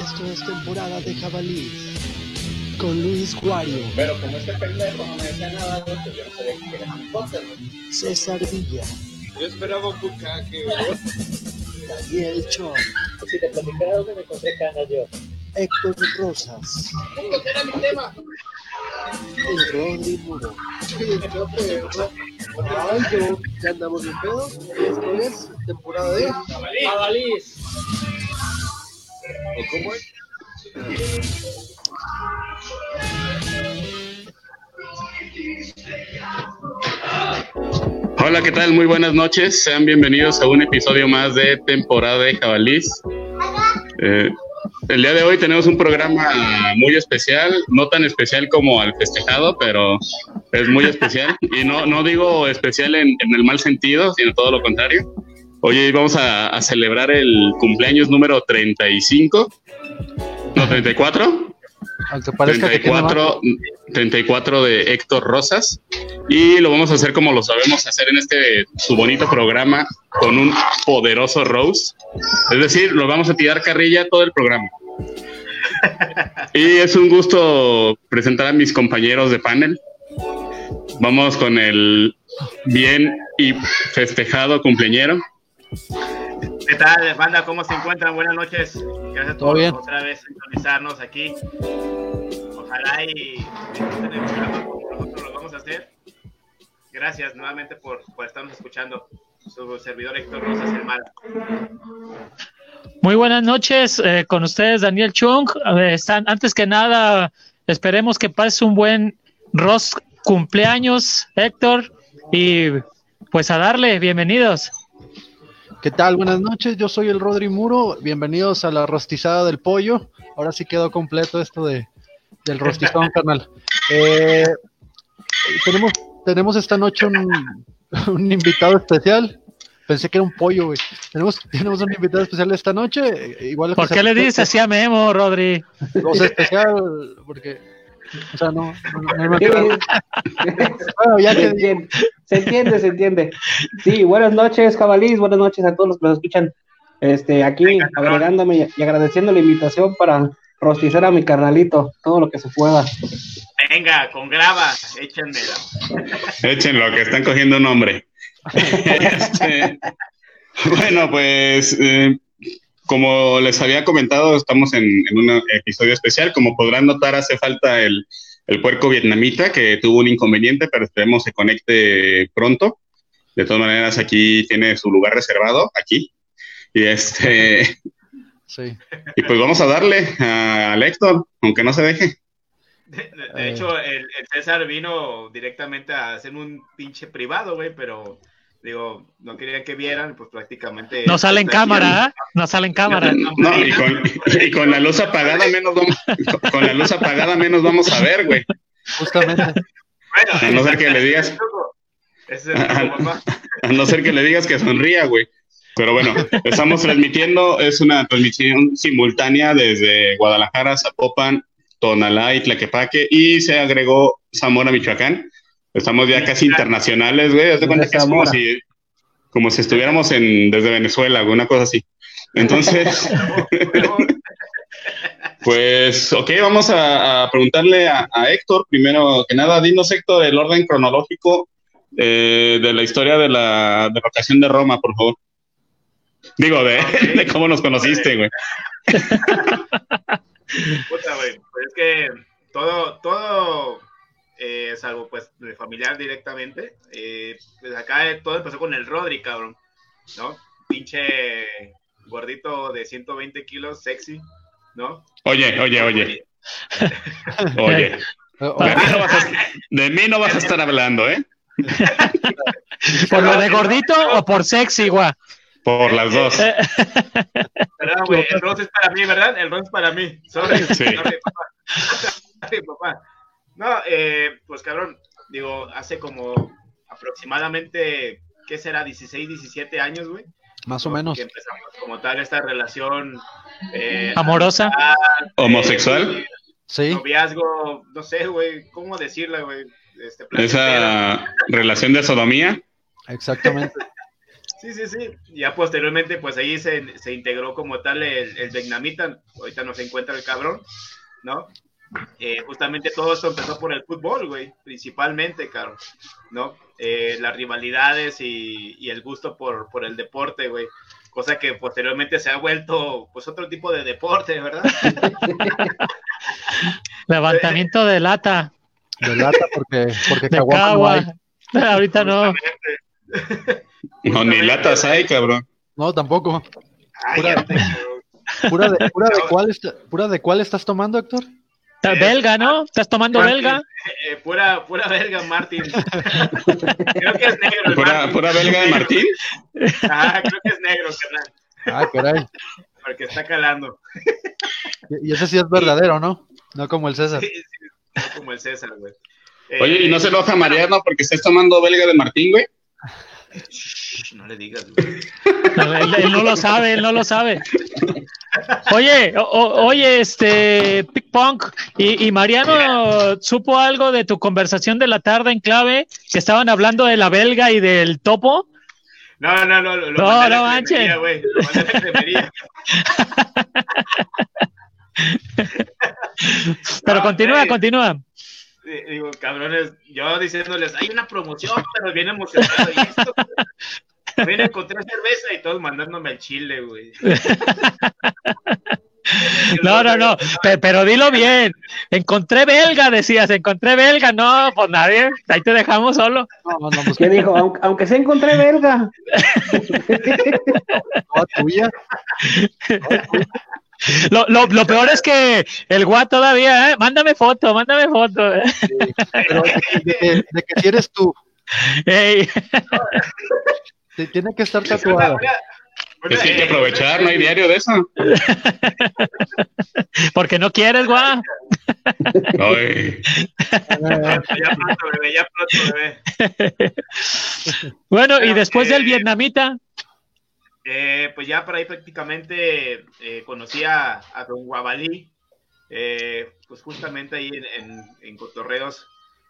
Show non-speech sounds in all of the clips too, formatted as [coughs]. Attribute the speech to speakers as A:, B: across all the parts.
A: Esto es temporada de jabalí con Luis Guario.
B: Pero como este pendejo no me decía nada, pues yo no sabía que era un podcast, ¿no?
A: César Villa.
C: Yo esperaba un bucaque.
A: Daniel Chon.
B: Si te platicara dónde me encontré canas yo.
A: Héctor Rosas.
C: ¿Qué era mi tema?
A: Y Rodri Muro. Ay, yo, ya andamos en pedo. Esto es temporada de
B: Jabalís.
C: ¿O cómo es?
D: Hola, ¿qué tal? Muy buenas noches. Sean bienvenidos a un episodio más de temporada de Jabalís. Eh, el día de hoy tenemos un programa muy especial, no tan especial como al festejado, pero es muy especial. Y no, no digo especial en, en el mal sentido, sino todo lo contrario. Hoy vamos a, a celebrar el cumpleaños número 35, no, 34.
E: Aunque parezca que tiene más.
D: 34, 34 de Héctor Rosas y lo vamos a hacer como lo sabemos hacer en este su bonito programa con un poderoso Rose. Es decir, lo vamos a tirar carrilla todo el programa. Y es un gusto presentar a mis compañeros de panel. Vamos con el bien y festejado cumpleañero.
F: ¿Qué tal, banda? ¿Cómo se encuentran? Buenas noches. Gracias a
E: Todo
F: todos
E: bien.
F: por otra vez sintonizarnos aquí. Ojalá y disfruten el programa como nosotros lo vamos a hacer. Gracias nuevamente por, por estarnos escuchando. Su servidor Héctor Rosas, el mal.
G: Muy buenas noches, eh, con ustedes Daniel Chung. Eh, están, antes que nada, esperemos que pase un buen Ros cumpleaños, Héctor, y pues a darle, bienvenidos.
E: ¿Qué tal? Buenas noches, yo soy el Rodri Muro. Bienvenidos a la rostizada del pollo. Ahora sí quedó completo esto de, del rostizón, [laughs] carnal. Eh, tenemos, tenemos esta noche un, un invitado especial. Pensé que era un pollo, güey. Tenemos, tenemos un invitado especial esta noche. eh, Igual
G: ¿Por qué le dices así a Memo, Rodri?
E: Sea, especial, porque. O sea, no. no, no, me [laughs] Bueno, ya
B: se, entiende, se entiende, se entiende. Sí, buenas noches, jabalís, buenas noches a todos los que nos escuchan. Este, aquí agregándome y agradeciendo la invitación para rostizar a mi carnalito, todo lo que se pueda.
F: Venga, con grava, échenmela.
D: Échenlo, que están cogiendo un nombre. [laughs] Este, bueno, pues eh, como les había comentado, estamos en, en un episodio especial. Como podrán notar, hace falta el, el puerco vietnamita que tuvo un inconveniente, pero esperemos se conecte pronto. De todas maneras, aquí tiene su lugar reservado, aquí. Y este,
E: Sí.
D: y pues vamos a darle a, Héctor, aunque no se deje.
F: De, de- de hecho, el, el César vino directamente a hacer un pinche privado, güey, pero digo, no querían que vieran, pues prácticamente.
G: No sale en cámara, ¿eh? No sale en cámara.
D: No, y con, y con la luz apagada menos vamos, con, la luz apagada menos vamos a ver, güey.
E: Justamente.
F: Bueno,
D: A no ser que le digas-
F: Ese es el truco, papá.
D: A no ser que le digas que sonría, güey. Pero bueno, estamos transmitiendo, es una transmisión simultánea desde Guadalajara, Zapopan, Tonalá y Tlaquepaque, y se agregó Zamora, Michoacán. Estamos ya casi internacionales, güey. Haz de cuenta que es como si, como si estuviéramos en, desde Venezuela, güey, una cosa así. Entonces, [laughs] pues, ok, vamos a, a preguntarle a, a Héctor, primero que nada, dinos, Héctor, el orden cronológico eh, de la historia de la de vocación de Roma, por favor. Digo, de, [laughs] de cómo nos conociste, güey. [laughs]
F: Puta, güey. Pues es que todo, todo, eh, salvo pues de familiar directamente, eh, pues acá eh, todo empezó con el Rodri, cabrón, ¿no? Pinche gordito de 120 kilos, sexy, ¿no?
D: Oye, oye, [laughs] oye, oye. De mí, no vas a, de mí no vas a estar hablando, ¿eh? [laughs]
G: ¿Por lo de gordito o por sexy, güey?
D: Por las dos. [laughs]
F: Perdón, güey, el Ross es para mí, ¿verdad? El Ross es para mí. Sorry,
D: Sí.
F: sorry, papá. Sorry, papá. No, eh, pues cabrón, digo, hace como aproximadamente, ¿qué será? 16, 17 años, güey.
E: Más o
F: ¿no?
E: menos.
F: Que empezamos como tal esta relación eh,
G: Amorosa.
D: ¿Homosexual?
E: Sí.
F: noviazgo, no sé, güey, ¿cómo decirla, güey? Este.
D: Esa relación de sodomía.
E: Exactamente.
F: Sí, sí, sí. Ya posteriormente, pues ahí se, se integró como tal el, el vietnamita. Ahorita no se encuentra el cabrón, ¿no? Eh, justamente todo esto empezó por el fútbol, güey, principalmente, cabrón, ¿no? Eh, las rivalidades y, y el gusto por, por el deporte, güey. Cosa que posteriormente se ha vuelto, pues, otro tipo de deporte, ¿verdad? [laughs]
G: Levantamiento de lata.
E: De lata porque, porque
G: De
E: caguama no
G: cagua.
E: hay. [laughs]
G: Ahorita no. [laughs]
D: No, ni latas hay, cabrón.
E: No, tampoco.
F: Ay,
E: Pura-
F: ya te-
E: ¿Pura de, pura, de cuál está- ¿Pura de cuál estás tomando, Héctor?
G: Está Belga, ¿no? ¿Estás tomando
F: Martín,
G: belga?
F: eh, pura, pura belga, Martín. [laughs] creo que es negro. el
D: ¿Pura, belga de Martín?
F: Ah, creo que es negro, carnal,
E: Ah, caray.
F: porque está calando.
E: Y y ese sí es verdadero, ¿no? No como el César.
F: Sí, sí, no como el César, güey.
D: Oye, ¿y no se
F: Eh,
D: enoja Mariano porque estás tomando belga de Martín, güey?
F: Shh, No le digas, güey.
G: No, él, él no lo sabe, él no lo sabe. Oye, o- oye, este, Pick Punk, y, y Mariano supo algo de tu conversación de la tarde en clave, que estaban hablando de la belga y del topo.
F: No, no, no, lo, lo
G: No,
F: mandé a la
G: no
F: güey. Lo mandé a la cremería.
G: Pero
F: No,
G: continúa,
F: güey.
G: continúa.
F: Eh, Digo, cabrones, yo diciéndoles, hay una promoción, [laughs] pero bien emocionado. Y esto, también encontré cerveza y todos mandándome el chile, güey. [laughs]
G: No, no, no, pe- pero dilo bien. Encontré belga, decías, encontré belga. No, pues nadie, ahí te dejamos solo.
E: No, no, pues
B: ¿Qué dijo? Aunque, aunque se encontré belga. [laughs]
E: no, tuya. [laughs]
G: Lo, lo, lo peor es que el guá todavía, ¿eh? mándame foto, mándame foto. ¿eh?
E: Pero de, de de que si eres tú,
G: Ey,
E: te- tiene que estar
F: Una-
E: tatuada.
F: una- una-
D: Es que hay que aprovechar, no hay diario de eso. [laughs]
G: porque no quieres, guá.
D: Ay,
F: Ya pronto, bebé, ya pronto, bebé. [laughs]
G: Bueno, y después del vietnamita,
F: Eh, pues ya por ahí prácticamente eh, conocí a, a Don Guabalí, eh, pues justamente ahí en, en- en cotorreos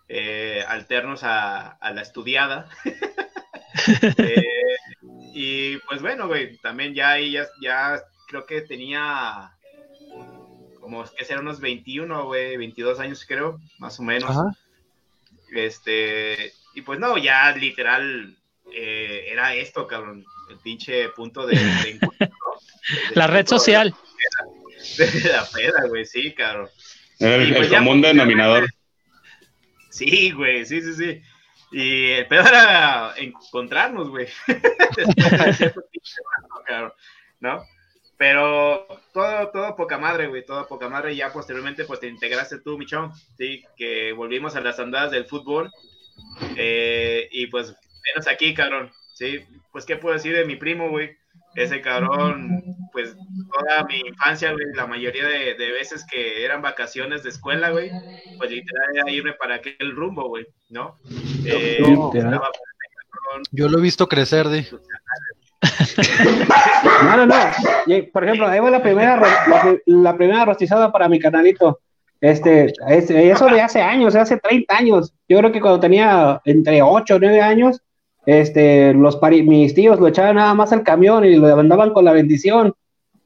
F: eh, alternos a, a la estudiada. [laughs] Y pues bueno, güey, también ya ahí ya, ya creo que tenía como que ser unos 21, güey, 22 años creo, más o menos.
E: Ajá.
F: Este, y pues no, ya literal era esto, cabrón, el pinche punto de, de [laughs]
G: la red social.
F: De, de la peda, güey, sí, cabrón.
D: el,
F: Y pues
D: el
F: ya,
D: común
F: pues,
D: denominador.
F: Sí, güey, sí, sí, sí. Y el pedo era encontrarnos, güey. [laughs] ¿no? Pero todo, todo poca madre, güey, todo poca madre. Y ya posteriormente, pues te integraste tú, Michón, sí, que volvimos a las andadas del fútbol. Eh, y pues, menos aquí, cabrón, sí. Pues, ¿qué puedo decir de mi primo, güey? Ese cabrón, pues, toda mi infancia, güey, la mayoría de, de veces que eran vacaciones de escuela, güey, pues literal era irme para aquel rumbo, güey, ¿no? Eh,
E: No.
F: estaba-
E: Yo lo he visto crecer, di. [laughs]
B: No, no, por ejemplo, ahí va la primera, la, la primera rostizada para mi canalito. Este, es- eso de hace años, hace 30 años. Yo creo que cuando tenía entre 8 o 9 años, este, los pari- mis tíos lo echaban nada más al camión y lo mandaban con la bendición.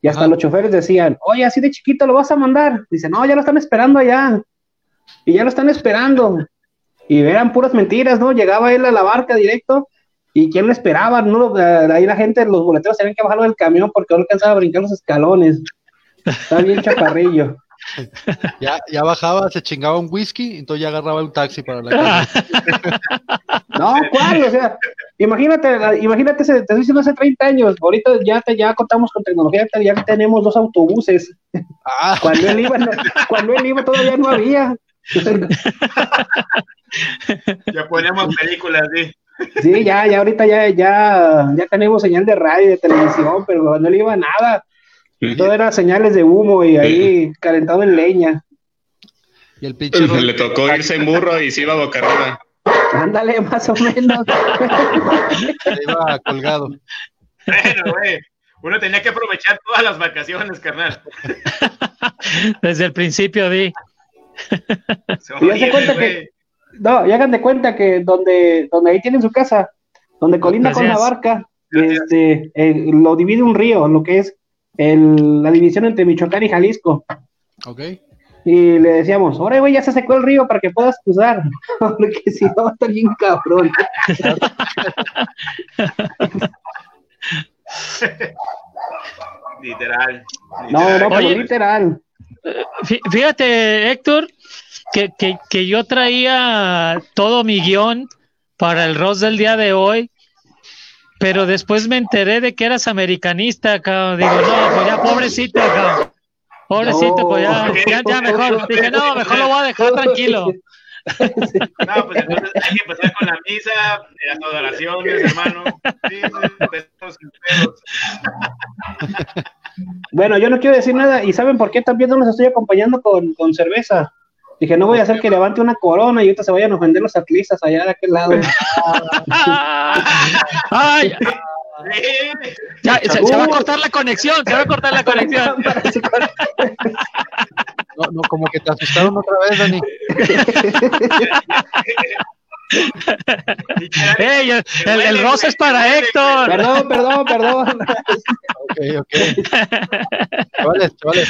B: Y hasta
E: Ajá.
B: los choferes decían, oye, así de chiquito lo vas a mandar. Dice, no, ya lo están esperando allá. Y ya lo están esperando. Y eran puras mentiras, ¿no? Llegaba él a la barca directo ¿Y quién lo esperaba? No, Eh, ahí la gente, los boleteros tenían que bajarlo del camión porque no alcanzaba a brincar los escalones. Está bien [laughs] chaparrillo. [laughs]
E: Ya, ya bajaba, se chingaba un whisky, entonces ya agarraba un taxi para la casa. [laughs]
B: No, ¿cuál? O sea, imagínate, imagínate, te estoy diciendo hace 30 años. Ahorita ya, te, ya contamos con tecnología, ya tenemos dos autobuses.
E: Ah,
B: Cuando él iba, cuando él iba todavía no había.
F: Ya poníamos películas, sí.
B: Sí, ya, ya ahorita ya, ya, ya tenemos señal de radio y de televisión, pero cuando él iba nada. Todo era señales de humo y ahí calentado en leña.
E: y el pinche
D: Le tocó irse en burro y se iba boca arriba.
B: Ándale, más o menos.
E: se iba colgado.
F: Bueno, güey. Uno tenía que aprovechar todas las vacaciones, carnal.
G: Desde el principio di.
B: Y ya se cuenta que- No, y hagan de cuenta que donde, donde ahí tienen su casa, donde colinda con la
G: Gracias.
B: barca, este, eh, lo divide un río, lo que es el- la división entre Michoacán y Jalisco.
E: Ok.
B: Y le decíamos, ahora güey, ya se secó el río para que puedas cruzar. [laughs] Porque si no, va a estar bien cabrón. [laughs]
F: Literal.
B: No, no,
F: literal.
B: pero
G: Oye.
B: literal.
G: Fí- Fíjate, Héctor, que, que, que yo traía todo mi guion para el Ross del día de hoy, pero después me enteré de que eras americanista, cabrón. Digo, no, pues ya pobrecito, cabrón. Pobrecito,
B: No.
G: pues ya, ya, ya mejor. Dije, no, mejor lo voy a dejar tranquilo. [laughs]
F: No, pues entonces hay que empezar con la misa, eh, las adoraciones, hermano. Sí.
B: Bueno, yo no quiero decir nada. ¿Y saben por qué también no los estoy acompañando con, con cerveza? Dije, no voy a hacer que levante una corona y ahorita se vayan a ofender los atlistas allá de aquel lado. [laughs]
G: Ay, ya, se, se va a cortar la conexión, se va a cortar la conexión. [laughs]
E: No, no, como que te asustaron otra vez, Dani. [laughs]
G: Ey, el, el, es para Héctor.
B: perdón, perdón, perdón.
E: Ok, ok. Chavales, chavales.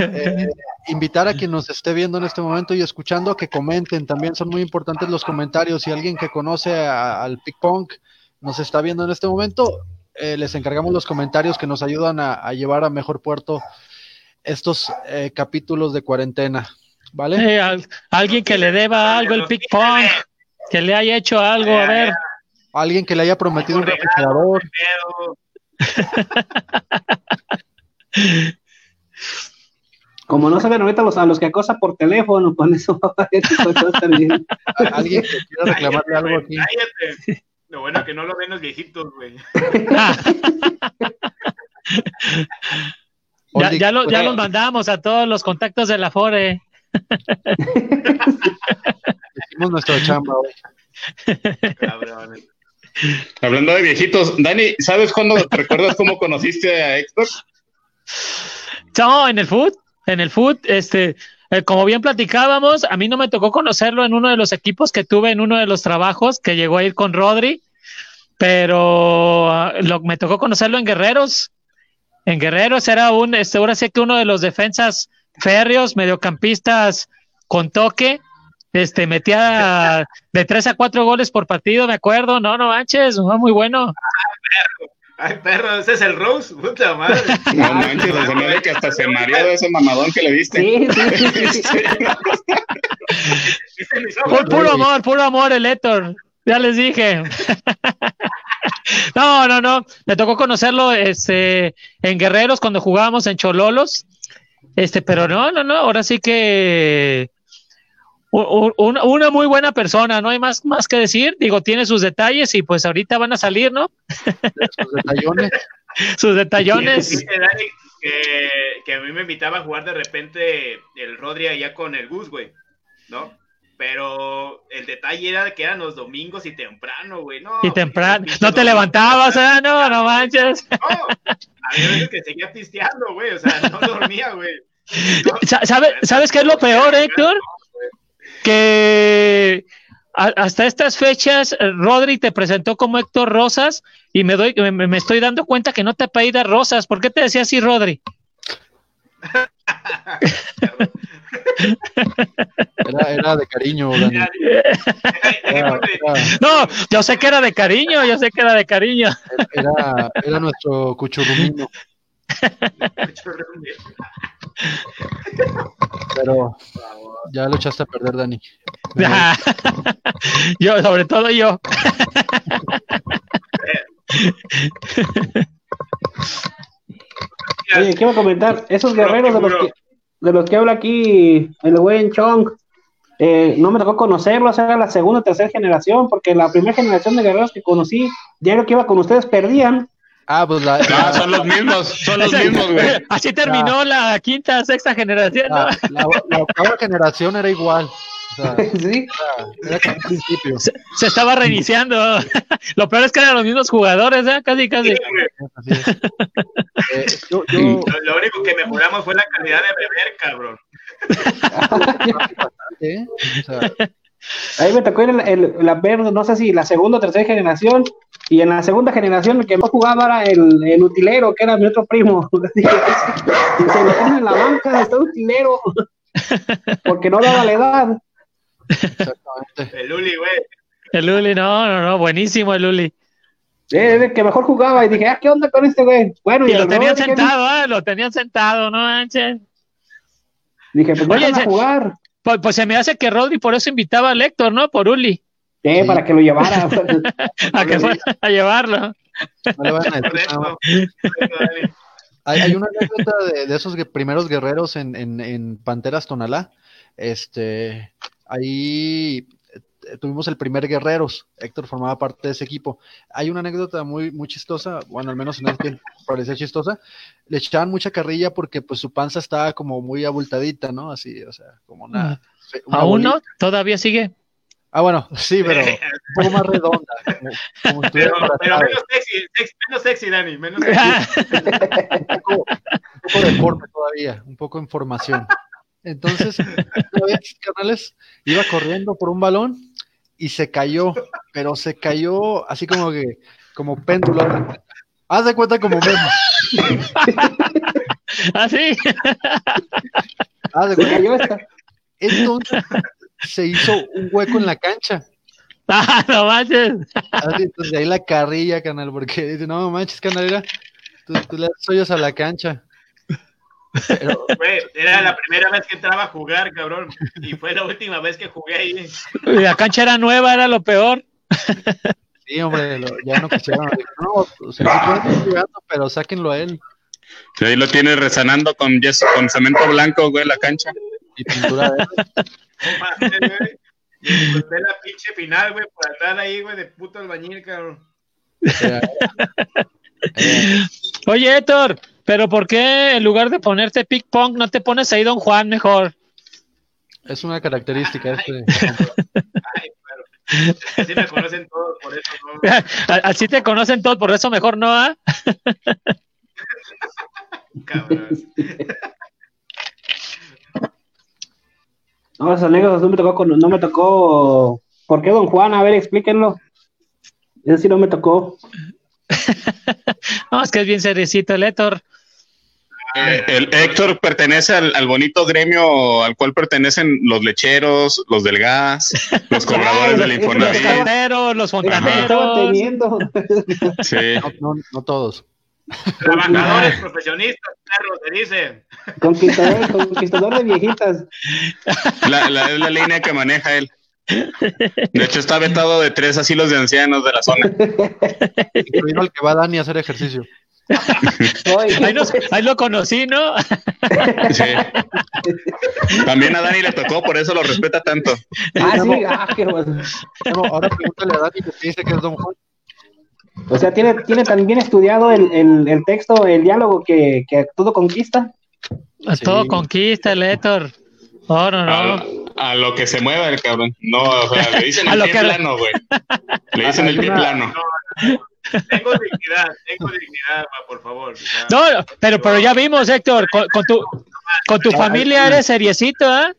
E: eh, invitar a quien nos esté viendo en este momento y escuchando a que comenten. También son muy importantes los comentarios. Si alguien que conoce a- al Pick Punk nos está viendo en este momento, eh, les encargamos los comentarios que nos ayudan a, a llevar a mejor puerto estos eh, capítulos de cuarentena. ¿Vale?
G: Eh, al- alguien que le deba algo el Pick Pong, que le haya hecho algo, a ver.
E: Alguien que le haya prometido un refrigerador. [laughs]
B: Como no saben ahorita los, a los que acosa por teléfono, con [laughs] eso va a pues, estar bien. [laughs]
E: Alguien que quiera reclamarle algo aquí.
F: Cállate. Lo bueno que no lo ven los viejitos, güey.
G: Ah, ya, lo- ya
E: pues,
G: los mandamos a todos los contactos de la Fore.
E: Hicimos nuestra chamba hoy.
D: Hablando de viejitos, Dani, ¿sabes cuándo recuerdas cómo conociste a Héctor?
G: No, en el foot, en el foot, este, eh, como bien platicábamos, a mí no me tocó conocerlo en uno de los equipos que tuve en uno de los trabajos, que llegó a ir con Rodri, pero ah, lo, me tocó conocerlo en Guerreros. En Guerreros era un, este, ahora sí que uno de los defensas férreos, mediocampistas con toque, este, metía de tres a cuatro goles por partido, me acuerdo, no, no manches, fue muy bueno.
F: Ay, perro, ese es el Rose, puta madre. [laughs]
D: No manches, se me hace que hasta se mareó de ese mamadón que le diste.
B: Sí,
G: Pu- [laughs] puro amor, puro amor el Héctor. Ya les dije. [laughs] No, no, no. Me tocó conocerlo este, en Guerreros cuando jugábamos en Chololos. Este, pero no, no, no. Ahora sí que una, una muy buena persona. No hay más, más que decir. Digo, tiene sus detalles y pues ahorita van a salir, ¿no? [laughs]
E: Sus detallones. [laughs]
G: Sus detallones.
F: Dice Dani que, que a mí me invitaba a jugar de repente el Rodri allá con el Gus, güey, ¿no? Pero el detalle era que eran los domingos y temprano, güey, ¿no?
G: Y temprano. No te levantabas, ¿eh? No, no manches.
F: No, había veces que seguía pisteando, güey, o sea, no dormía, güey. No, [laughs]
G: Sa- ¿sabe- ¿Sabes qué es lo peor, Héctor? Que a- hasta estas fechas eh, Rodri te presentó como Héctor Rosas y me doy me, me estoy dando cuenta que no te apellida Rosas. ¿Por qué te decía así, Rodri?
E: Era, era de cariño, Dani. Era, era-
G: No, yo sé que era de cariño, yo sé que era de cariño.
E: era- era nuestro cuchurrumino, pero ya lo echaste a perder, Dani. [laughs]
G: yo, sobre todo yo.
B: Oye, ¿qué iba a comentar? Esos guerreros de los que, de los que habla aquí el buen Chong, eh, no me tocó conocerlos, era la segunda o tercera generación, porque la primera generación de guerreros que conocí, diario que iba con ustedes, perdían.
E: Ah, pues la,
D: Ah,
E: la,
D: son los mismos, son los [laughs]
G: Ese-
D: mismos, güey.
G: Así terminó la quinta, sexta generación. ¿no?
E: la- la- la octava generación era igual. O sea, [laughs]
B: ¿Sí?
E: era, era principio.
G: Se, se estaba reiniciando. [laughs] Lo peor es que eran los mismos jugadores, ¿eh? Casi, casi.
E: Eh, yo, yo,
F: Lo, lo único que mejoramos fue la calidad de beber, cabrón.
E: ¿eh? O sea,
B: Ahí me tocó el, el- la ver, no sé si la segunda o tercera generación, y en la segunda generación el que más jugaba era el, el utilero, que era mi otro primo. Dije, [laughs] y se lo ponen en la banca, está utilero, [laughs] porque no daba la edad.
E: Exactamente.
F: El Uli, güey.
G: El Luli, no, no, no, buenísimo el Luli.
B: Era el que mejor jugaba, y dije, ah, ¿qué onda con este güey? Bueno,
G: Y
B: el
G: lo tenían
B: Rodri, ¿qué
G: sentado, ¿ah? Lo tenían sentado, ¿no manches?
B: Dije, pues
G: Oye,
B: vayan a jugar.
G: Pues, pues se me hace que Rodri por eso invitaba a Héctor, ¿no? Por Uli,
B: Sí,
E: Sí.
B: para que lo llevara. [laughs]
G: a que fuera a llevarlo.
E: No le vayan a decir. Hay, hay una anécdota de, de esos primeros guerreros en, en, en Panteras Tonalá. Este, ahí eh, tuvimos el primer Guerreros. Héctor formaba parte de ese equipo. Hay una anécdota muy, muy chistosa, bueno, al menos en ese tiempo [laughs] parecía chistosa. Le echaban mucha carrilla porque pues su panza estaba como muy abultadita, ¿no? Así, o sea, como una. una
G: ¿Aún
E: bolita.
G: no? ¿Todavía sigue?
E: Ah, bueno, sí, pero [laughs] un poco más redonda. Como, como
F: Pero, menos sexy, sex- menos sexy, Dani, menos [laughs] sexy.
E: un poco, un poco deforme todavía, un poco en formación. Entonces, una vez, carnales, iba corriendo por un balón y se cayó, pero se cayó así como que, como péndulo. haz de cuenta. De como Memo. [laughs]
G: ¿Ah, sí?
E: Haz de cuenta. Entonces, se hizo un hueco en la cancha. [laughs]
G: Ah, no manches.
E: Así, entonces, de ahí la carrilla, canal, porque dice, no manches, canal, era, tú, tú le das hoyos a la cancha. Pero,
F: era la primera vez que entraba a jugar, cabrón. Y fue la última vez que jugué ahí.
G: La cancha era nueva, era lo peor.
E: sí, hombre, lo- ya no quisieron. No, o sea, sí ir jugando, pero sáquenlo a él.
D: Sí, ahí lo tienes rezanando con yeso, con cemento blanco, güey, la cancha.
E: Y pintura de
F: mames, güey. Y la pinche final, güey, por andar ahí, güey, de puto albañil, cabrón.
E: Eh, [laughs]
G: Oye, Héctor, ¿pero por qué en lugar de ponerte ping pong no te pones ahí Don Juan mejor?
E: es una característica este.
F: Ay, claro. Así me conocen todos, por eso no, [laughs]
G: Así te conocen todos, por eso mejor no, ¿ah?
F: cabrón.
B: No, esas anécdotas no me tocó con, no me tocó. ¿Por qué Don Juan? A ver, explíquenlo. Eso sí no me tocó. [laughs]
G: No, es que es bien seriecito el Héctor.
D: Eh, el Héctor pertenece al, al bonito gremio al cual pertenecen los lecheros, los del gas, los [laughs] cobradores del
B: Ay,
G: Los
D: Infonavit.
G: canteros, los
B: Estaba
G: fontaneros.
B: teniendo.
D: Sí.
E: No, no, no todos.
F: Trabajadores profesionistas, perro, se dice.
B: Conquistador, conquistador de viejitas.
D: La, la- es la línea que maneja él. De hecho, está vetado de tres asilos de ancianos de la zona.
E: Incluido el que va Dani a hacer ejercicio.
G: Ahí, nos- ahí lo conocí, ¿no?
D: Sí. También a Dani le tocó, por eso lo respeta tanto.
B: ah, sí, ah, qué bueno.
E: Bueno, ahora pregúntale a Dani que te dice que es Don Juan.
B: O sea, tiene, tiene tan bien estudiado el, el, el texto, el diálogo que, que todo conquista.
E: Sí.
G: Todo conquista el Héctor. Oh, no,
D: A,
G: no.
D: a lo que se mueva el cabrón. No, o sea, le [laughs] dicen
G: A
D: el pie
G: que-
D: plano, güey. Le dicen el pie plano.
F: Tengo dignidad, tengo dignidad, pa, por favor.
G: No, pero, pero ya vimos, Héctor, con, con tu, con tu familia eres seriecito, ¿ah?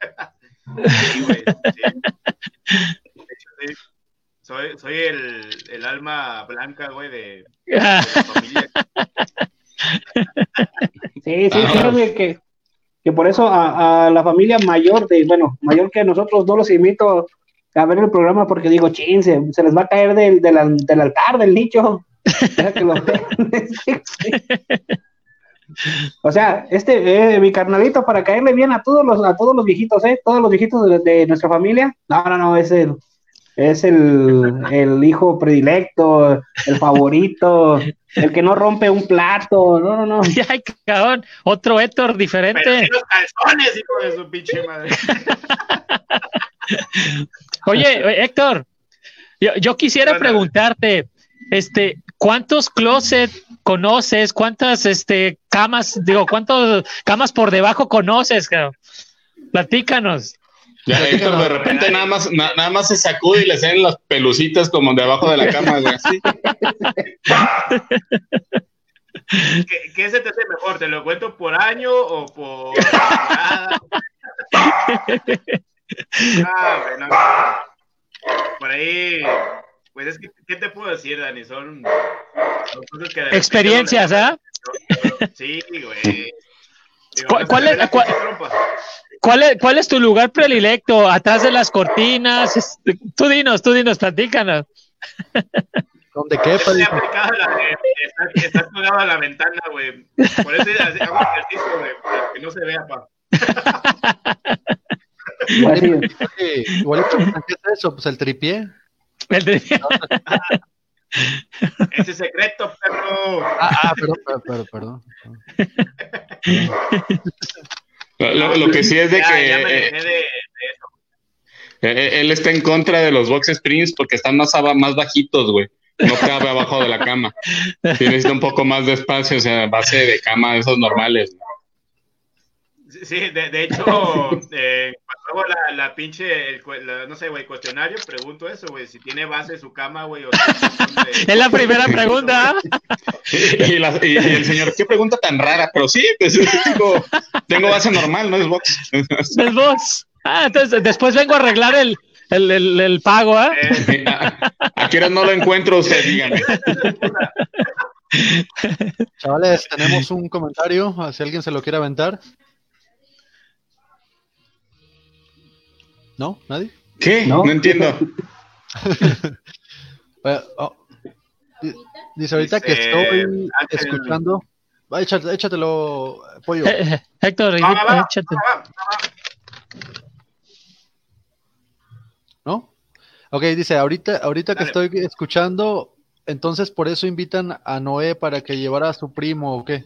G: [laughs]
F: sí, güey, sí. Soy, soy el, el alma blanca, güey, de, de la familia. [laughs]
B: Sí, sí,
D: Ah.
B: fíjate que, que por eso a, a la familia mayor de, bueno, mayor que nosotros no los invito a ver el programa porque digo, chin, se, se les va a caer del, del, del altar, del nicho. Que lo. [laughs] [laughs] O sea, este, eh, mi carnalito, para caerle bien a todos los, a todos los viejitos, eh, todos los viejitos de, de nuestra familia, no, no, no, es el, es el, el hijo predilecto, el favorito, el que no rompe un plato, no, no, no. [laughs]
G: Ay, cabrón, otro Héctor diferente.
F: los calzones, hijo de su pinche madre. [laughs]
G: Oye, Héctor, yo, yo quisiera
F: Bueno.
G: preguntarte, este, ¿cuántos closet conoces? ¿Cuántas este camas, digo, cuántas camas por debajo conoces? cabrón? Platícanos.
D: Ya Héctor de repente nada más, na- nada más se sacude y le salen las pelucitas como de abajo de la cama, así.
F: ¿Qué, qué se te hace mejor? ¿Te lo cuento por año o por? Ah, bueno. Por ahí, pues es que, ¿qué te puedo decir, Dani? Son, son cosas que
G: Experiencias, ¿ah?
F: Sí, güey. Digo,
G: ¿Cuál- es-
F: la
G: cuál-. ¿Cuál es, ¿Cuál es tu lugar predilecto? ¿Atrás de las cortinas? Tú dinos, tú dinos, platícanos. [laughs]
E: ¿Dónde?
F: Estoy aplicado la de, estás, pegado a la ventana, güey. Por eso hago ejercicio, güey, para que no se vea, pa. [laughs]
B: Igual
E: Oye, Igual, ¿qué es eso? Pues el tripié.
G: El de- [laughs]
F: Ese secreto, perro.
E: Ah, ah, perdón, perdón, perdón. perdón.
D: Lo, lo que sí es de
F: Ya,
D: que
F: ya me dejé de, de eso.
D: él está en contra de los box sprints porque están más, más bajitos, güey. No cabe abajo de la cama. Sí necesita un poco más de espacio, o sea, base de cama, esos normales.
F: Sí, Sí, de, de hecho, [laughs] eh, cuando hago la, la pinche, el la- no sé, güey, cuestionario, pregunto eso, güey, si tiene base su cama, güey, o si [laughs]
G: Es la primera pregunta.
D: Y, la- y- y el señor, qué pregunta tan rara, pero sí, pues [laughs] tengo, tengo base normal, no es box.
G: El box. Ah, entonces después vengo a arreglar el, el, el, el pago, ¿ah?
F: Eh,
D: ¿A, a qué hora no lo encuentro usted? Dígame.
E: Chavales, tenemos un comentario, si alguien se lo quiere aventar. ¿No? ¿Nadie?
D: ¿Qué?
B: ¿No?
D: No, entiendo. [laughs]
E: Oh, di- Dice ahorita que estoy
F: Ángel.
E: escuchando. Va, échate- échatelo, pollo.
G: Eh, eh, Héctor,
F: va, va, va,
G: échate.
F: va, va, va.
E: ¿No? Ok, dice, ahorita, ahorita que estoy escuchando, entonces por eso invitan a Noé para que llevara a su primo o qué.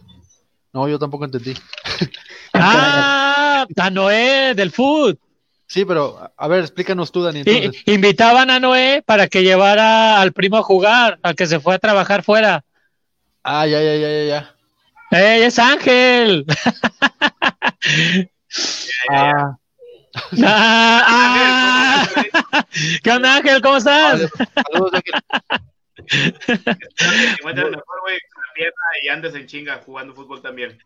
E: No, yo tampoco entendí. [laughs]
G: Ah, a Noé del food.
E: Sí, pero a- ver, explícanos tú, Dani.
G: I-
E: Entonces,
G: invitaban a Noé para que llevara al primo a jugar, al que se fue a trabajar fuera.
E: ah, ya, ya, ya, ya, ya.
G: ¡Ey, es Ángel! [laughs]
E: Ah,
G: Ah, [laughs] ah. ¿Qué onda, Ángel? ¿Cómo estás?
E: saludos, Ángel. [laughs]
F: Que mejor, güey, con la pierna y andes en chinga jugando fútbol también.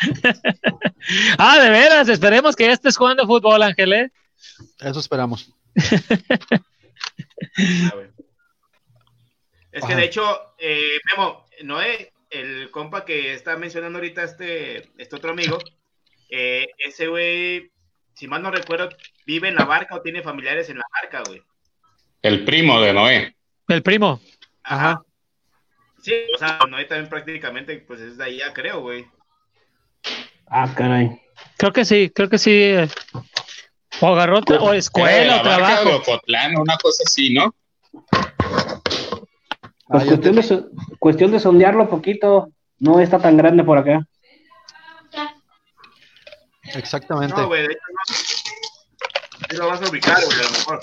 F: [laughs]
G: Ah, de veras, esperemos que ya estés jugando fútbol, Ángel, ¿eh?
E: Eso esperamos. [laughs]
F: Es que
E: Ajá.
F: de hecho, eh, Memo, Noé, el compa que está mencionando ahorita este, este otro amigo, eh, ese güey, si mal no recuerdo, vive en la barca o tiene familiares en la barca, güey.
D: El primo de Noé.
G: El primo.
E: Ajá.
F: Sí, o sea, Noé también prácticamente, pues es de allá, creo, güey.
B: Ah, caray.
G: Creo que sí, creo que sí. eh. O agarró o escuela
D: la
G: o trabajo.
D: Ocotlán, una cosa así, ¿no?
B: Pues
E: Ah,
B: cuestión, de, so- cuestión de sondearlo poquito. No está tan grande por acá.
E: Exactamente.
F: No, güey, de hecho no. Sí lo vas a ubicar, güey, a lo mejor.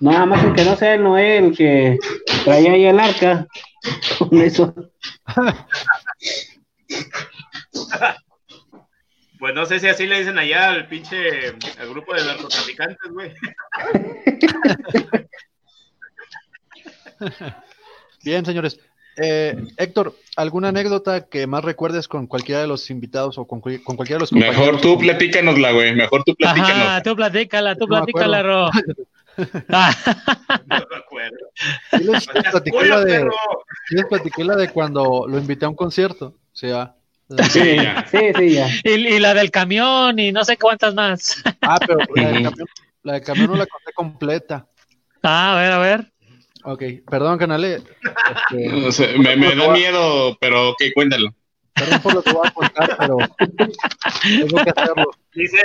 B: Nada más el que no sea el Noé, el que traía ahí el arca. [laughs] Con eso.
F: Pues no sé si así le dicen allá al pinche, al grupo de narcotraficantes, güey.
E: Bien, señores. Eh, Héctor, ¿alguna anécdota que más recuerdes con cualquiera de los invitados o con, con cualquiera de los compañeros?
D: Mejor tú platícanosla, güey. Mejor tú platícanos.
G: Ajá, tú platícala, tú
E: No
G: platícala, Ro. [laughs] Ah, [laughs]
F: No me acuerdo.
E: Sí les,
F: No
E: les platiqué la de,
F: perro.
E: sí les platiqué la de cuando lo invité a un concierto. O sea, [laughs]
D: Sí, ya.
B: Sí, sí, ya.
G: y, y la del camión y no sé cuántas más. [laughs]
E: ah, pero la de camión, la de camión no la conté completa.
G: Ah, a ver, a ver.
E: Ok, perdón, canale. Este,
D: No sé, me, me da miedo, pero ok, cuéntalo.
E: perdón por lo que voy a contar, pero tengo que hacerlo.
F: Dice,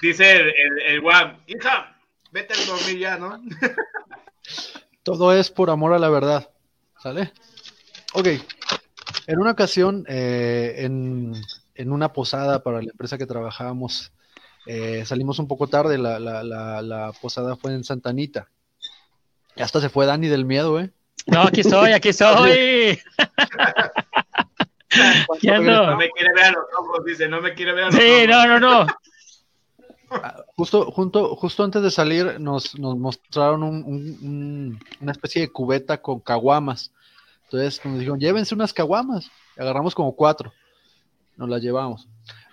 F: dice el, el, el guam, hija, vete a dormir ya, ¿no? [laughs]
E: Todo es por amor a la verdad. ¿Sale? Ok. En una ocasión, eh, en, en una posada para la empresa que trabajábamos, eh, salimos un poco tarde. La, la, la, la posada fue en Santa Anita. Y hasta se fue Dani del miedo, ¿eh?
G: No, aquí estoy, aquí estoy. [laughs]
F: No
G: no.
F: me quiere ver a los ojos, dice, no me quiere ver a los
G: Sí,
F: ojos.
G: no, no, no.
E: Ah, Justo, junto, justo antes de salir nos, nos mostraron un- un- un- una especie de cubeta con caguamas. Entonces nos dijeron, llévense unas caguamas. Agarramos como cuatro. nos la llevamos.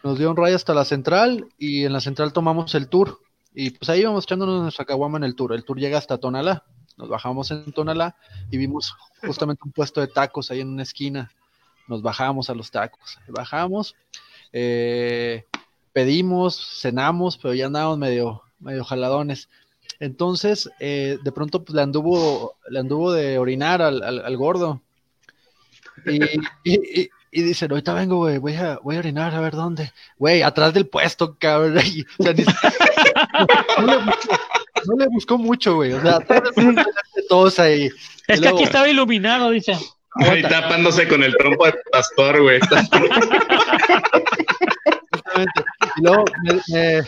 E: Nos dio un ride hasta la central y en la central tomamos el tour. Y pues ahí íbamos echándonos nuestra caguama en el tour. El tour llega hasta Tonalá. Nos bajamos en Tonalá y vimos justamente un puesto de tacos ahí en una esquina. Nos bajamos a los tacos. Bajamos, eh, pedimos, cenamos, pero ya andábamos medio, medio jaladones. Entonces, eh, de pronto pues, le anduvo, le anduvo de orinar al, al, al gordo. Y, [laughs] y, y, y dice, ahorita vengo, güey, voy a, voy a orinar a ver dónde. Güey, atrás del puesto, cabrón. Y, [laughs] o sea, ni- no, le buscó, no le buscó mucho, güey. O sea, atrás del puesto, todos ahí.
G: Es
E: Y
G: que
E: luego-
G: aquí estaba iluminado, dice.
D: Ahí tapándose con el trompo de pastor, güey. [laughs]
E: Exactamente. Y luego me, me-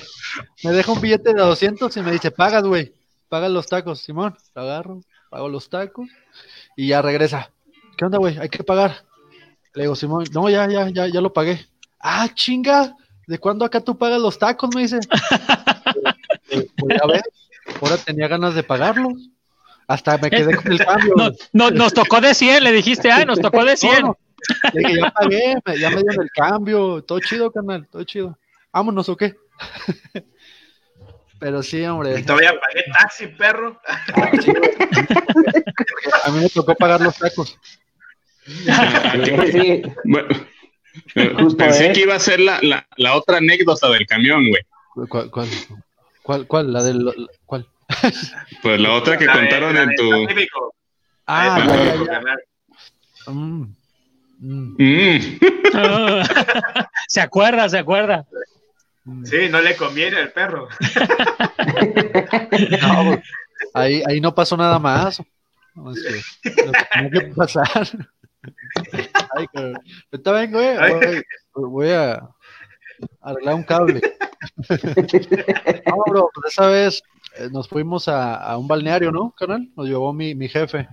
E: me deja un billete de 200 y me dice, pagas, güey, pagas los tacos, Simón. Lo agarro, pago los tacos y ya regresa. ¿Qué onda, güey? Hay que pagar. Le digo, Simón, no, ya, ya, ya, ya lo pagué. Ah, chinga, ¿de cuándo acá tú pagas los tacos? Me dice. Pues ya ves, ahora tenía ganas de pagarlos. Hasta me quedé con el cambio.
G: No, no, nos tocó de 100, le dijiste, ay, nos tocó de 100.
E: No, [laughs] le dije, ya pagué, me- ya me dieron el cambio, todo chido, canal, todo chido. Vámonos, ¿o qué? [laughs] Pero sí,
F: Y
E: hombre,
F: todavía pagué taxi, perro. [laughs]
E: a mí me tocó pagar los tacos.
B: Sí,
D: Bueno, eh,
B: Justo,
D: pensé
B: ¿eh?
D: que iba a ser la, la, la otra anécdota del camión, güey.
E: ¿Cuál, cuál, cuál, cuál? La del, cuál?
D: Pues la otra que
F: La de-
D: contaron
F: la
D: en tu...
E: Ah, ya, ya. Mm, mm, [laughs]
G: se acuerda, se acuerda.
F: Sí, no le conviene al perro. [laughs]
E: No, pues, ahí, ahí no pasó nada más. No, es que, que pasar. [laughs] Ay, cabrón. Ahorita vengo, eh. Voy, voy a arreglar un cable. No, bro, pues esa vez eh, nos fuimos a, a un balneario, ¿no, canal? Nos llevó mi, mi jefe.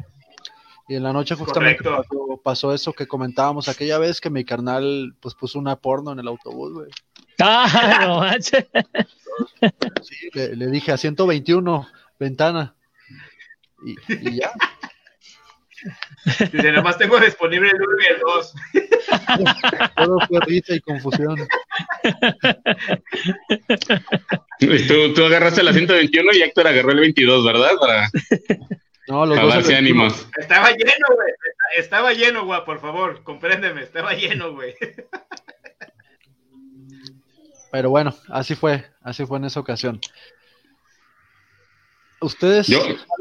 E: Y en la noche justamente pasó, pasó eso que comentábamos aquella vez que mi carnal pues puso una porno en el autobús, güey.
G: Ah, no manches.
E: Sí, le, le dije a 121, ventana. Y, y ya.
F: Dice, nomás tengo disponible el 1 y el 2. [laughs]
E: Todo fue risa y confusión.
D: Y tú, tú agarraste la 121 y Héctor agarró el 22, ¿verdad? Para,
E: No, los dos
D: darse
E: al 21.
D: ánimos.
F: Estaba lleno, güey. Estaba lleno, güey, por favor. Compréndeme, estaba lleno, güey.
E: Pero bueno, así fue, así fue en esa ocasión. Ustedes,
D: Yo,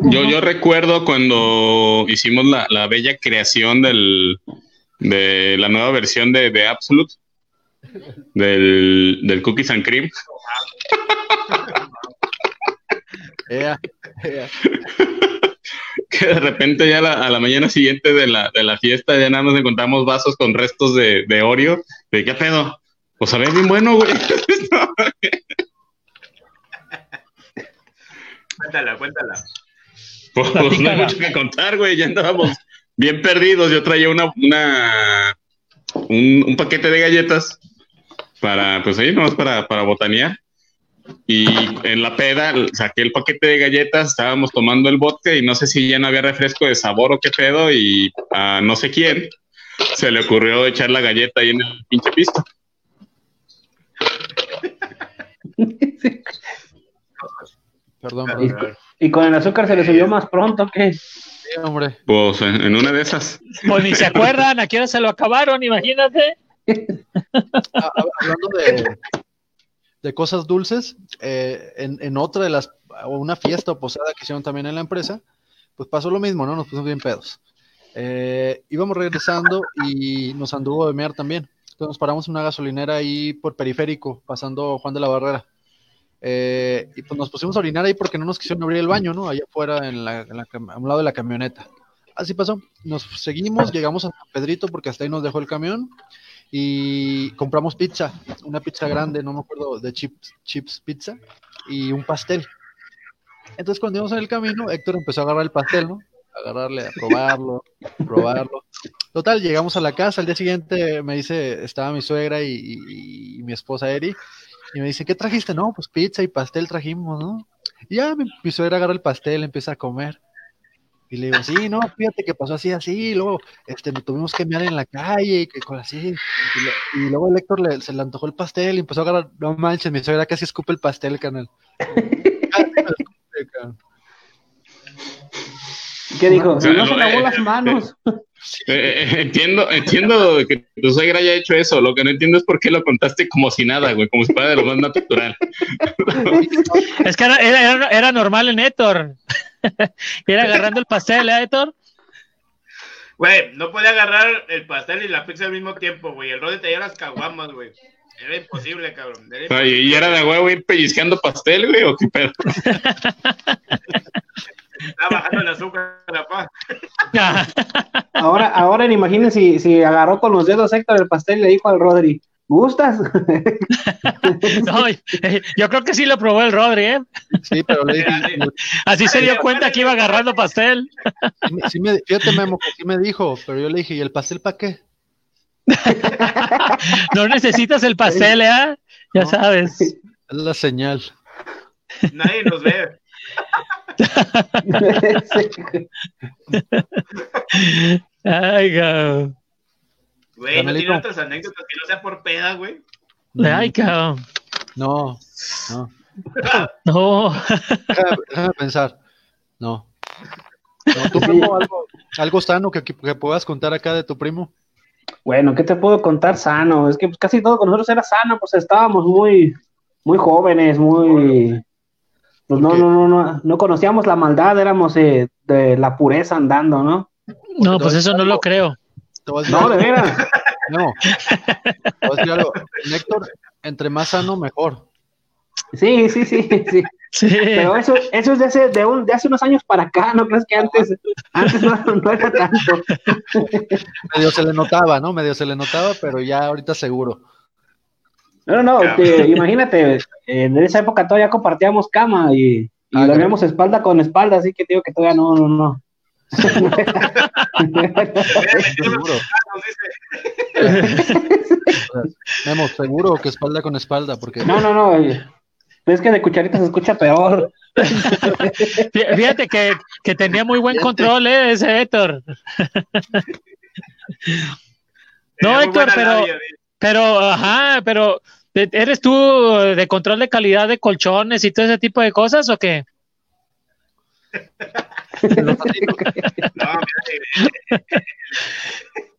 D: yo, yo recuerdo cuando hicimos la, la bella creación del, de la nueva versión de, de Absolute, del, del Cookies and Cream. [laughs]
E: Ea, ea. [laughs]
D: que de repente ya la- a la mañana siguiente de la, de la fiesta ya nada más encontramos vasos con restos de, de Oreo. ¿De qué pedo? Pues sabía bien bueno, güey. [laughs]
F: Cuéntala, cuéntala.
D: Pues, pues no hay mucho que contar, güey. Ya andábamos bien perdidos. Yo traía una, una un, un paquete de galletas para, pues ahí, nomás para, para botanear. Y en la peda saqué el paquete de galletas, estábamos tomando el vodka y no sé si ya no había refresco de sabor o qué pedo y a no sé quién se le ocurrió echar la galleta ahí en el pinche pisto.
E: Perdón,
B: Y, con el azúcar se le subió más pronto que.
E: Sí, hombre.
D: Pues en, en una de esas.
G: Pues ni se acuerdan, a hora se lo acabaron, imagínate.
E: A- a- hablando de, de cosas dulces, eh, en, en otra de las, o una fiesta o posada que hicieron también en la empresa, pues pasó lo mismo, ¿no? Nos pusimos bien pedos. Eh, íbamos regresando y nos anduvo de mear también. Entonces nos paramos en una gasolinera ahí por periférico, pasando Juan de la Barrera. Eh, y pues nos pusimos a orinar ahí porque no nos quisieron abrir el baño, ¿no? Allá afuera, en la, en la a un lado de la camioneta. Así pasó. Nos seguimos, llegamos a San Pedrito porque hasta ahí nos dejó el camión y compramos pizza, una pizza grande, no me acuerdo, de chips, chips pizza y un pastel. Entonces cuando íbamos en el camino, Héctor empezó a agarrar el pastel, ¿no? A agarrarle, a probarlo, probarlo. Total, llegamos a la casa, al día siguiente me dice, estaba mi suegra y mi esposa Eri, y me dice, ¿qué trajiste? No, pues pizza y pastel trajimos, ¿no? Y ya mi, mi suegra agarra el pastel, empieza a comer. Y le digo, sí, no, fíjate que pasó así, así, y luego este, nos tuvimos que mear en la calle, y que con así. Y, lo- y luego el Héctor le, se le antojó el pastel y empezó a agarrar, no manches, mi suegra casi escupe el pastel, canal. Casi [laughs] me lo escupe, canal.
B: ¿Qué dijo?
D: Sí,
B: no se lavó
D: eh,
B: las manos. [laughs]
D: Eh, eh, entiendo, entiendo que tu suegra haya hecho eso. Lo que no entiendo es por qué lo contaste como si nada, güey, como si fuera de lo más natural. [laughs]
G: Es que era, era, era normal en Héctor. [laughs] Era agarrando el pastel, ¿eh, Héctor?
F: Güey, no podía agarrar el pastel y la pizza al mismo tiempo, güey. El Rodri traía las caguamas, güey. Era imposible, cabrón. Era imposible.
D: Oye, ¿y era de huevo ir pellizcando pastel, güey, o qué pedo?
F: Estaba bajando el azúcar, papá. [laughs]
B: Ahora, ahora imaginen si, si agarró con los dedos Héctor el pastel y le dijo al Rodri, ¿gustas? [laughs]
G: No, eh, yo creo que sí lo probó el Rodri, ¿eh?
E: Sí, pero le dije, [laughs]
G: Así se dio cuenta que iba agarrando pastel.
E: sí me- fíjate, Memo, que sí me dijo, pero yo le dije, ¿y el pastel para qué? [laughs]
G: No necesitas el pastel, ¿eh? Ya
E: No.
G: sabes.
E: Es la señal.
F: Nadie nos ve.
G: Ay, cabrón.
F: Güey, no tiene otras anécdotas que no sea por peda, güey.
G: Ay, cabrón.
E: No, no.
G: No.
E: Déjame, déjame pensar. No. No, ¿Tu primo algo, algo sano que, que puedas contar acá de tu primo?
B: Bueno, ¿qué te puedo contar sano? Es que pues, casi todo con nosotros era sano, pues estábamos muy, muy jóvenes, muy... Pues no, no, no, no, no conocíamos la maldad, éramos eh, de la pureza andando, ¿no?
G: No, pues eso no lo creo.
E: Te voy a decir
B: No, de
E: algo.
B: veras. [laughs]
E: No. Te voy a decir algo. Héctor, entre más sano, mejor.
B: Sí, sí, sí, sí. [laughs]
G: Sí.
B: Pero eso, eso es de hace, de, un, de hace unos años para acá, ¿no crees que antes, antes no, no era tanto? [laughs]
E: Medio se le notaba, ¿no? Medio se le notaba, pero ya ahorita seguro.
B: No, no, no, que imagínate, en esa época todavía compartíamos cama y, y
E: Ah,
B: dormíamos espalda con espalda, así que te digo que todavía no, no, no.
E: Seguro. [laughs] Memo, seguro que espalda con espalda, porque
B: No, no, no. oye. Es que de cucharita se escucha peor.
G: Fí- Fíjate que, que tenía muy buen control, ¿eh? Ese Héctor. No, Héctor, pero,
F: labia,
G: pero, ajá, pero ¿e- ¿eres tú de control de calidad de colchones y todo ese tipo de cosas o qué? [laughs]
F: No, mira,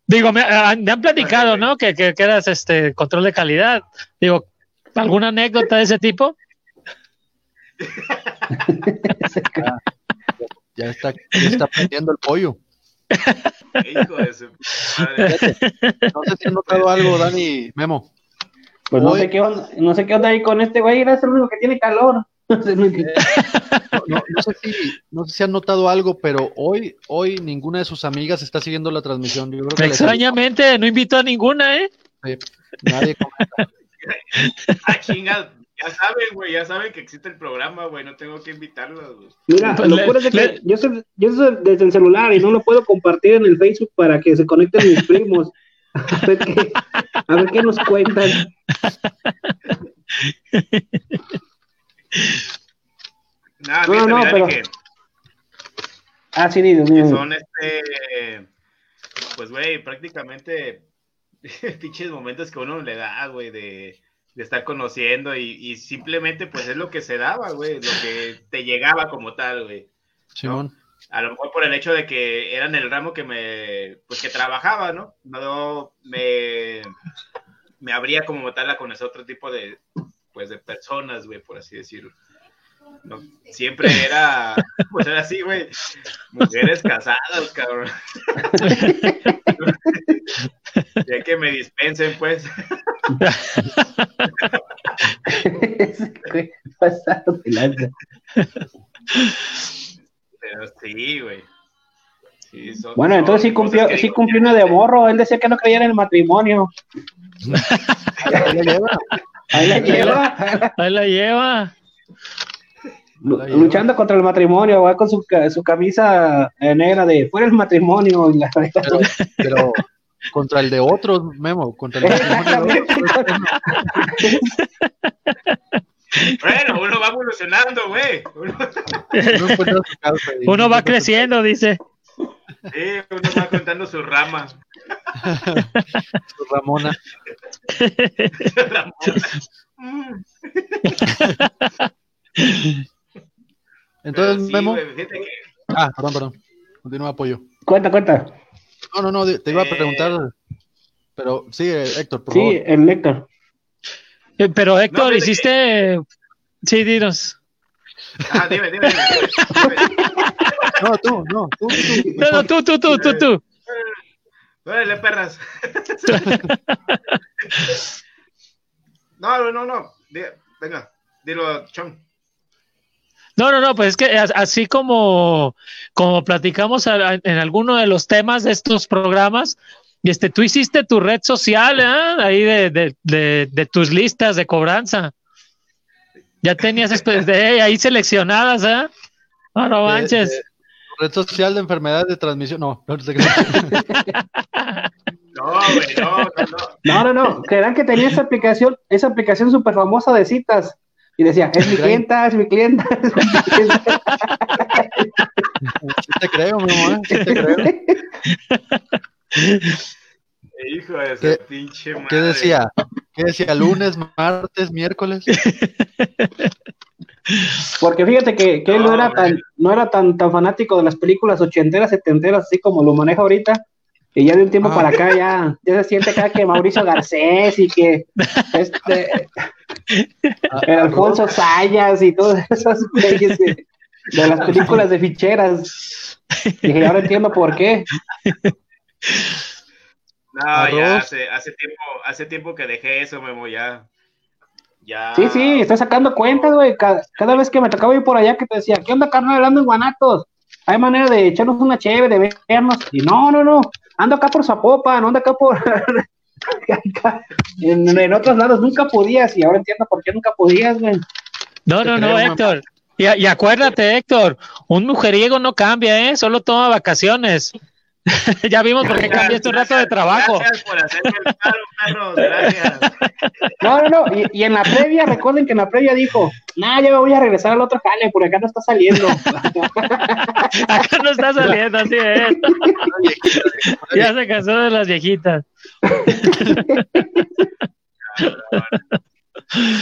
G: Digo, me, ah, me han platicado, ¿no? Que, que, que eras este control de calidad. Digo, ¿alguna anécdota de ese tipo? [laughs]
E: ya está, ya está prendiendo el pollo.
F: hijo de su madre.
E: No sé si han notado algo, Dani, Memo.
B: Pues no
E: Hoy-
B: sé qué onda, no sé qué onda ahí con este güey, es el único que tiene calor. [laughs]
E: No, no- sé si, no sé si han notado algo, pero hoy, hoy ninguna de sus amigas está siguiendo la transmisión. Yo creo que les-
G: Extrañamente, no invito a ninguna, ¿eh?
E: nadie comenta. [laughs]
F: Ah, chinga, ya saben, güey, ya saben que existe el programa, güey, no tengo que invitarlos, güey.
B: Mira,
G: Pues
B: lo
G: le-
B: es que
G: le-
B: yo soy, yo soy desde el celular y no lo puedo compartir en el Facebook para que se conecten mis primos. A ver qué, a ver qué nos cuentan. [laughs]
F: Nada,
B: No,
F: fíjate,
B: no,
F: mira,
B: pero-
F: que,
B: Ah, sí, Dios
F: que
B: mío.
F: son este, pues, güey, prácticamente [laughs] pinches momentos que uno le da, güey, de, de estar conociendo y, y simplemente, pues, es lo que se daba, güey, lo que te llegaba como tal, güey.
E: Simón.
F: a lo mejor por el hecho de que era en el ramo que me, pues que trabajaba, ¿no? No me, me abría como tal a conocer otro tipo de, pues de personas, güey, por así decirlo. No, siempre era, pues era así, güey, mujeres casadas, cabrón. Ya que me dispensen, pues.
B: Ese güey, pasado de lanza.
F: Pero sí, güey. Sí, son-
B: Bueno, entonces sí cumplió, sí
F: digo,
B: cumplió una de morro. Él decía que no creía en el matrimonio. [laughs] [laughs]
E: Ahí la lleva. [laughs]
B: Ahí la lleva. Luchando contra el matrimonio, va con su, su camisa eh, negra de fuera el matrimonio. y la-
E: Pero, pero contra el de otros, Memo, contra el [laughs] matrimonio de otros.
F: Bueno, uno va evolucionando, güey. Uno,
G: Uno va creciendo, dice.
F: sí, uno va contando sus ramas.
E: Ramona. [laughs] Entonces,
F: sí,
E: Memo.
F: que-
E: Ah, perdón, perdón. Continúa apoyo.
B: Cuenta, cuenta.
E: No, no, no, te iba a
F: Eh.
E: preguntar. Pero sigue, Héctor, por
B: Sí,
E: favor.
B: el Héctor.
G: Eh, Pero Héctor, hiciste. Sí, dinos.
F: Ah, dime, dime, dime. dime. [laughs]
E: No, tú, no, tú, tú.
G: No, no, tú, tú, tú, tú, tú.
F: Órale, perras. [laughs] No, no, no, Venga, dilo, Chon.
G: No, no, no, pues es que as- así como, como platicamos a- a- en alguno de los temas de estos programas, y este, tú hiciste tu red social, ¿eh? Ahí de, de, de, de tus listas de cobranza. Ya tenías espe- de ahí seleccionadas, ¿eh? No, no manches.
E: Red social de enfermedades de transmisión. No, no sé qué.
F: No, güey, no, no, no.
B: No, no, no. Creerán que tenía esa aplicación, esa aplicación súper famosa de citas. Y decía, es mi clienta, es mi clienta, es mi clienta.
E: Sí te creo, mi amor, sí te creo. [laughs]
F: Hijo de
E: ¿Qué-
F: pinche madre.
E: ¿Qué decía? ¿Qué decía? ¿Lunes, martes, miércoles? [laughs]
B: Porque fíjate que, que él no
F: No,
B: era tan, no era tan, tan fanático de las películas ochenteras, setenteras, así como lo maneja ahorita. Y ya de un tiempo
E: Ah.
B: para acá ya, ya se siente acá que Mauricio Garcés y que este el Alfonso Sayas y todos esos güeyes de, de las películas de ficheras. Dije, ahora entiendo por qué.
F: No, ya hace tiempo, hace tiempo que dejé eso, Memo, ya. Ya.
B: Sí, sí, estoy sacando cuentas, güey. Cada, cada vez que me tocaba ir por allá que te decía, ¿qué onda, carnal? Ando en Guanatos. Hay manera de echarnos una cheve, de vernos. Y no, no, no. Ando acá por Zapopan, ando acá por. [laughs] En, en otros lados nunca podías. Y ahora entiendo por qué nunca podías, güey.
G: No, no, no. Héctor. Y, y acuérdate, Héctor, un mujeriego no cambia, ¿eh? Solo toma vacaciones. [laughs] ya vimos por qué cambiaste un rato de trabajo.
F: Gracias por hacerme el paro, perros, gracias.
B: No, no, no. Y, y en la previa, recuerden que en la previa dijo, nah, ya me voy a regresar al otro jale, por acá no está saliendo. [laughs]
G: Acá no está saliendo, así es. ya se cansó de las viejitas.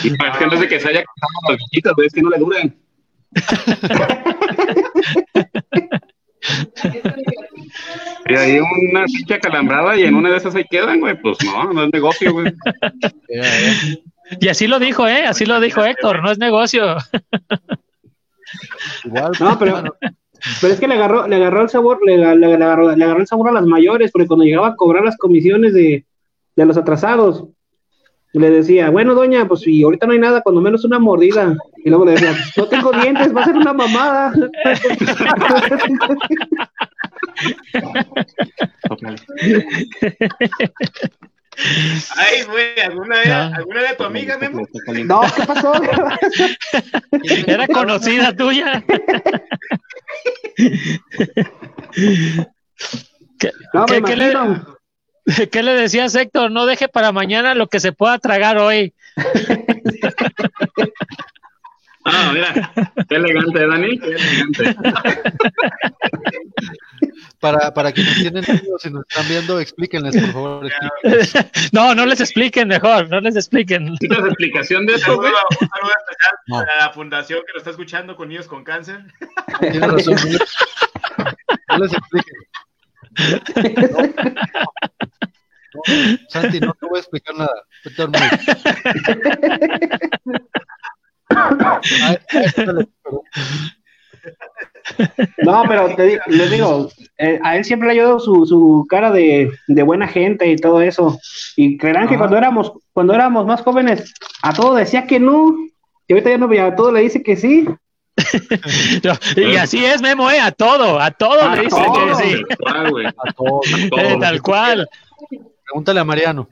D: Y es que no de que se haya casado a las viejitas, es que no le duran. [laughs] Y ahí una pinche calambrada y en una de esas ahí quedan, güey. Pues no, no es negocio, güey. [laughs]
G: Y así lo dijo, ¿eh? Así lo dijo Héctor, no es negocio.
E: Igual,
B: No, pero,
E: bueno,
B: pero es que le agarró, le agarró el sabor, le, le- le agarró, le agarró el sabor a las mayores, porque cuando llegaba a cobrar las comisiones de, de los atrasados, le decía, bueno, doña, pues si ahorita no hay nada, cuando menos una mordida. Y luego le decía, "Pues, no tengo dientes, va a ser una mamada.
F: Ay, güey, ¿alguna vez,
G: No.
F: ¿alguna vez tu amiga, Memo?
B: no, ¿qué pasó?
G: Era conocida tuya. ¿Qué,
B: No, me
G: qué- le. [laughs] qué le decías, Héctor? No deje para mañana lo que se pueda tragar hoy. [laughs]
D: Ah, mira, qué elegante, Dani, qué elegante. [laughs]
E: para, para quienes tienen amigos y nos están viendo, explíquenles, por favor.
G: No, no les expliquen mejor, no les expliquen.
D: ¿Necesitas explicación de
F: saludo,
D: güey?
F: un saludo especial
E: No.
F: para la fundación que nos está escuchando con niños con cáncer.
E: Tienes razón. No les expliquen. No, Santi, no te voy a explicar nada. Vete a dormir.
B: No, pero te di- les digo, eh, a él siempre le ha ayudado su, su cara de, de buena gente y todo eso. Y creerán que cuando éramos, cuando éramos más jóvenes, a todo decía que no. Y ahorita ya no, a todo le dice que sí. [laughs]
G: Y así es, Memo, ¿eh? A todo, a todo
B: A
G: le dicen
B: todo.
G: que sí.
D: Tal, güey.
E: A.
D: Todo. [laughs]
G: Eh, tal cual.
E: Pregúntale a Mariano.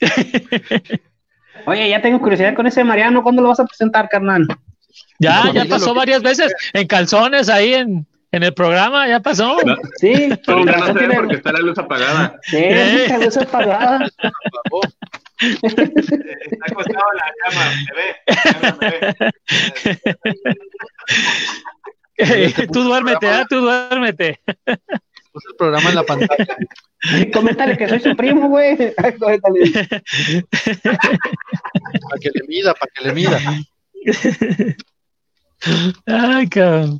E: [laughs]
B: Oye, ya tengo curiosidad con ese Mariano, ¿cuándo lo vas a presentar, carnal?
G: Ya, ya pasó
E: que-
G: varias veces en calzones ahí en, en el programa, ya pasó.
D: No,
B: Sí, con
D: Ahorita no
B: razón
D: se ve
B: tiene-
D: porque está la luz apagada.
B: Sí, muchas veces pagada.
E: Por favor.
F: Está acostado en la cama, me ve. ya me ve. [laughs]
G: tú duérmete, ah, tú duérmete.
E: Puse el programa en la pantalla.
B: Coméntale que soy su primo, güey. Coméntale.
E: Para que le mida, para que le mida.
G: Ay, cabrón.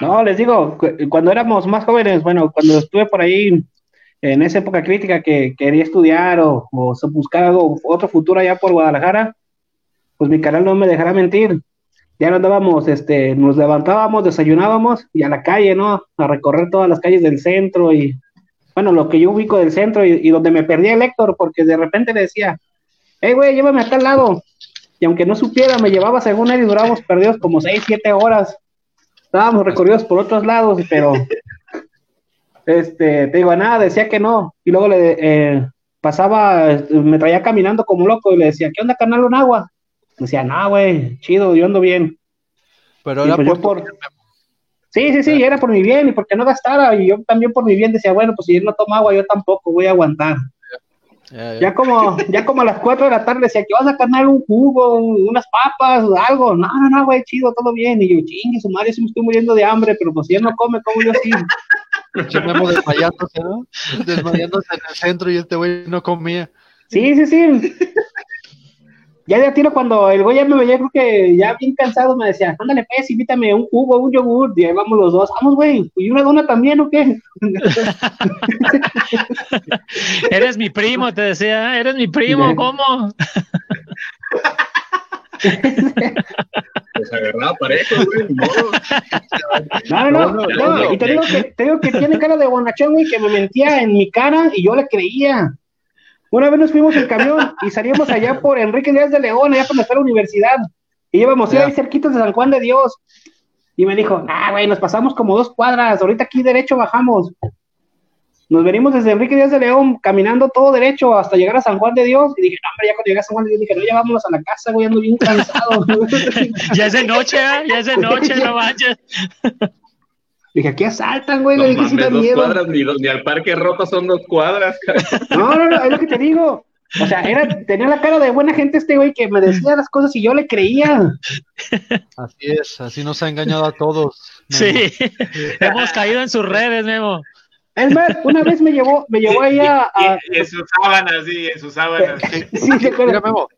F: No, no.
B: No, les digo, cu- cuando éramos más jóvenes, bueno, cuando estuve por ahí en esa época crítica que quería estudiar o, o buscar algo, otro futuro allá por Guadalajara, pues mi canal no me dejará mentir. Ya no andábamos, este, nos levantábamos, desayunábamos y a la calle, ¿no? A recorrer todas las calles del centro y, bueno, lo que yo ubico del centro y, donde me perdía el Héctor, porque de repente le decía, hey, güey, llévame a tal lado. Y aunque no supiera, me llevaba según él y durábamos perdidos como 6, 7 horas estábamos recorridos por otros lados, pero [laughs] este, te digo, nada, decía que no, y luego le eh, pasaba, me traía caminando como loco y le decía, ¿qué onda, carnal, un agua? Decía, no, güey, chido, yo ando bien.
E: Pero
B: Y
E: era
B: pues
E: por,
B: por- Sí, sí, sí, era por mi bien y porque no gastara, y yo también por mi bien decía, bueno, pues si él no toma agua, yo tampoco voy a aguantar.
E: Ya,
B: como, ya como a las 4 de la tarde decía que vas a carnal un jugo, un- unas papas, algo. No, no, no, güey, chido, todo bien. Y yo, chingue, su madre, sí me estoy muriendo de hambre, pero pues si él no come, como yo sí.
E: Desmayándose, ¿no? Desmayándose en el centro y este güey no comía.
B: Sí, sí, sí. Ya de a tiro cuando el güey ya me veía, creo que ya bien cansado, me decía, ándale, pues, invítame un jugo, un yogur. Y ahí vamos los dos. Vamos, güey. ¿Y una dona también o qué? [laughs]
G: Eres mi primo, te decía, eres mi primo. ¿cómo? [laughs]
D: Pues agarraba parejo, güey.
B: No, no, no.
E: No, no,
B: no,
D: no,
B: y te digo, que, te digo que tiene cara de bonachón, güey, que me mentía en mi cara y yo le creía. Una vez nos fuimos en camión y salíamos allá por Enrique Díaz de León, allá por nuestra universidad. Y íbamos
E: Ya.
B: ahí cerquitos de San Juan de Dios. Y me dijo, ah, güey, nos pasamos como dos cuadras, ahorita aquí derecho bajamos. Nos venimos desde Enrique Díaz de León caminando todo derecho hasta llegar a San Juan de Dios. Y dije, no, hombre, ya cuando llegué a San Juan de Dios, dije, no, ya vámonos a la casa, güey, ando bien cansado. [laughs]
G: Ya es de noche, ¿eh? ya es de noche, no manches. [laughs]
B: dije, aquí asaltan, güey,
D: No
B: le dije, sí da
D: mames, dos
B: miedo.
D: cuadras, ni, dos- ni al Parque Rojo son dos cuadras. [laughs]
B: No, no, no, es lo que te digo. O sea, era, tenía la cara de buena gente este güey que me decía las cosas y yo le creía.
E: Así es, así nos ha engañado a todos. Memo.
G: Sí, hemos caído en sus redes, Memo.
B: Es más, una vez me llevó, me llevó ahí a,
F: en sus sábanas, sí, en sus sábanas. [laughs]
B: sí, ¿te acuerdas?
E: Mira, Memo.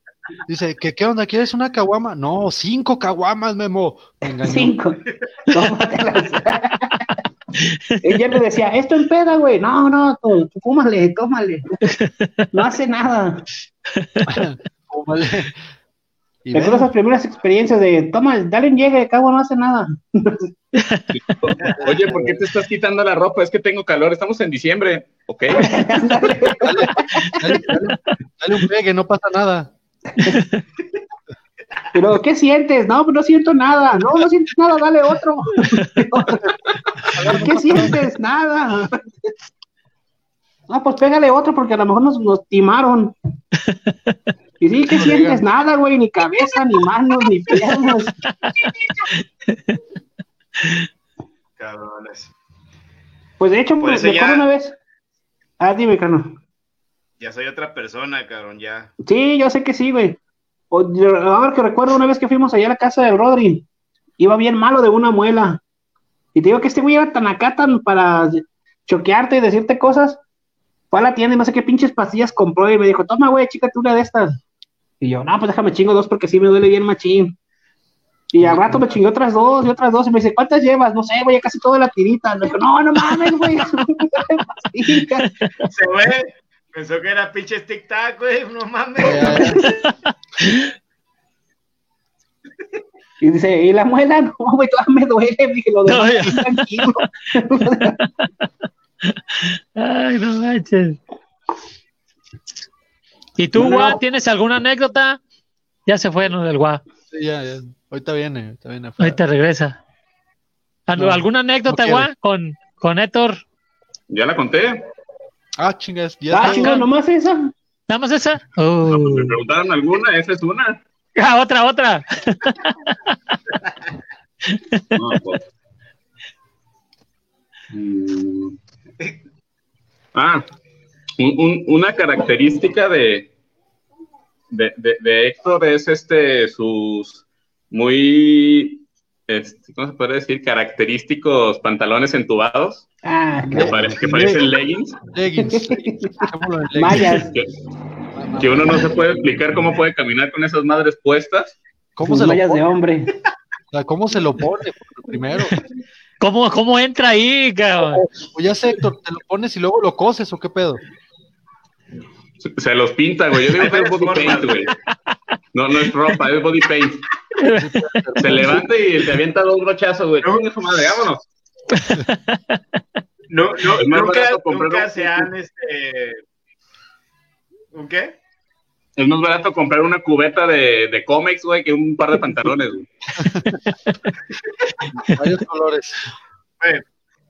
E: Dice, ¿qué, ¿qué onda? ¿Quieres una caguama? No, cinco caguamas, Memo. Me.
B: Cinco. [laughs] Tómatelas. [laughs] Ella me decía, esto en peda, güey. No, no, tú, tú fúmale, tómale. No hace nada. [laughs]
E: Tómale. Y
B: Recuerdo
E: ven,
B: esas primeras experiencias de, toma, dale un llegue, cabo, no hace nada.
D: Oye, ¿por qué te estás quitando la ropa? Es que tengo calor, estamos en diciembre. Ok.
E: dale, dale, dale un pegue, no pasa nada. [laughs]
B: Pero, ¿qué sientes? No, pues no siento nada. No, no sientes nada, dale otro. [laughs] ¿Qué sientes? Nada. No, pues pégale otro porque a lo mejor nos, nos timaron. Y sí, ¿qué sientes? Nada, güey, ni cabeza, ni manos, ni piernas.
F: Cabrones.
B: Pues de hecho,
F: Por
B: me
F: ya-
B: una vez. Ah, dime, carnal.
F: Ya soy otra persona, cabrón, ya.
B: Sí, yo sé que sí, güey. Ahora que recuerdo una vez que fuimos allá a la casa del Rodri, iba bien malo de una muela. Y te digo que este güey era tan acá, tan para choquearte y decirte cosas. Fue a la tienda y no sé qué pinches pastillas compró y me dijo, toma, güey, chícate una de estas. Y yo, no, pues déjame chingo dos porque sí me duele bien machín. Y al rato me chingué otras dos y otras dos y me dice, ¿cuántas llevas? No sé, güey, ya casi toda la tirita. Le digo, no, no mames, güey. pastillas". [laughs]
F: Se ve. Pensó que era pinche tic-tac, güey. No mames.
B: Y dice, ¿y la muela? [laughs] No, güey, todavía me duele. Dije, lo
G: No,
B: demás,
G: ya.
B: tranquilo. [laughs]
G: Ay, no manches. ¿Y tú,
B: No.
G: Gua, tienes alguna anécdota? Ya se fue, ¿no? Del Gua.
E: Sí, ya, ya. Ahorita viene, ahorita viene. afuera.
G: Ahorita regresa. ¿Al-
E: No,
G: ¿Alguna anécdota,
E: no.
G: Gua, con, con Héctor?
D: Ya la conté.
E: Ah, chingas, ya
B: Ah, chingón, nomás esa.
G: ¿Nada más esa?
D: No, pues
G: Oh.
D: me preguntaron alguna, esa es una.
G: Ah, otra, otra.
D: No, pues. Mm. Ah, un- un- una característica de, de, de, de Héctor es este, sus muy, este, ¿cómo se puede decir? Característicos pantalones entubados,
B: Ah,
D: que, pare- que parecen leggings. [laughs]
B: Mayas.
D: que, que uno no se puede explicar cómo puede caminar con esas madres puestas.
E: ¿Cómo
B: Sus
E: se, lo
B: mallas
E: pone?
B: de hombre.
E: O sea, ¿Cómo se lo pone primero?
G: ¿Cómo, cómo entra ahí, cabrón?
E: O ya sé, Héctor, ¿te lo pones y luego lo coses o qué pedo?
D: Se- Se los pinta, güey. Yo digo que es body paint, güey. No, no es ropa, es body paint. [laughs] Se levanta y te avienta dos brochazos, güey. No, madre, vámonos.
F: No, nunca, se han, este... ¿Un qué?
D: Es más barato comprar una cubeta de, de cómics, güey, que un par de pantalones, güey. [laughs]
E: Varios colores.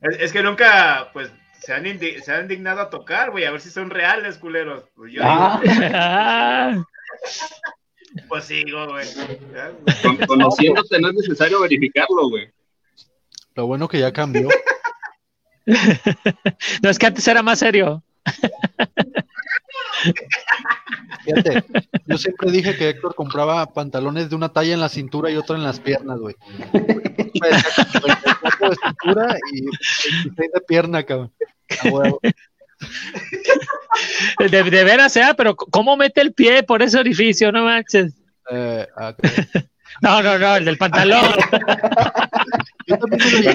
F: Es, es que nunca, pues, se han, indi- se han indignado a tocar, güey, a ver si son reales, culeros. Pues yo
B: Ah,
F: digo, [laughs] pues sigo, güey.
D: Con- Conociéndote no es necesario verificarlo, güey.
E: Lo bueno que ya cambió. [laughs]
G: no, es que antes era más serio.
E: Fíjate, yo siempre dije que Héctor compraba pantalones de una talla en la cintura y otra en las piernas, güey. Me decía que 44 de cintura y 26 de pierna, cabrón. A huevo.
G: De, de veras, sea, pero ¿cómo mete el pie por ese orificio? No manches.
E: Eh, ah,
G: No, no, no, el del pantalón. [laughs] El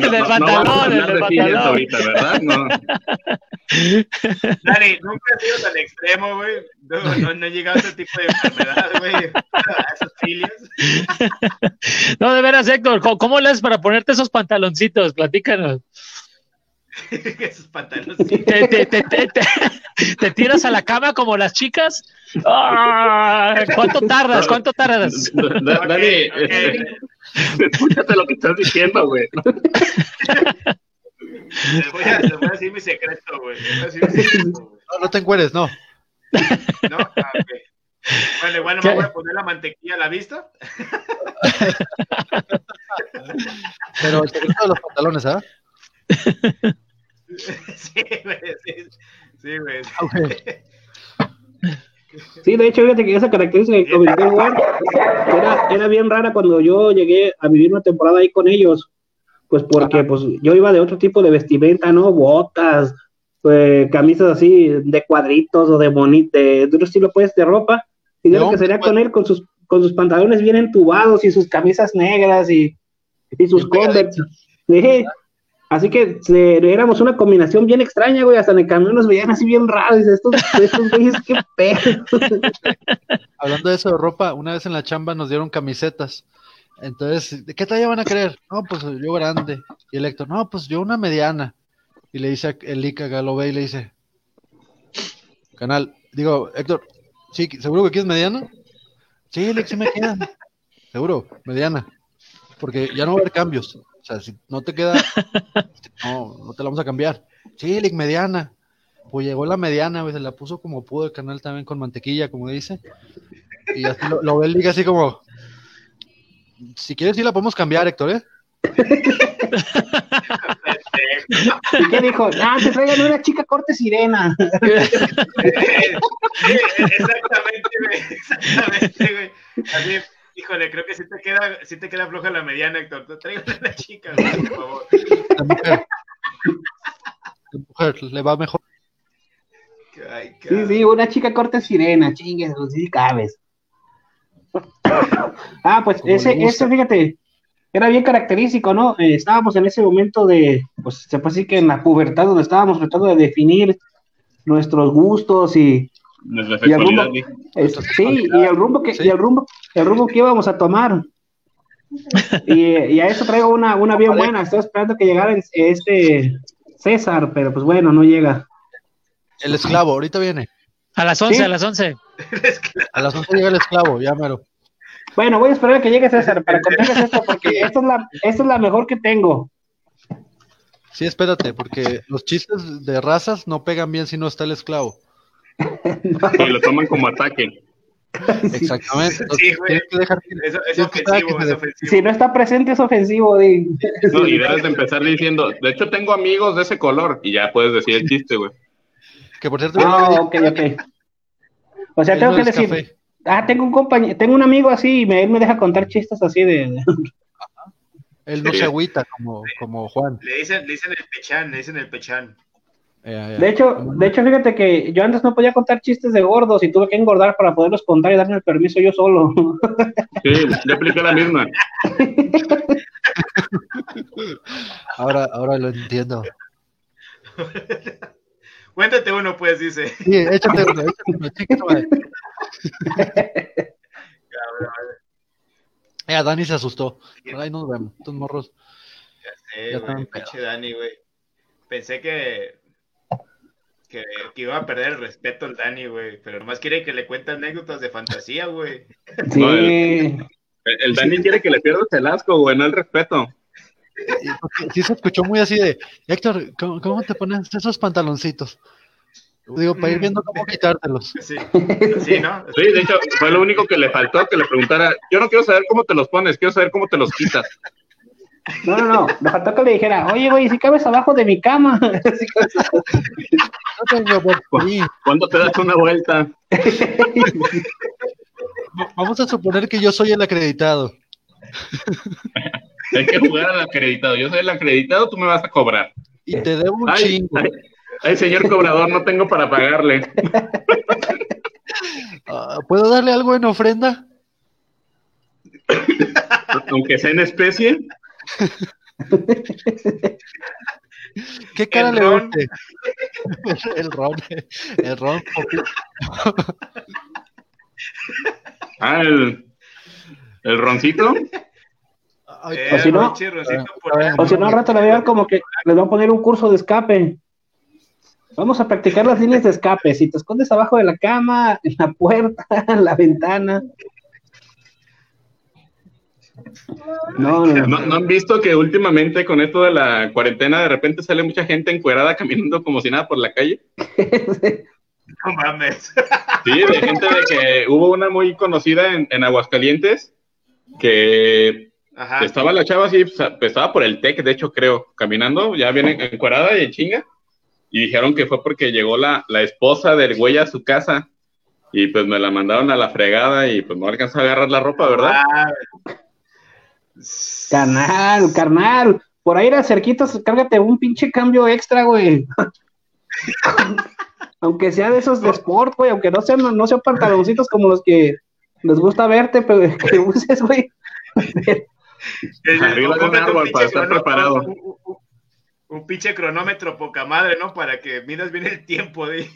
G: del pantalón, el del pantalón.
D: ahorita, ¿verdad? No. [laughs]
F: Dani, nunca has sido tan extremo, güey. No, no, no he llegado a ese tipo de enfermedad, güey. A esas filias. [laughs]
G: No, de veras, Héctor, ¿cómo, cómo le haces para ponerte esos pantaloncitos? Platícanos. [laughs]
F: Esos pantalones.
G: ¿Te, te, te, te, te- te tiras a la cama como las chicas? Ah, ¿Cuánto tardas? ¿Cuánto tardas?
D: Da- da-
F: Ok,
D: Dani,
F: ok.
D: este, escúchate lo que estás diciendo, güey.
F: Les voy, a, les voy a decir mi secreto, güey.
E: No, no te encueres, no.
F: ¿No? Ah, ok. Bueno, igual no
G: ¿Qué?
F: me voy a poner la mantequilla a la vista.
E: Pero el secreto de los pantalones, ¿ah?
F: Sí, güey. Sí, sí, güey.
E: Ah, güey.
B: Sí, de hecho, fíjate que esa característica que era, era bien rara cuando yo llegué a vivir una temporada ahí con ellos. Pues porque pues, yo iba de otro tipo de vestimenta, ¿no? Botas, pues, camisas así de cuadritos o de bonito, de, de otro estilo, pues, de ropa. Y
E: De
B: yo lo que sería
E: pues.
B: con él con sus, con sus pantalones bien entubados y sus camisas negras y, y sus Converse. Dije, Así que se- éramos una combinación bien extraña, güey. Hasta en el camión nos veían así bien raros. Estos, estos güeyes, qué pedo. [laughs]
E: Hablando de eso de ropa, una vez en la chamba nos dieron camisetas. Entonces, ¿de qué talla van a querer? No, pues yo grande. Y el Héctor, no, pues yo una mediana. Y le dice a el Ica Galové y le dice, canal, digo, Héctor, ¿sí, ¿seguro que quieres mediana? Sí, Lex, sí me queda. Seguro, mediana. Porque ya no va a haber cambios. O sea, si no te queda, [laughs] no, no te la vamos a cambiar. Sí, Lex, mediana. Pues llegó la mediana, güey, se la puso como pudo el canal también con mantequilla, como dice. Y así lo, lo ve el Liga así como, si quieres sí la podemos cambiar, Héctor, ¿eh?
B: ¿Y qué dijo? Ah, te traigan una chica corte sirena. [laughs] [laughs]
F: Exactamente, güey. Exactamente, güey. Así, híjole, creo que sí te queda, sí te queda floja la mediana, Héctor. Te traigo una chica, güey, por favor.
E: La mujer. La mujer le va mejor.
F: Ay,
B: Sí, sí, una chica corte sirena, chingues, pues sí cabes. Ah, pues
E: Como
B: ese, ese, fíjate, era bien característico, ¿no? Eh, estábamos en ese momento de, pues se puede decir que en la pubertad, donde estábamos tratando de definir nuestros gustos y,
D: Nuestra
B: Y el rumbo- es- sí, y el rumbo que,
E: Sí.
B: y el rumbo, el rumbo que íbamos a tomar. [laughs] Y, y a eso traigo una, una bien buena, estoy esperando que llegara este César, pero pues bueno, no llega.
E: El esclavo, ahorita viene.
G: A las 11,
B: Sí.
G: a las 11.
E: A las 11 llega el esclavo, ya mero.
B: Bueno, voy a esperar a que llegue César para contarles esto, porque [laughs] esta es la, esta es la mejor que tengo.
E: Sí, espérate, porque los chistes de razas no pegan bien si no está el esclavo. [laughs]
D: Y lo toman como ataque.
E: Exactamente. Entonces,
F: Sí, güey.
E: tienes que dejar que-
F: Eso es ofensivo,
E: que
F: es ofensivo.
B: Si no está presente es ofensivo. di.
D: No, y debes de empezar diciendo, de hecho tengo amigos de ese color, y ya puedes decir el chiste, güey.
E: Que por cierto,
B: Ah, ok, ok. O sea, tengo que decir,
E: café.
B: Ah, tengo un compañero, tengo un amigo así y me, él me deja contar chistes así de...
E: Él no se agüita como, como Juan.
F: Le dicen, le dicen el pechán, le dicen el pechán.
B: De hecho, de hecho, fíjate que yo antes no podía contar chistes de gordos y tuve que engordar para poderlos contar y darme el permiso yo solo. [laughs]
D: Sí, yo apliqué la misma. [laughs]
E: ahora, ahora lo entiendo. [laughs]
F: Cuéntate uno, pues, dice.
E: Sí, échate uno, échate uno, chiquito. Eh, Dani se asustó. Ahí nos vemos, estos morros. Ya
F: güey,
E: están
F: pinche Dani, güey. Pensé que, que, que iba a perder el respeto el Dani, güey. Pero nomás quiere que le cuente anécdotas de fantasía, güey. [laughs]
B: Sí.
D: No, El, el Dani quiere que le pierdas el asco, güey, no el respeto.
E: Sí se escuchó muy así de, Héctor, ¿cómo, cómo te pones esos pantaloncitos? Digo, para ir viendo cómo quitártelos.
F: Sí, sí ¿no?
D: Sí, de hecho, fue lo único que le faltó, que le preguntara, yo no quiero saber cómo te los pones, quiero saber cómo te los quitas.
B: No, no, no. Me faltó que le dijera, oye, güey, si cabes abajo de mi cama. [laughs] [laughs]
D: ¿Cuándo te das una vuelta? [laughs]
E: Vamos a suponer que yo soy el acreditado. [laughs]
D: Hay que jugar al acreditado. Yo soy el acreditado, tú me vas a cobrar.
E: Y te debo un
D: Ay,
E: chingo.
D: ay, ay, señor cobrador, no tengo para pagarle.
E: Ah, ¿Puedo darle algo en ofrenda?
D: Aunque sea en especie.
E: ¿Qué cara
F: El
E: le
F: ron. [laughs]
E: el ron. El ron.
D: Ah, el, el roncito.
E: Ay,
F: Eh,
B: o si no-
F: Rosito
E: Ah,
B: O si no, al rato le voy a dar como que les voy a poner un curso de escape. Vamos a practicar las líneas de escape. Si te escondes abajo de la cama, en la puerta, [laughs] en la ventana. No, [laughs] no,
D: ¿No, no han visto que últimamente con esto de la cuarentena de repente sale mucha gente encuerada [laughs] caminando como si nada por la calle? [laughs]
F: No mames.
D: Sí, de gente de que hubo una muy conocida en, en Aguascalientes que
F: Ajá.
D: estaba la chava así, pues, estaba por el TEC, de hecho creo, caminando, ya viene encuerada y en chinga, y dijeron que fue porque llegó la, la esposa del güey a su casa y pues me la mandaron a la fregada y pues no alcanzó a agarrar la ropa, ¿verdad?
F: Ah,
B: Carnal, carnal. Por ahí era cerquitos, cárgate un pinche cambio extra, güey. [laughs] aunque sea de esos de sport, güey, aunque no sean, no sean pantaloncitos como los que les gusta verte, pero [laughs] que uses, güey.
D: Arriba un árbol
F: pinche
D: para estar preparado.
F: Un, un- un pinche cronómetro poca madre, ¿no? Para que midas bien el tiempo de. [laughs]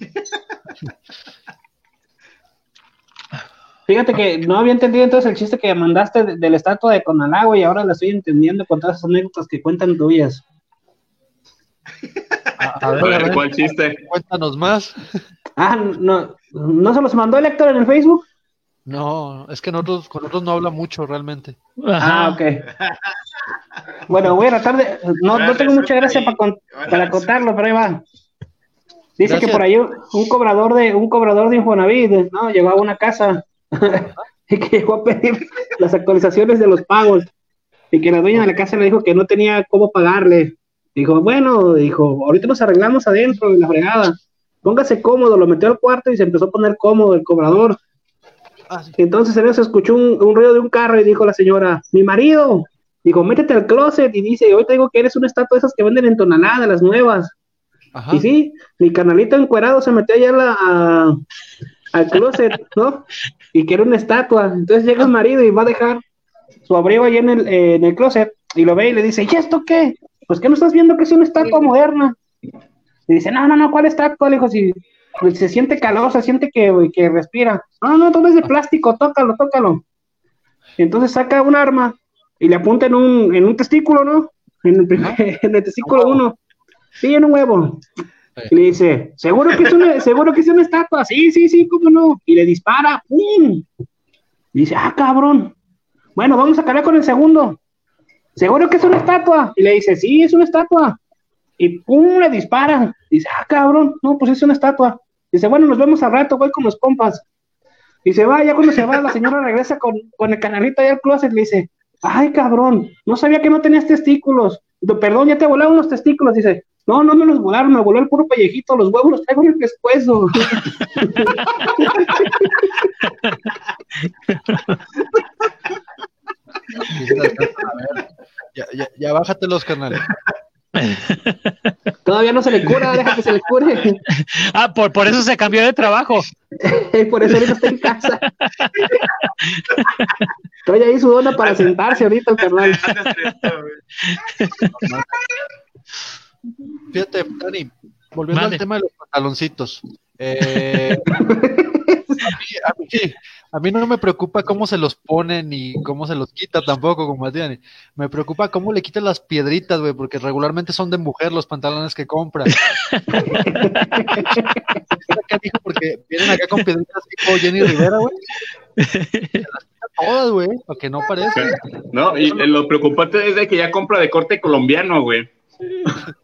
B: Fíjate que no había entendido entonces el chiste que mandaste de, de la estatua de Conalá, güey, y ahora la estoy entendiendo con todas esas anécdotas que cuentan tuyas.
E: A, [laughs] a
D: A
E: ver, a
D: ver,
E: ver,
D: ¿cuál chiste?
E: cuéntanos más.
B: Ah, no, ¿no se los mandó el Héctor en el Facebook?
E: No, es que nosotros, con nosotros no habla mucho realmente.
G: Ajá.
B: Ah, ok. Bueno, voy a tratar de. No, no tengo mucha gracia para, con- para contarlo, pero ahí va. Dice que por ahí un, un cobrador de un cobrador de Infonavit, ¿no? Llegó a una casa [laughs] y que llegó a pedir las actualizaciones de los pagos y que la dueña de la casa le dijo que no tenía cómo pagarle. Dijo, bueno, dijo, ahorita nos arreglamos adentro de la fregada. Póngase cómodo, lo metió al cuarto y se empezó a poner cómodo el cobrador.
E: Ah, sí.
B: Entonces en eso escuchó un, un ruido de un carro y dijo la señora, mi marido, dijo, métete al closet y dice, hoy te digo que eres una estatua de esas que venden en tonalada, las nuevas.
E: Ajá.
B: Y sí, mi canalito encuerado se metió allá a la- a- al closet, ¿no? Y que era una estatua. Entonces llega el marido y va a dejar su abrigo allá en el, eh, en el closet y lo ve y le dice, ¿y esto qué? Pues que no estás viendo que es una estatua moderna. Y dice, no, no, no, ¿cuál estatua? Le dijo, si pues, se siente calor, se siente que, que respira. No, no, todo es de plástico, tócalo, tócalo. Y entonces saca un arma y le apunta en un, en un testículo, ¿no? En el, primer- [laughs] en el testículo uno. Sí, en un huevo. Y le dice, ¿seguro que es una, [laughs] seguro que es una estatua? Sí, sí, sí, cómo no. Y le dispara, ¡pum! Y dice, ah, cabrón. Bueno, vamos a cargar con el segundo. ¿Seguro que es una estatua? Y le dice, sí, es una estatua. Y pum, le dispara. Dice, ah, cabrón, no, pues es una estatua. Dice, bueno, nos vemos al rato, voy con los compas. Y se va, ya cuando se va, la señora regresa con, con el canalito allá al closet, le dice, ay, cabrón, no sabía que no tenías testículos. Perdón, ya te volaron los testículos. Dice, No, no me los volaron, me voló el puro pellejito, los huevos los traigo en el pescuezo.
E: Ya, ya, ya bájatelos, carnal.
B: Todavía no se le cura, deja que se le cure.
G: Ah, por, por eso se cambió de trabajo. [laughs]
B: Por eso ahorita está en casa. Estoy ahí sudando para sentarse ahorita, carnal.
E: Fíjate, Dani, volviendo al tema de los pantaloncitos. Eh, [laughs] a, mí, a mí- a mí no me preocupa cómo se los ponen y cómo se los quita tampoco, como a ti, Dani. Me preocupa cómo le quitan las piedritas, güey, porque regularmente son de mujer los pantalones que compran. [laughs] Porque vienen acá con piedritas tipo Jenny Rivera, güey. Se las quita Todas, güey, para que no parezcan.
D: No, y lo preocupante es de que ya compra de corte colombiano, güey.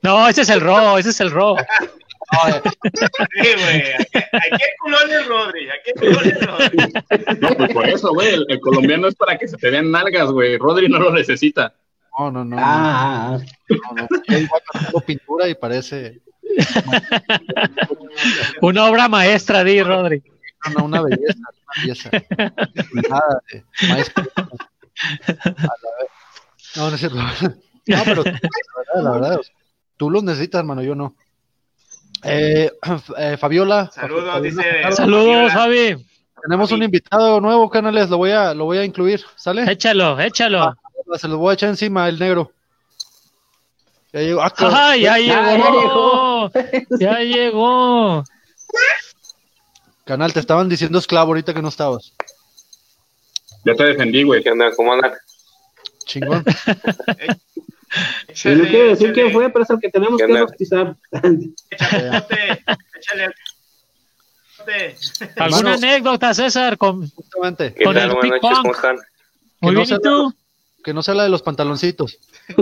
G: No, ese es el ro, ese es el ro.
E: No,
F: Sí, güey. ¿A qué- a qué culón es Rodri? ¿A qué culón es Rodri?
D: No, pues por eso, güey. El, el colombiano es para que se te vean nalgas, güey. Rodri no lo necesita.
E: no, no, no.
B: Ah,
E: no, no. No tengo pintura y parece
G: Una obra maestra, di, Rodri.
E: una, una belleza, una belleza. Nada de maestro. A la vez. No, no es cierto. No, pero [laughs] la verdad, la verdad, tú los necesitas, hermano, yo no. Eh, [clears throat] eh, Fabiola.
F: Saludos,
E: Fabiola,
F: dice.
G: Saludos, Fabi.
E: Tenemos un invitado nuevo, canales, lo voy a, lo voy a incluir, ¿sale?
G: Échalo, échalo.
E: Se los voy a echar encima, el negro. Ya llegó. Ah.
G: ¡Ajá! Ya
B: ya
G: llegó. Ya llegó.
E: Canal, te estaban diciendo esclavo ahorita que no estabas.
D: Ya te defendí, güey.
H: ¿Qué onda? ¿Cómo andan?
E: Chingón. [laughs]
B: no quiero decir quién fue, pero es el que tenemos
H: ¿Qué
B: que bautizar.
F: Échale, échale.
G: ¿Alguna anécdota, César? Con...
E: Justamente.
H: ¿Qué
G: Con
H: tal?
G: el.
H: ¿cómo están?
G: Muy bien, ¿y tú?
E: Que no se habla de los pantaloncitos. [laughs]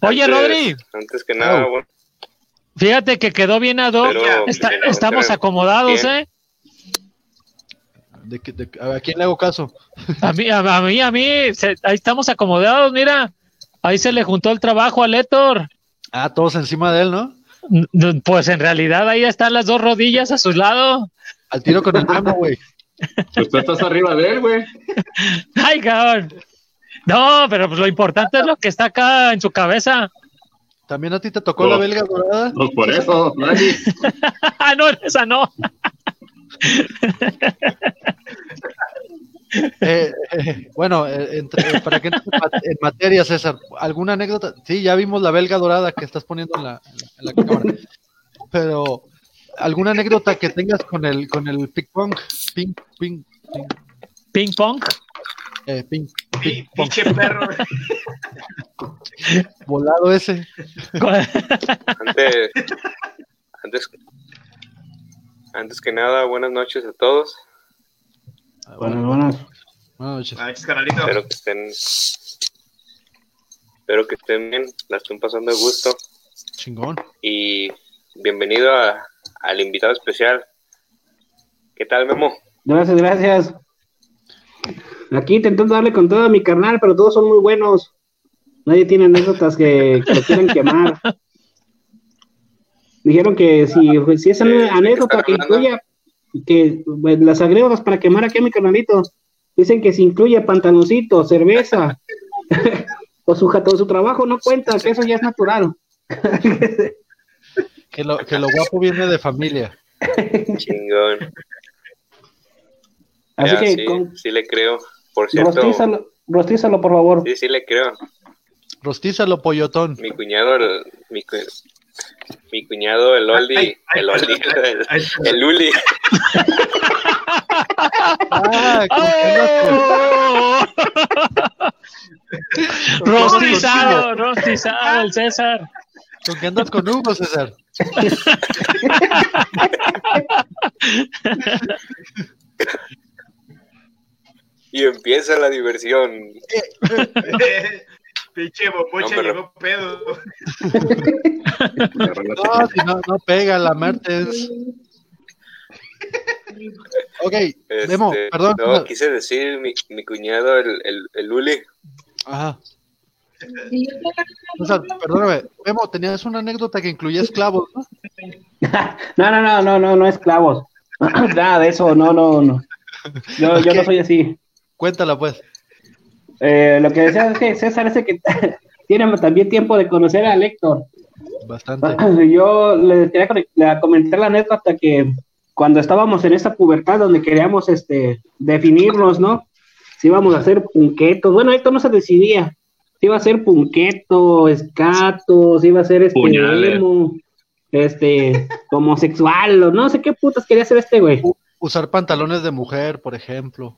G: Oye,
H: Antes-
G: Rodri,
H: Antes que nada,
E: Oh.
H: bueno,
G: fíjate que quedó bien ad hoc.
H: pero
G: Está-
H: pero-
G: estamos acomodados,
H: bien.
G: ¿eh?
E: ¿De, de- a quién le hago caso? [laughs]
G: A mí, a, a mí, a mí, se- ahí estamos acomodados, mira. Ahí se le juntó el trabajo a Héctor.
E: Ah, todos encima de él, ¿no?
G: Pues en realidad ahí están las dos rodillas a su lado.
E: Al tiro con el memo, güey.
D: Pues tú estás arriba de él, güey. [laughs]
G: Ay, cabrón. No, pero pues lo importante es lo que está acá en su cabeza.
E: ¿También a ti te tocó
D: No.
E: la belga dorada?
D: Pues por eso, [laughs] Dani.
G: Ah, no, esa no.
E: Eh, eh, bueno, eh, entre- para que entre en ma- en materia, César, ¿alguna anécdota? Sí, ya vimos la belga dorada que estás poniendo en la, en la- en la cámara. Pero, ¿alguna anécdota que tengas con el con el ping pong? Ping, ping, ping,
G: Ping pong.
E: eh, ping,
F: Pi-
E: ping pong.
F: Pinche perro.
E: Volado ese.
H: Antes, antes, antes que nada, buenas noches a todos.
E: Ah,
B: Buenas, buenas.
E: Buenas noches.
F: Buenas noches, carnalito.
H: Espero que estén, espero que estén bien, la estén pasando de gusto.
E: Chingón.
H: Y bienvenido a- al invitado especial. ¿Qué tal, Memo?
B: Gracias, gracias. Aquí intentando darle con todo a mi carnal, pero todos son muy buenos. Nadie tiene anécdotas que, que lo quieran quemar. [laughs] Dijeron que si, si esa
H: ¿De- de qué
B: anécdota que incluya, que pues, las anécdotas para quemar aquí a mi carnalito, dicen que si incluye pantaloncito, cerveza, [laughs] o su, o su trabajo no cuenta, que eso ya es natural. [laughs]
E: Que lo, que lo guapo viene de familia.
H: Chingón.
B: Así
H: Ya,
B: que
H: sí,
B: con-
H: sí le creo. Por cierto,
B: rostízalo, rostízalo, por favor.
H: sí, sí le creo.
E: Rostízalo, pollotón.
H: Mi cuñado, el, mi, mi cuñado, el Oldi,
F: Ay, ay,
H: el Oldi,
F: ay,
H: el,
F: ay,
H: el Luli, [laughs]
E: Ah, ¿con qué andas
G: ¡Oh! rostizado, rostizado, el César.
E: con- ¿Con qué andas con Hugo, César?
H: y empieza la diversión. [laughs] [laughs]
F: Pinche bopocha
H: No, pero-
F: llegó pedo.
E: No, [laughs] si no, no pega la Mertens. Ok,
H: Este,
E: Memo, perdón.
H: No, quise decir mi, mi cuñado, el, el, el Luli,
E: Ajá. O sea, perdóname, Memo, tenías una anécdota que incluía esclavos, ¿no? [laughs]
B: No, no, no, no, no, no esclavos. [clears throat] Nada de eso, no, no, no. Yo, yo no soy así.
E: Cuéntala, pues.
B: Eh, lo que decía es que César ese que tiene también tiempo de conocer a Héctor.
E: Bastante. [laughs]
B: Yo le quería le comentar la anécdota que cuando estábamos en esa pubertad donde queríamos este definirnos, ¿no? Si íbamos a hacer punquetos. Bueno, Héctor no se decidía. Si iba a ser punqueto, escato, si iba a ser este emo, este homosexual, o no sé qué putas quería hacer este güey.
E: Usar pantalones de mujer, por ejemplo.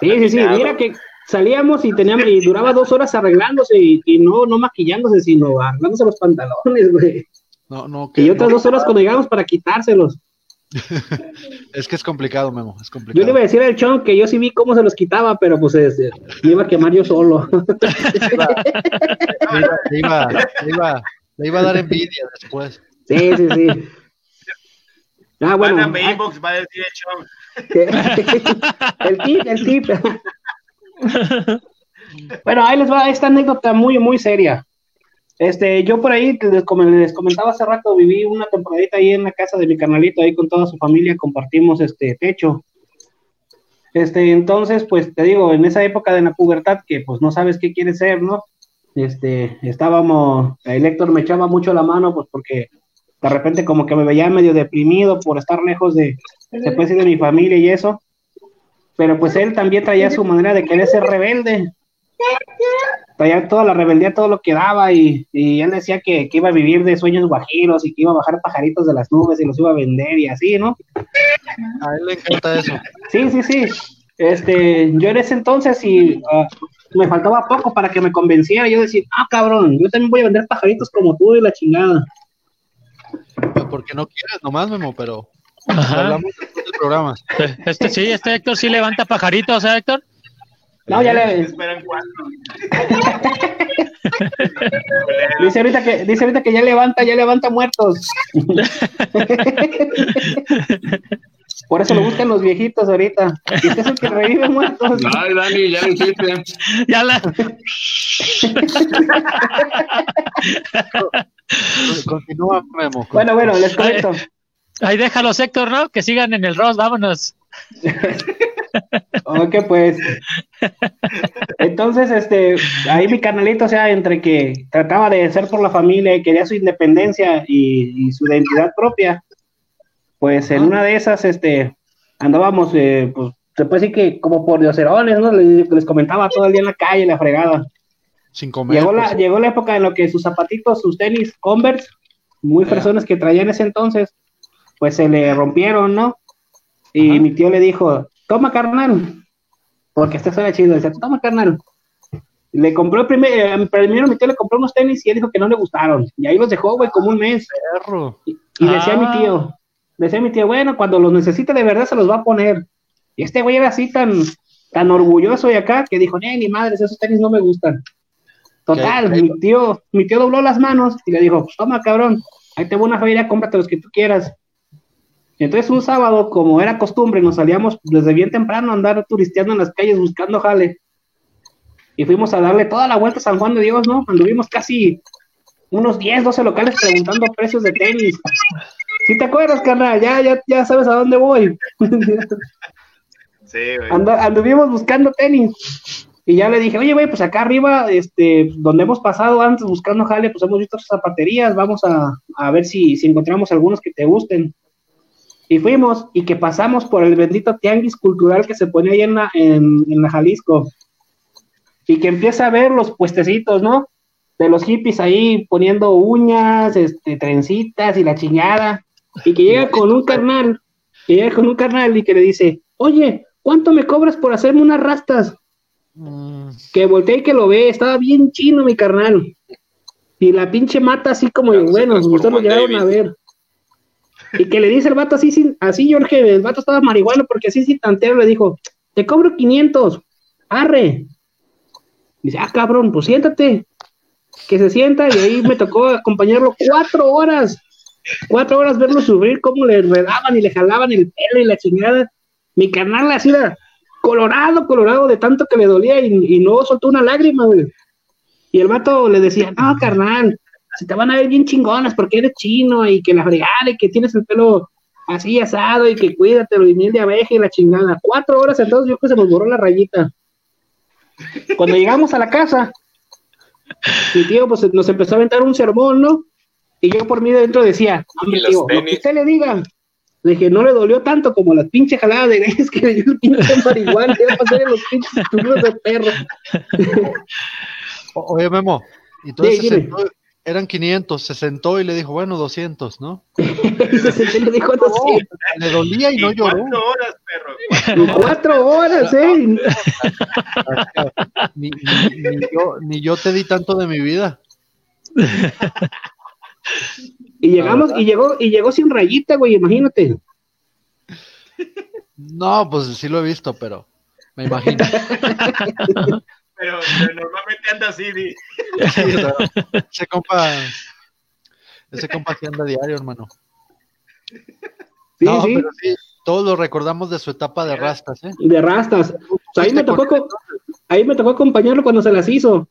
B: Sí, sí, sí, mira que salíamos y teníamos, y duraba dos horas arreglándose y, y no, no maquillándose, sino arreglándose los pantalones, güey.
E: No, no,
B: Y
E: que,
B: otras
E: no,
B: dos horas cuando llegamos para quitárselos. [laughs]
E: es que es complicado, Memo, es
B: Yo
E: complicado.
B: le iba a decir al chon que yo sí vi cómo se los quitaba, pero pues este, me iba a quemar yo solo.
E: Le [laughs] iba, le iba, le iba- a dar envidia después.
B: Sí, sí, sí. Ah, bueno.
F: Mándame
B: ah,
F: inbox, va a decir el Chon. [laughs]
B: el tip, el tip. [laughs] bueno, ahí les va esta anécdota muy, muy seria. Este, yo por ahí les, com- les comentaba hace rato, viví una temporadita ahí en la casa de mi canalito, ahí con toda su familia, compartimos este techo. Este, entonces, pues te digo, en esa época de la pubertad, que pues no sabes qué quieres ser, ¿no? Este, estábamos, el Héctor me echaba mucho la mano, pues porque de repente como que me veía medio deprimido por estar lejos de, de mi familia y eso. Pero pues él también traía su manera de querer ser rebelde. Traía toda la rebeldía, todo lo que daba y, y él decía que, que iba a vivir de sueños guajiros y que iba a bajar pajaritos de las nubes y los iba a vender y así, ¿no?
E: A él le encanta eso.
B: Sí, sí, sí. Este, yo en ese entonces y ah, me faltaba poco para que me convenciera. Yo decía, ah, cabrón, yo también voy a vender pajaritos como tú y la chingada.
E: Porque no quieres nomás, Memo, pero
G: Ajá.
E: hablamos del programa.
G: Este sí, este Héctor sí levanta pajaritos, ¿eh, Héctor?
B: No, ya le,
F: Esperan. [laughs]
B: Dice ahorita que, dice ahorita que ya levanta, ya levanta muertos. [laughs] Por eso lo buscan los viejitos ahorita. Y usted es el que revive muertos.
D: Ay, Dani, ya lo hiciste.
G: Ya la.
E: Continúa, Memo.
B: Bueno, bueno, les comento.
G: Ahí déjalos, Héctor, ¿no? Que sigan en el Ross, vámonos. [laughs]
B: Ok, pues. Entonces, este, ahí mi canalito, o sea, entre que trataba de ser por la familia y quería su independencia y, y su identidad propia, pues en una de esas, este, andábamos, eh, pues, se puede decir que como por dioserones, ¿no? Les, les comentaba todo el día en la calle, la fregada.
E: Sin comer.
B: Llegó la,
E: pues,
B: llegó la época en la que sus zapatitos, sus tenis Converse, muy personas que traía en ese entonces, pues se le rompieron, ¿no? Y
E: Ajá.
B: mi tío le dijo, toma carnal, porque este suena chido, dice, toma carnal. Le compró primero, primero mi tío le compró unos tenis y él dijo que no le gustaron. Y ahí los dejó, güey, como un mes.
E: perro.
B: Y, y decía
G: Ah.
B: mi tío, decía mi tío, bueno, cuando los necesite de verdad se los va a poner. Y este güey era así tan, tan orgulloso y acá que dijo, eh, ni madres, esos tenis no me gustan. Total, mi tío, mi tío dobló las manos y le dijo, pues toma cabrón, ahí te voy a una feria, cómprate los que tú quieras. Entonces un sábado, como era costumbre, nos salíamos desde bien temprano a andar turisteando en las calles buscando jale. Y fuimos a darle toda la vuelta a San Juan de Dios, ¿no? Anduvimos casi unos 10, 12 locales preguntando precios de tenis. Si te acuerdas, carnal, ya, ya, ya sabes a dónde voy.
F: Sí, güey.
B: Anduvimos buscando tenis. Y ya le dije, oye, güey, pues acá arriba, este, donde hemos pasado antes buscando jale, pues hemos visto zapaterías, vamos a, a ver si, si encontramos algunos que te gusten. Y fuimos, y que pasamos por el bendito tianguis cultural que se pone ahí en la, en, en la Jalisco. Y que empieza a ver los puestecitos, ¿no? De los hippies ahí poniendo uñas, este, trencitas y la chingada. Y que llega con un carnal, que llega con un carnal y que le dice, oye, ¿cuánto me cobras por hacerme unas rastas?
E: Mm,
B: Que volteé y que lo ve, estaba bien chino mi carnal. Y la pinche mata así como,
C: Claro,
B: bueno, ustedes lo
C: David.
B: a ver. Y que le dice el vato así, sin, así Jorge, el vato estaba marihuano porque así sin tantero le dijo, te cobro 500, arre. Dice, ah, cabrón, pues siéntate. Que se sienta y ahí me tocó acompañarlo cuatro horas. Cuatro horas verlo sufrir, cómo le enredaban y le jalaban el pelo y la chingada. Mi carnal así, la- colorado, colorado de tanto que le dolía y, y no soltó una lágrima, güey. Y el vato le decía, no, carnal, se te van a ver bien chingonas porque eres chino y que la fregada y que tienes el pelo así asado y que cuídatelo y miel de abeja y la chingada. Cuatro horas entonces yo creo que se nos borró la rayita. Cuando llegamos a la casa, mi tío pues nos empezó a aventar un sermón, ¿no? Y yo por mí de dentro decía, hombre, tío, lo que usted le diga. Le dije, no le dolió tanto como las pinches jaladas de greñas que le dio el pinche [laughs] marihuana, ya pasé los pinches turnos de perro.
E: Oye, Memo, entonces
B: Sí,
E: eran 500, se sentó y le dijo, bueno, 200, ¿no?
B: Y se sentó y le dijo, no sé,
E: Le dolía y no lloró.
F: Cuatro horas, perro.
B: y cuatro horas, ¿eh? [laughs]
E: Ni, ni- ni yo, ni yo te di tanto de mi vida.
B: Y llegamos, y llegó, y llegó sin rayita, güey, imagínate.
E: No, pues sí lo he visto, pero me imagino. [laughs]
F: Pero, pero normalmente anda así. [laughs]
E: Sí, [laughs] ese compa, ese compa sí anda diario, hermano.
B: Sí,
E: no,
B: sí,
E: pero sí, todos lo recordamos de su etapa de rastas, ¿eh?
B: de rastas. O sea, ahí me tocó,
E: con-
B: ahí me tocó acompañarlo cuando se las hizo.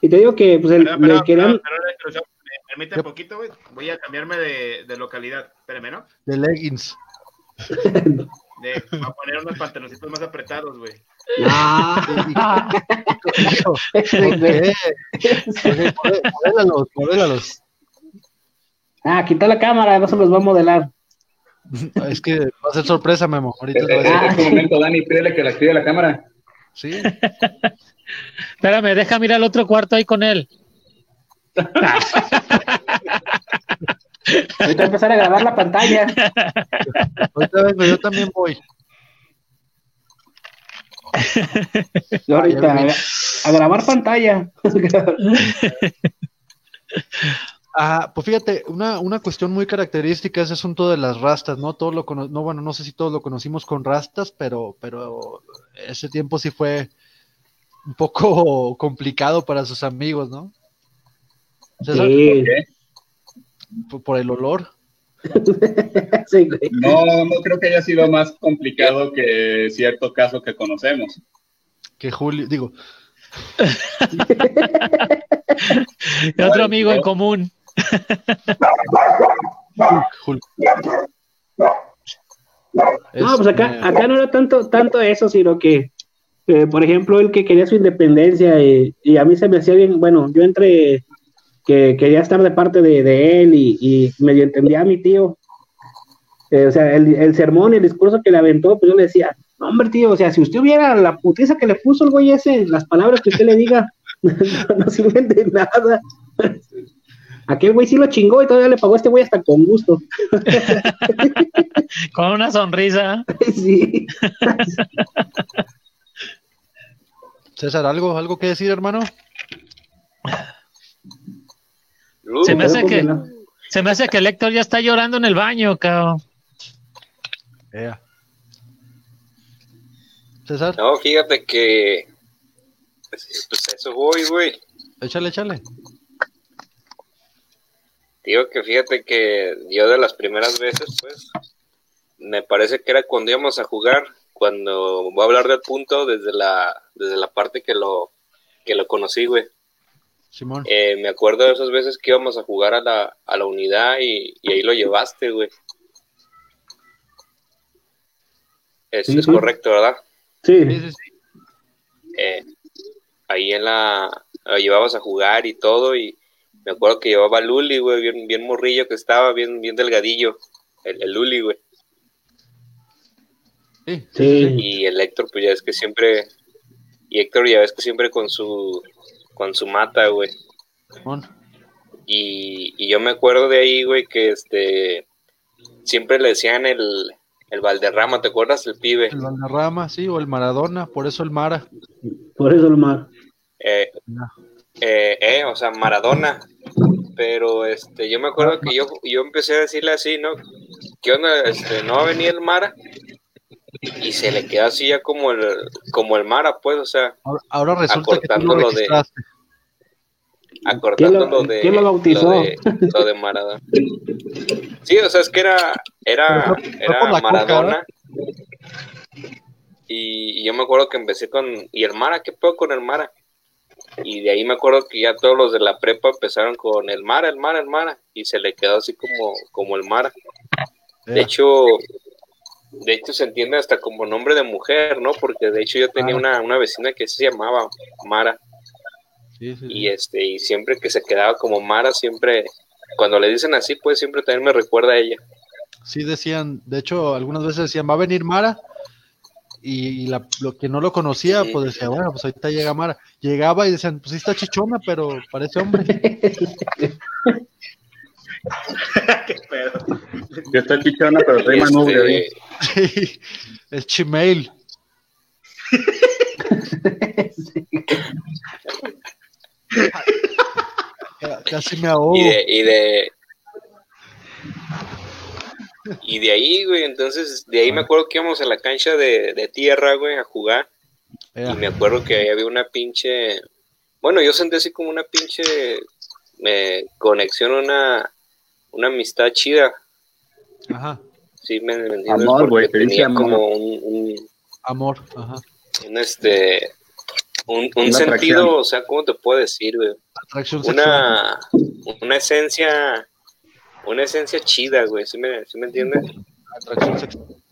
B: Y te digo que, pues, el,
F: Pero, pero,
B: le querían-
F: pero, pero, pero, me permite un poquito, güey. Voy a cambiarme de, de localidad. Espérame, ¿no?
E: De leggings.
F: De, voy a poner unos pantaloncitos más apretados, güey.
B: Ah,
E: Modélalos, modélalos.
B: Ah, quita la cámara, no se los va a modelar.
E: Es que va a ser sorpresa, Memo. Ahorita te voy a
D: En
E: decir.
D: este momento, Dani, pídele que la active la cámara.
E: Sí,
G: Espérame, déjame ir al otro cuarto ahí con él.
B: Ahorita voy a empezar a grabar la pantalla.
E: ahorita vengo, yo también voy.
B: Yo ahorita a, a grabar pantalla. [laughs]
E: Ah, pues fíjate, una, una cuestión muy característica es ese asunto de las rastas, ¿no? Todos lo cono- no, bueno, no sé si todos lo conocimos con rastas, pero, pero ese tiempo sí fue un poco [laughs] complicado para sus amigos, ¿no?
B: Sí,
E: por, por el olor. [laughs]
B: sí, güey.
D: No, no creo que haya sido más complicado que cierto caso que conocemos.
E: Que Julio, digo,
G: Y [laughs] otro amigo en común. [laughs]
E: Julio.
B: No, pues acá,
E: Este,
B: acá no era tanto, tanto eso, sino que, eh, por ejemplo, el que quería su independencia y, y a mí se me hacía bien, bueno, yo entre que quería estar de parte de, de él y, y medio entendía a mi tío. Eh, o sea, el, el sermón y el discurso que le aventó, pues yo le decía, no, hombre, tío, o sea, si usted hubiera la putiza que le puso el güey ese, las palabras que usted le diga, [laughs] no, no sirven de nada. [laughs] Aquel güey sí lo chingó y todavía le pagó a este güey hasta con gusto. [laughs]
G: Con una sonrisa.
B: sí.
E: César, ¿algo, ¿algo que decir, hermano?
G: Se me hace que,
B: no.
G: se me hace que el Héctor ya está llorando en el baño, cabrón.
E: César,
H: No, fíjate que. Pues, pues eso voy, güey.
E: échale, échale.
H: Digo que fíjate que yo de las primeras veces, pues, me parece que era cuando íbamos a jugar, cuando voy a hablar del punto desde la, desde la parte que lo, que lo conocí, güey.
E: Simón.
H: Eh, me acuerdo de esas veces que íbamos a jugar a la, a la unidad y, y ahí lo llevaste, güey. Eso
B: Sí,
H: es
B: sí.
H: correcto, ¿verdad?
B: Sí.
H: Eh, ahí en la lo llevabas a jugar y todo y me acuerdo que llevaba a Luli, güey, bien, bien morrillo que estaba, bien, bien delgadillo, el, el Luli, güey.
E: Sí,
B: Sí.
H: Y el Héctor, pues ya es que siempre, y Héctor ya ves que siempre con su, con su mata, güey. Y, y yo me acuerdo de ahí, güey, que este, siempre le decían el, el Valderrama, ¿te acuerdas? El pibe.
E: El Valderrama, sí, o el Maradona, por eso el Mara.
B: Por eso lo más.
H: Eh, eh, eh, o sea, Maradona. Pero este, yo me acuerdo que yo, yo empecé a decirle así, ¿no? ¿Qué onda? Este, no va a venir el Mara. Y se le quedó así ya como el, como el Mara, pues, o sea,
E: Ahora, ahora resulta que tú lo
H: Acortándolo de- acortando
B: ¿Quién lo-
H: lo de
B: quién lo bautizó?
H: lo de, lo de Maradona. Sí, o sea, es que era, era, era Maradona. Y, y yo me acuerdo que empecé con, ¿y el Mara? ¿Qué pedo con el Mara? Y de ahí me acuerdo que ya todos los de la prepa empezaron con el Mara, el Mara, el Mara, y se le quedó así como, como el Mara. De hecho, de hecho se entiende hasta como nombre de mujer, ¿no? Porque de hecho yo tenía
E: Ah.
H: una, una vecina que se llamaba Mara
E: Sí, sí, sí.
H: y este y siempre que se quedaba como Mara siempre cuando le dicen así pues siempre también me recuerda a ella.
E: Sí decían, de hecho, algunas veces decían, va a venir Mara, y, la, lo que no lo conocía,
H: Sí.
E: pues decía, bueno, pues ahorita llega Mara. Llegaba y decían, pues sí está chichona, pero parece hombre. [laughs] [laughs]
F: Qué pedo.
D: Que está chichona, pero
H: Y,
D: trae
H: este,
D: manubrio. ¿eh? [laughs]
E: Sí, es Chimail. [laughs] Ca- Casi me ahogo.
H: y de y de y de ahí, güey, entonces de ahí me acuerdo que íbamos a la cancha de, de tierra, güey, a jugar. Y me acuerdo que ahí había una pinche. Bueno, yo sentí así como una pinche eh, conexión, una, una amistad chida.
E: Aja,
H: Sí, me,
D: Amor,
H: porque
D: güey, te dice
H: tenía
D: amor.
H: como un, un,
E: amor, ajá.
H: un, este. Un, un
D: Una
H: sentido,
D: atracción.
H: o sea, ¿cómo te puedo decir, güey?
E: Atracción sexual.
H: Una, una esencia. Una esencia chida, güey, ¿sí me, sí me entiendes?
E: Atracción sexual.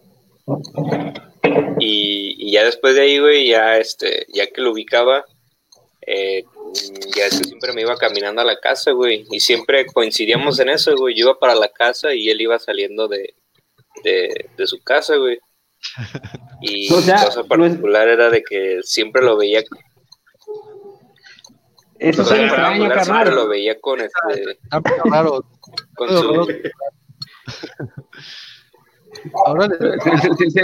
H: Y, y ya después de ahí, güey, ya este, ya que lo ubicaba, eh, ya es que siempre me iba caminando a la casa, güey, y siempre coincidíamos en eso, güey. Yo iba para la casa y él iba saliendo de, de, de su casa, güey. Y [laughs]
B: O sea,
H: cosa
B: no es-
H: particular era de que siempre lo veía,
B: Eso es extraño,
H: siempre lo veía con este,
E: Está medio raro.
H: con su,
E: Ahora
D: Sí, sí, sí,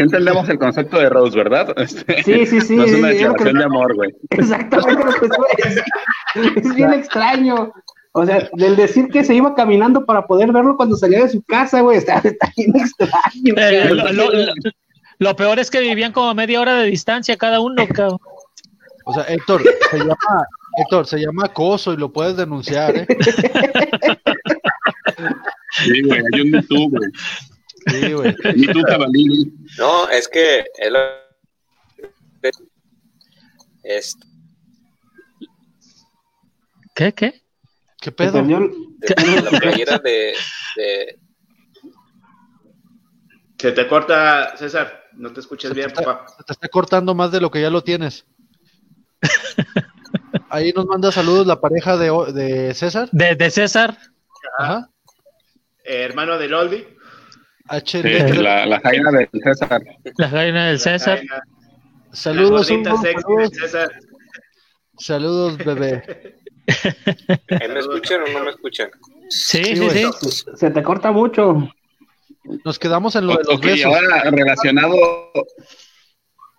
D: entendemos el concepto de Rose, ¿verdad? Este, [laughs]
B: Sí, sí, sí.
D: no es una declaración de amor, güey. [laughs]
B: Exactamente lo que. Es bien extraño. O sea, del decir que se iba caminando para poder verlo cuando salía de su casa, güey, está, está bien extraño.
G: Eh, lo, lo- lo peor es que vivían como a media hora de distancia cada uno, cabrón.
E: O sea, Héctor, se llama, Héctor, se llama acoso y lo puedes denunciar, ¿eh?
D: Sí, güey, hay un YouTube, güey.
E: Sí, güey.
D: YouTube jabalí.
H: no, es que él es
G: ¿Qué, qué?
E: ¿Qué
B: Se
E: pedo?
H: de la [laughs] playera de, de
F: Se te corta, César. No te escuchas bien, papá.
E: Se te está cortando más de lo que ya lo tienes. [laughs] Ahí nos manda saludos la pareja de, César.
G: De, de César.
E: Ajá.
F: Eh, hermano del Oldie.
E: HD.
D: Sí, la, la jaina de César.
G: La reina del César.
F: La-
E: Saludos, Hugo,
F: César.
E: saludos, bebé. [laughs]
H: ¿ahí me escuchan o no me escuchan?
G: Sí,
E: Sí,
G: sí.
B: Se te corta mucho.
E: Nos quedamos en lo de los besos.
D: ahora relacionado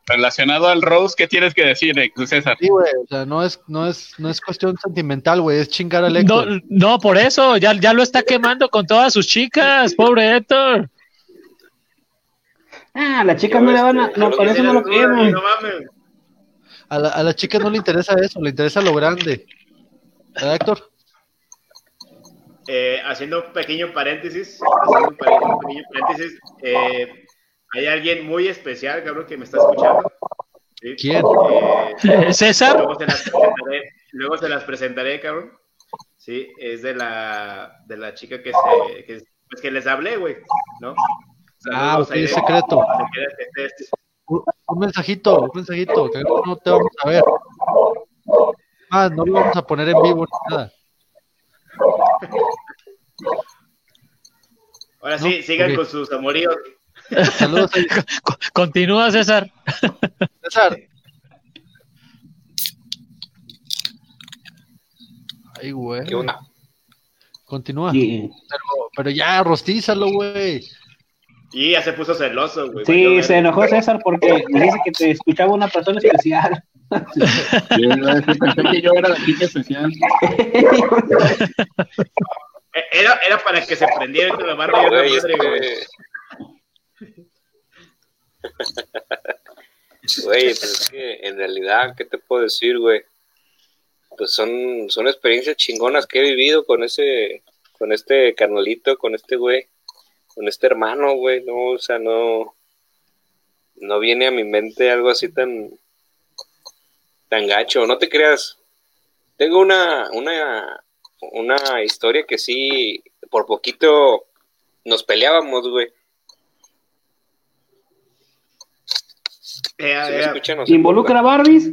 D: relacionado al Rose, ¿qué tienes que decir, eh, César?
E: Sí, güey, o sea, no es, no es, no es cuestión sentimental, güey, es chingar al
G: No,
E: Héctor.
G: no, por eso, ya, ya lo está quemando con todas sus chicas, pobre Héctor.
B: Ah, las chicas no le van a. No, por eso no lo queman.
F: No mames.
E: A la, a la chica no le interesa eso, le interesa lo grande. ¿Verdad, Héctor?
F: Eh, haciendo un pequeño paréntesis, haciendo un, pequeño paréntesis, eh, hay alguien muy especial, cabrón, que me está escuchando. ¿sí?
E: ¿Quién?
F: Eh, [laughs]
G: César,
F: luego, se las presentaré, luego se las presentaré, cabrón. Sí, es de la, de la chica que, se, que, pues, que les hablé, güey, ¿no?
E: Ah, ok, es secreto. Un mensajito, un mensajito, que no te vamos a ver. Ah, no lo vamos a poner en vivo ni nada.
F: Ahora sí,
E: No,
F: sigan con sus amoríos.
E: Saludos [laughs]
G: continúa César.
E: César. Ay, güey.
H: ¿Qué onda?
E: Continúa.
B: Sí,
E: Pero, pero ya, rostízalo, güey.
F: Y ya se puso celoso, güey.
B: Sí, se enojó César porque dice que te escuchaba una persona especial.
D: Yo pensé que yo era la chica especial.
F: Era, era para que se prendiera entre la barra y la madre, güey.
H: Güey, pues es que en realidad, ¿qué te puedo decir, güey? Pues son, son experiencias chingonas que he vivido con ese, con este carnalito, con este güey, con este hermano, güey, no, o sea, no, no viene a mi mente algo así tan, tan gacho. No te creas. Tengo una, una, una historia que sí, por poquito nos peleábamos, güey.
F: Eh,
H: ¿Sí me
F: eh,
H: escuchan se
B: ¿Involucra a Barbies?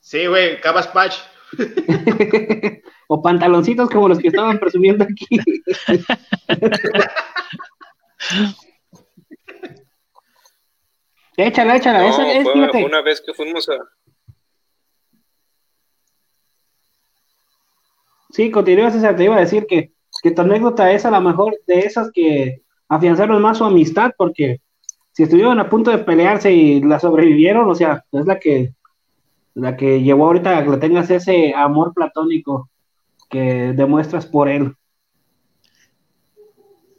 F: Sí, güey, Cabas Patch. [laughs]
B: o pantaloncitos como los que estaban presumiendo aquí. [laughs] échala, échala,
H: No,
B: esa es,
H: fue, fue una vez que fuimos a...
B: Sí, continúa César, te iba a decir que, que tu anécdota es a lo mejor de esas que afianzaron más su amistad, porque si estuvieron a punto de pelearse y la sobrevivieron, o sea, es la que la que llevó ahorita a que le tengas ese amor platónico que demuestras por él.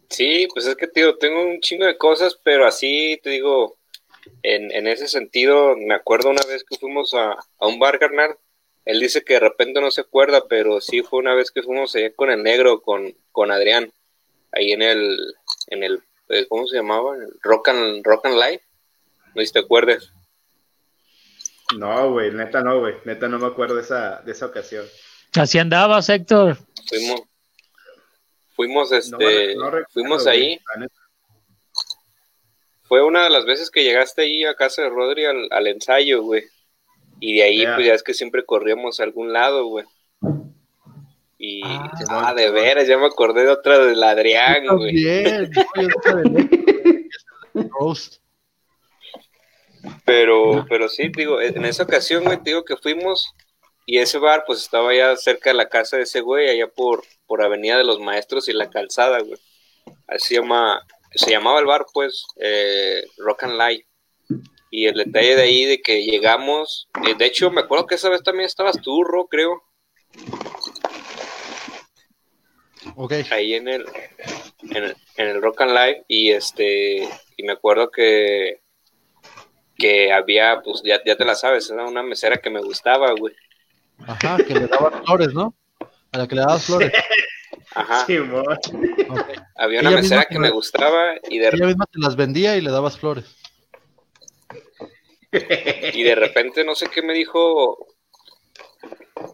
H: Sí, pues es que, tío, tengo un chingo de cosas, pero así, te digo, en, en ese sentido, me acuerdo una vez que fuimos a, a un bar, carnal, él dice que de repente no se acuerda, pero sí fue una vez que fuimos allá con el negro, con, con Adrián, ahí en el, en el, eh, ¿cómo se llamaba? En el Rock and, Rock and Live, no sé si te acuerdas.
F: No, güey, neta no, güey. Neta no me acuerdo de esa, de esa ocasión.
G: Así andabas, Héctor.
H: Fuimos, fuimos,
F: No,
H: este,
F: no recuerdo,
H: fuimos
F: güey,
H: ahí,
F: neta.
H: Fue una de las veces que llegaste ahí a casa de Rodri al, al ensayo, güey. Y de ahí, pues ya es que siempre corríamos a algún lado, güey. Y,
E: Ah,
H: ah, de veras, ya me acordé de otra del Adrián, güey.
E: Bien. [laughs]
H: Pero, pero sí, digo, en esa ocasión, güey, te digo que fuimos y ese bar, pues estaba ya cerca de la casa de ese güey, allá por, por Avenida de los Maestros y la Calzada, güey. Así se llama, se llamaba el bar, pues, eh, Rock and Light. Y el detalle de ahí de que llegamos, eh, de hecho, me acuerdo que esa vez también estabas tú, Ro, creo,
E: Ok.
H: ahí en el, en el, en el Rock and Live y este, y me acuerdo que que había, pues ya, ya te la sabes, era una mesera que me gustaba, güey.
E: Ajá, que le dabas flores, ¿no? A la que le dabas flores. [laughs]
H: Ajá.
F: Sí.
H: Había una
E: Ella
H: mesera que me gustaba y de,
E: Ella misma te las vendía y le dabas flores.
H: y de repente no sé qué me dijo.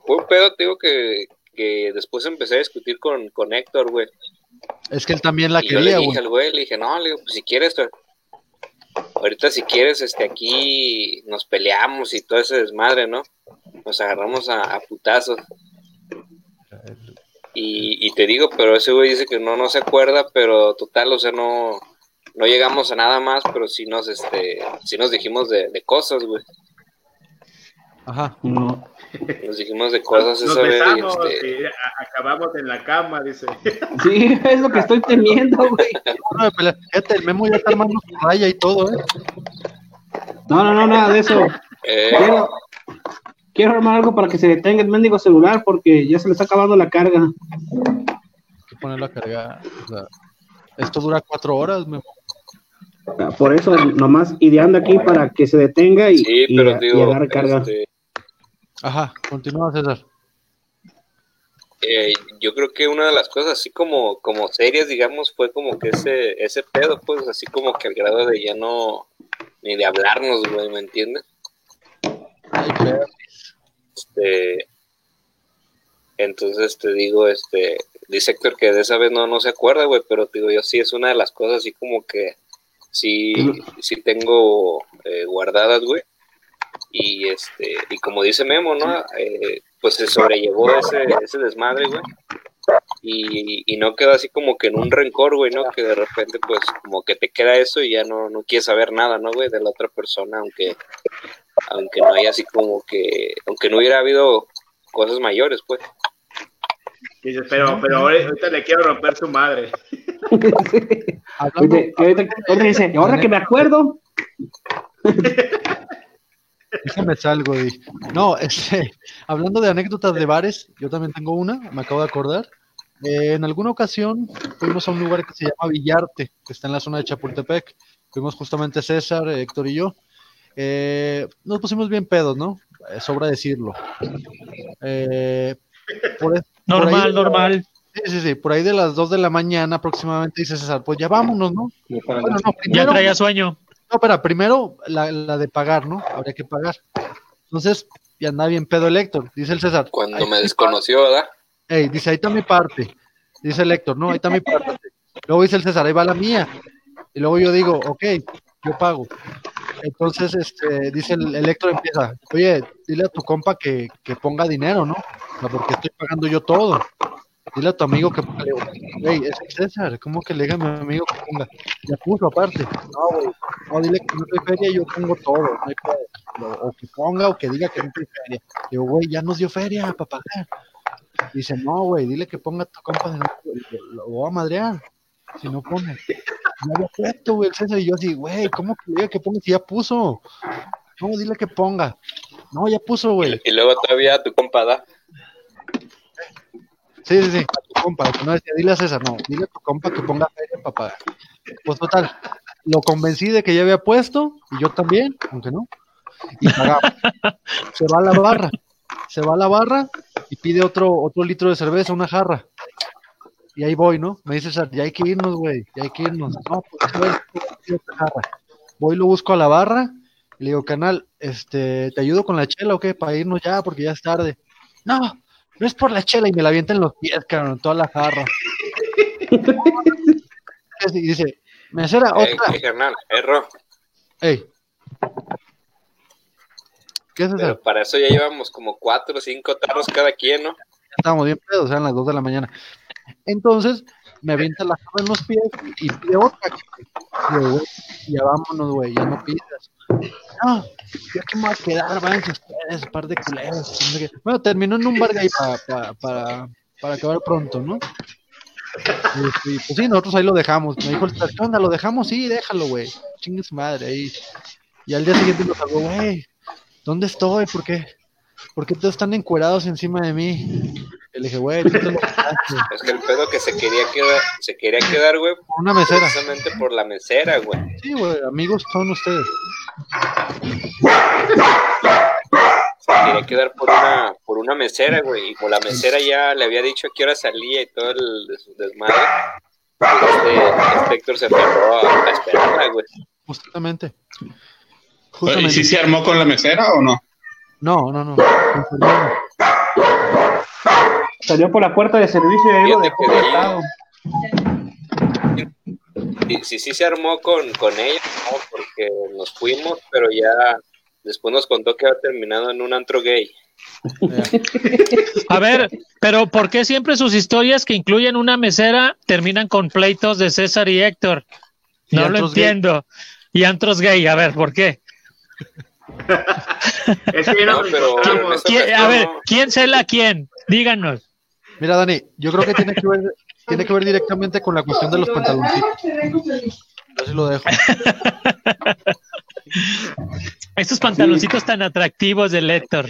H: Fue un pedo, te digo, que, que después empecé a discutir con, con Héctor, güey.
E: Es que él también la
H: y yo
E: quería,
H: le dije
E: güey.
H: al güey, le dije, no, le digo, pues si quieres, tú- ahorita si quieres, este, aquí nos peleamos y todo ese desmadre, ¿no? Nos agarramos a, a putazos. Y, y te digo, pero ese güey dice que no, no se acuerda, pero total, o sea, no, no llegamos a nada más, pero sí nos, este, sí nos dijimos de, de cosas, güey.
E: Ajá.
B: No.
H: Nos dijimos de cosas
F: Nos
H: esa vez. y,
F: besamos
H: este,
F: y a- acabamos en la cama, dice.
B: Sí, [laughs] es lo que estoy temiendo, güey.
E: Fíjate, el memo ya está armando su raya y todo, ¿eh?
B: No, no, no, nada de eso.
H: eh,
B: Quiero, quiero armar algo para que se detenga el mendigo celular porque ya se le está acabando la carga.
E: Hay que ponerlo a cargar. O sea, esto dura cuatro horas, memo.
B: Por eso, nomás ideando aquí para que se detenga y,
H: sí,
B: y-
H: pero
B: y
H: digo,
B: agarre carga.
H: este,
E: Ajá, continúa, César.
H: eh, yo creo que una de las cosas así como, como serias, digamos, fue como que ese, ese pedo, pues así como que al grado de ya no, ni de hablarnos, güey, ¿me entiendes? Este, entonces te digo, este, dice Héctor que de esa vez no, no se acuerda, güey, pero te digo, yo sí es una de las cosas así como que sí, sí tengo eh, guardadas, güey. Y este, y como dice Memo, ¿no? Eh, pues se sobrellevó ese, ese desmadre, güey. Y, y no quedó así como que en un rencor, güey, ¿no? Que de repente, pues, como que te queda eso y ya no, no quieres saber nada, ¿no, güey? De la otra persona, aunque, aunque no haya así como que, aunque no hubiera habido cosas mayores, pues.
F: Dice, pero, pero ahora- ahorita le quiero romper su madre.
B: Ahorita dice, ahora que me acuerdo,
E: déjame salgo. Y... No, este, hablando de anécdotas de bares, yo también tengo una, me acabo de acordar. Eh, en alguna ocasión fuimos a un lugar que se llama Villarte, que está en la zona de Chapultepec. Fuimos justamente César, Héctor y yo. Eh, nos pusimos bien pedos, ¿no? Eh, sobra decirlo. Eh, por, por
G: Normal,
E: ahí-
G: normal.
E: Sí, sí, sí, por ahí de las 2 de la mañana aproximadamente dice César, pues ya vámonos, ¿no? Bueno, no,
G: Ya
E: primero,
G: traía sueño.
E: no, espera, primero la, la de pagar, ¿no? Habría que pagar. Entonces, ya anda bien pedo el Héctor, dice el César.
H: Cuando
E: "Ahí
H: me desconoció, ¿verdad?
E: Ey, dice, ahí está mi parte. Dice el Héctor, no, ahí está mi parte. Luego dice el César, ahí va la mía. Y luego yo digo, ok, yo pago. Entonces, este, dice el, el Héctor empieza, oye, dile a tu compa que, que ponga dinero, ¿no? O porque estoy pagando yo todo. Dile a tu amigo que ponga. Güey, es César, ¿cómo que le diga a mi amigo que ponga? Ya puso aparte. No, güey, no, dile que no doy feria yo pongo todo. No hay pedo. O que ponga o que diga que no doy feria. Digo, güey, ya nos dio feria para pagar. Dice, no, güey, dile que ponga a tu compa de nuevo, lo, lo voy a madrear. Si no pone. No [laughs] había puesto, güey, el César. Y yo así, güey, ¿cómo que diga que ponga si ya puso? No, dile que ponga. No, ya puso, güey.
H: Y luego todavía tu compa, ¿verdad?
E: Sí, sí, sí, a tu compa. No decía, dile a César, no, dile a tu compa que ponga feria para pagar. Pues total, lo convencí de que ya había puesto, y yo también, aunque no, y pagamos. [laughs] Se va a la barra, se va a la barra y pide otro, otro litro de cerveza, una jarra. Y ahí voy, ¿no? Me dice César, ya hay que irnos, güey, ya hay que irnos. No, pues jarra. Voy, lo busco a la barra, y le digo, canal, este, ¿te ayudo con la chela o qué? Para irnos ya, porque ya es tarde. No, no es por la chela y me la avienta en los pies, cabrón, toda la jarra. [laughs] y dice, mesera,
H: Eh,
E: otra.
H: eh, carnal, error.
E: Ey. ¿Qué es eso?
H: Pero para eso ya llevamos como cuatro o cinco tarros cada quien, ¿no?
E: Estábamos bien pedos, eran las 2 de la mañana. Entonces, me avienta la jarra en los pies y pide otra. Y ya vámonos, güey, ya no pidas. No, yo aquí me voy a quedar, váyanse ustedes, par de culeros. Bueno, terminó en un bar gay pa- pa- para, para acabar pronto, ¿no? Y, y, pues sí, nosotros ahí lo dejamos. Me dijo el César, ¿qué onda? ¿Lo dejamos? Sí, déjalo, güey. Chingue su madre ahí. Y al día siguiente nos habló, güey, ¿dónde estoy? ¿Por qué? ¿Por qué todos están encuerados encima de mí? Y le dije, güey, tú te lo. [laughs]
H: Es que el pedo que se quería quedar, se quería quedar, güey,
E: Por una mesera.
H: precisamente por la mesera, güey.
E: Sí, güey, amigos son ustedes.
H: Se quería quedar por una, por una mesera, güey. Y como la mesera ya le había dicho a qué hora salía y todo el des- desmadre, pues este, este Héctor se aferró a, a esperarla, güey.
E: Justamente.
D: ¿Y si se armó con la mesera o no?
E: No, no, no.
B: Salió por la puerta de servicio dejó
H: de ahí-
B: botado.
H: Sí, sí, sí se armó con, con ella, ¿no? porque nos fuimos, pero ya después nos contó que había terminado en un antro gay.
G: A ver, pero ¿por qué siempre sus historias que incluyen una mesera terminan con pleitos de César y Héctor?
E: Y
G: No lo
E: gay.
G: entiendo. Y antros gay, a ver, ¿por qué? [laughs]
F: Es que ya
H: No,
F: nos
H: pero
F: encontramos.
H: en esa
G: ¿Quién- a ver, ¿quién cela a quién? Díganos.
E: Mira, Dani, yo creo que tiene que ver, tiene que ver directamente con la cuestión de los pantaloncitos. Yo sí lo dejo. [laughs]
G: Estos pantaloncitos tan atractivos del Héctor.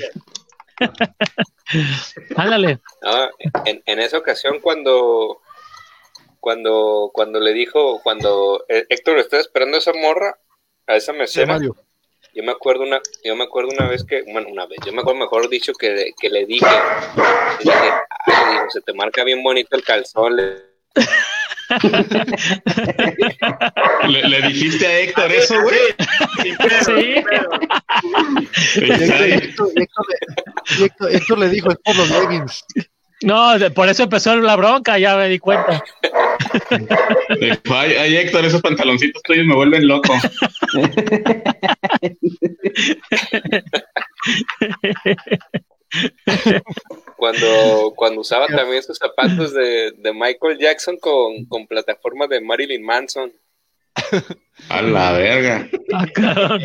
G: [laughs] Ándale.
H: No, en, en esa ocasión cuando cuando cuando le dijo cuando eh, Héctor estaba esperando a esa morra a esa
E: Sí,
H: mesera
E: Mario.
H: Yo me acuerdo una yo me acuerdo una vez que bueno una vez yo me acuerdo mejor dicho que, le- que le dije le dije "Ay, digo, se te marca bien bonito el calzón le-
D: ¿Le, le dijiste a Héctor eso, güey?
G: Sí.
E: Héctor, Héctor- Héctor- Héctor le dijo, es por los leggings.
G: No, de- por eso empezó la bronca, ya me di cuenta.
D: Ay, ay, Héctor, esos pantaloncitos tuyos me vuelven loco.
H: cuando cuando usaba también sus zapatos de, de Michael Jackson con, con plataforma de Marilyn Manson
D: A la verga.
G: Ah,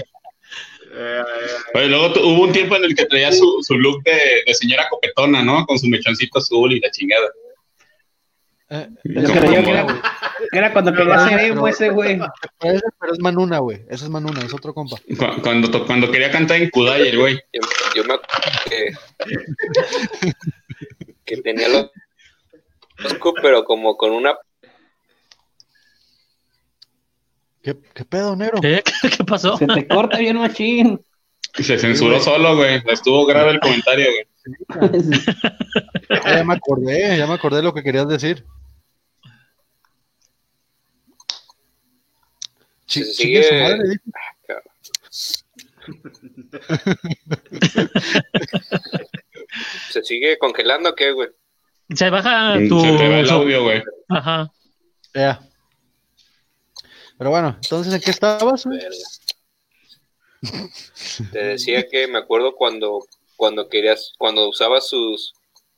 D: Oye, luego hubo un tiempo en el que traía su, su look de, de señora copetona, ¿no? Con su mechoncito azul y la chingada.
E: Eh,
B: creía que era, era cuando quería ser emo ese güey.
E: pero, es Manuna, güey. Ese es Manuna, es otro compa.
D: cu- cuando, cuando quería cantar en Kudai, el güey.
H: yo, yo me acuerdo que, que tenía los, los cu- pero como con una
E: ¿Qué, qué pedo, negro?
G: ¿Qué? ¿Qué pasó?
B: Se te corta bien machín.
D: Se censuró solo, güey. Estuvo grave el comentario, güey.
E: Ah, ya me acordé, ya me acordé de lo que querías decir. Su
H: sigue-
E: madre, dice. [laughs]
H: ¿Se sigue congelando o qué, güey?
G: Se baja tu.
D: Se te va el audio, güey.
G: Ajá.
E: Ya. Pero bueno, entonces, ¿en qué estabas?
H: Te decía que me acuerdo cuando, cuando querías, cuando usabas sus,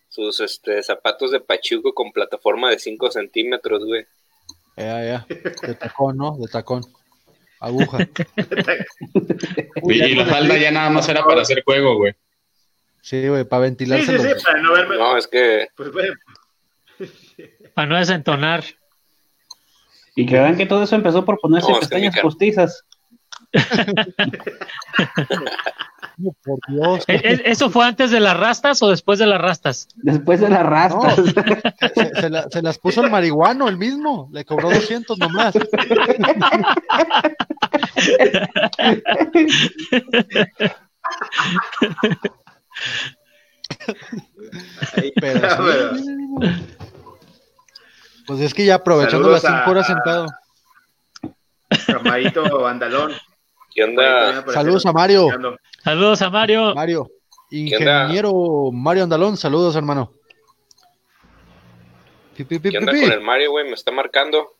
H: sus este, zapatos de pachuco con plataforma de 5 centímetros, güey.
E: Ya, ya. De tacón, ¿no? De tacón. Aguja. [laughs]
D: Y, y la falda ya nada más era para hacer juego, güey.
E: Sí, güey, para
F: Sí,
E: ventilarse.
F: sí, sí,
E: los-
F: para no verme.
H: No, es que
F: Pues, güey,
G: Para no desentonar.
B: Y que vean que todo eso empezó por ponerse
H: No,
B: pestañas postizas.
E: Oh, por Dios.
G: ¿E- e- ¿Eso fue antes de las rastas o después de las rastas?
B: Después de las rastas. [laughs]
E: Se, se la- se las puso el marihuano, el mismo. Le cobró 200 nomás.
F: ahí,
E: Pero [laughs]
F: pero-
E: sí. Pues es que ya aprovechando las 5 horas sentado.
F: Camarito Andalón.
H: ¿qué onda?
E: Saludos a Mario.
G: Saludos a Mario.
E: Mario. Ingeniero Mario Andalón, saludos, hermano. Pi, pi, pi,
H: ¿Qué onda
E: pi,
H: con el Mario, güey? Me está marcando.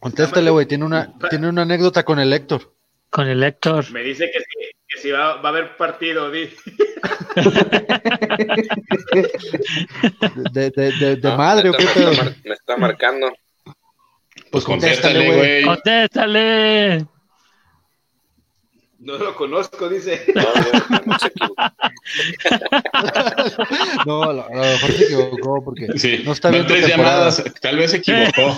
E: Contéstale, güey. Tiene una, tiene una anécdota con el Héctor.
G: Con el Héctor.
F: Me dice que sí, que sí va, va a haber partido, di.
E: De, de, de, de
H: No,
E: madre, ¿o
H: neta,
E: qué
H: me,
E: pedo?
H: está mar- me está marcando.
D: Pues
E: contéstale,
D: contéstale, güey.
G: Contéstale.
F: No lo conozco, dice.
H: No, güey, no se equivocó. [laughs]
E: No, a lo, mejor se equivocó porque
D: Sí,
E: no está viendo
D: tres llamadas, tal vez se equivocó.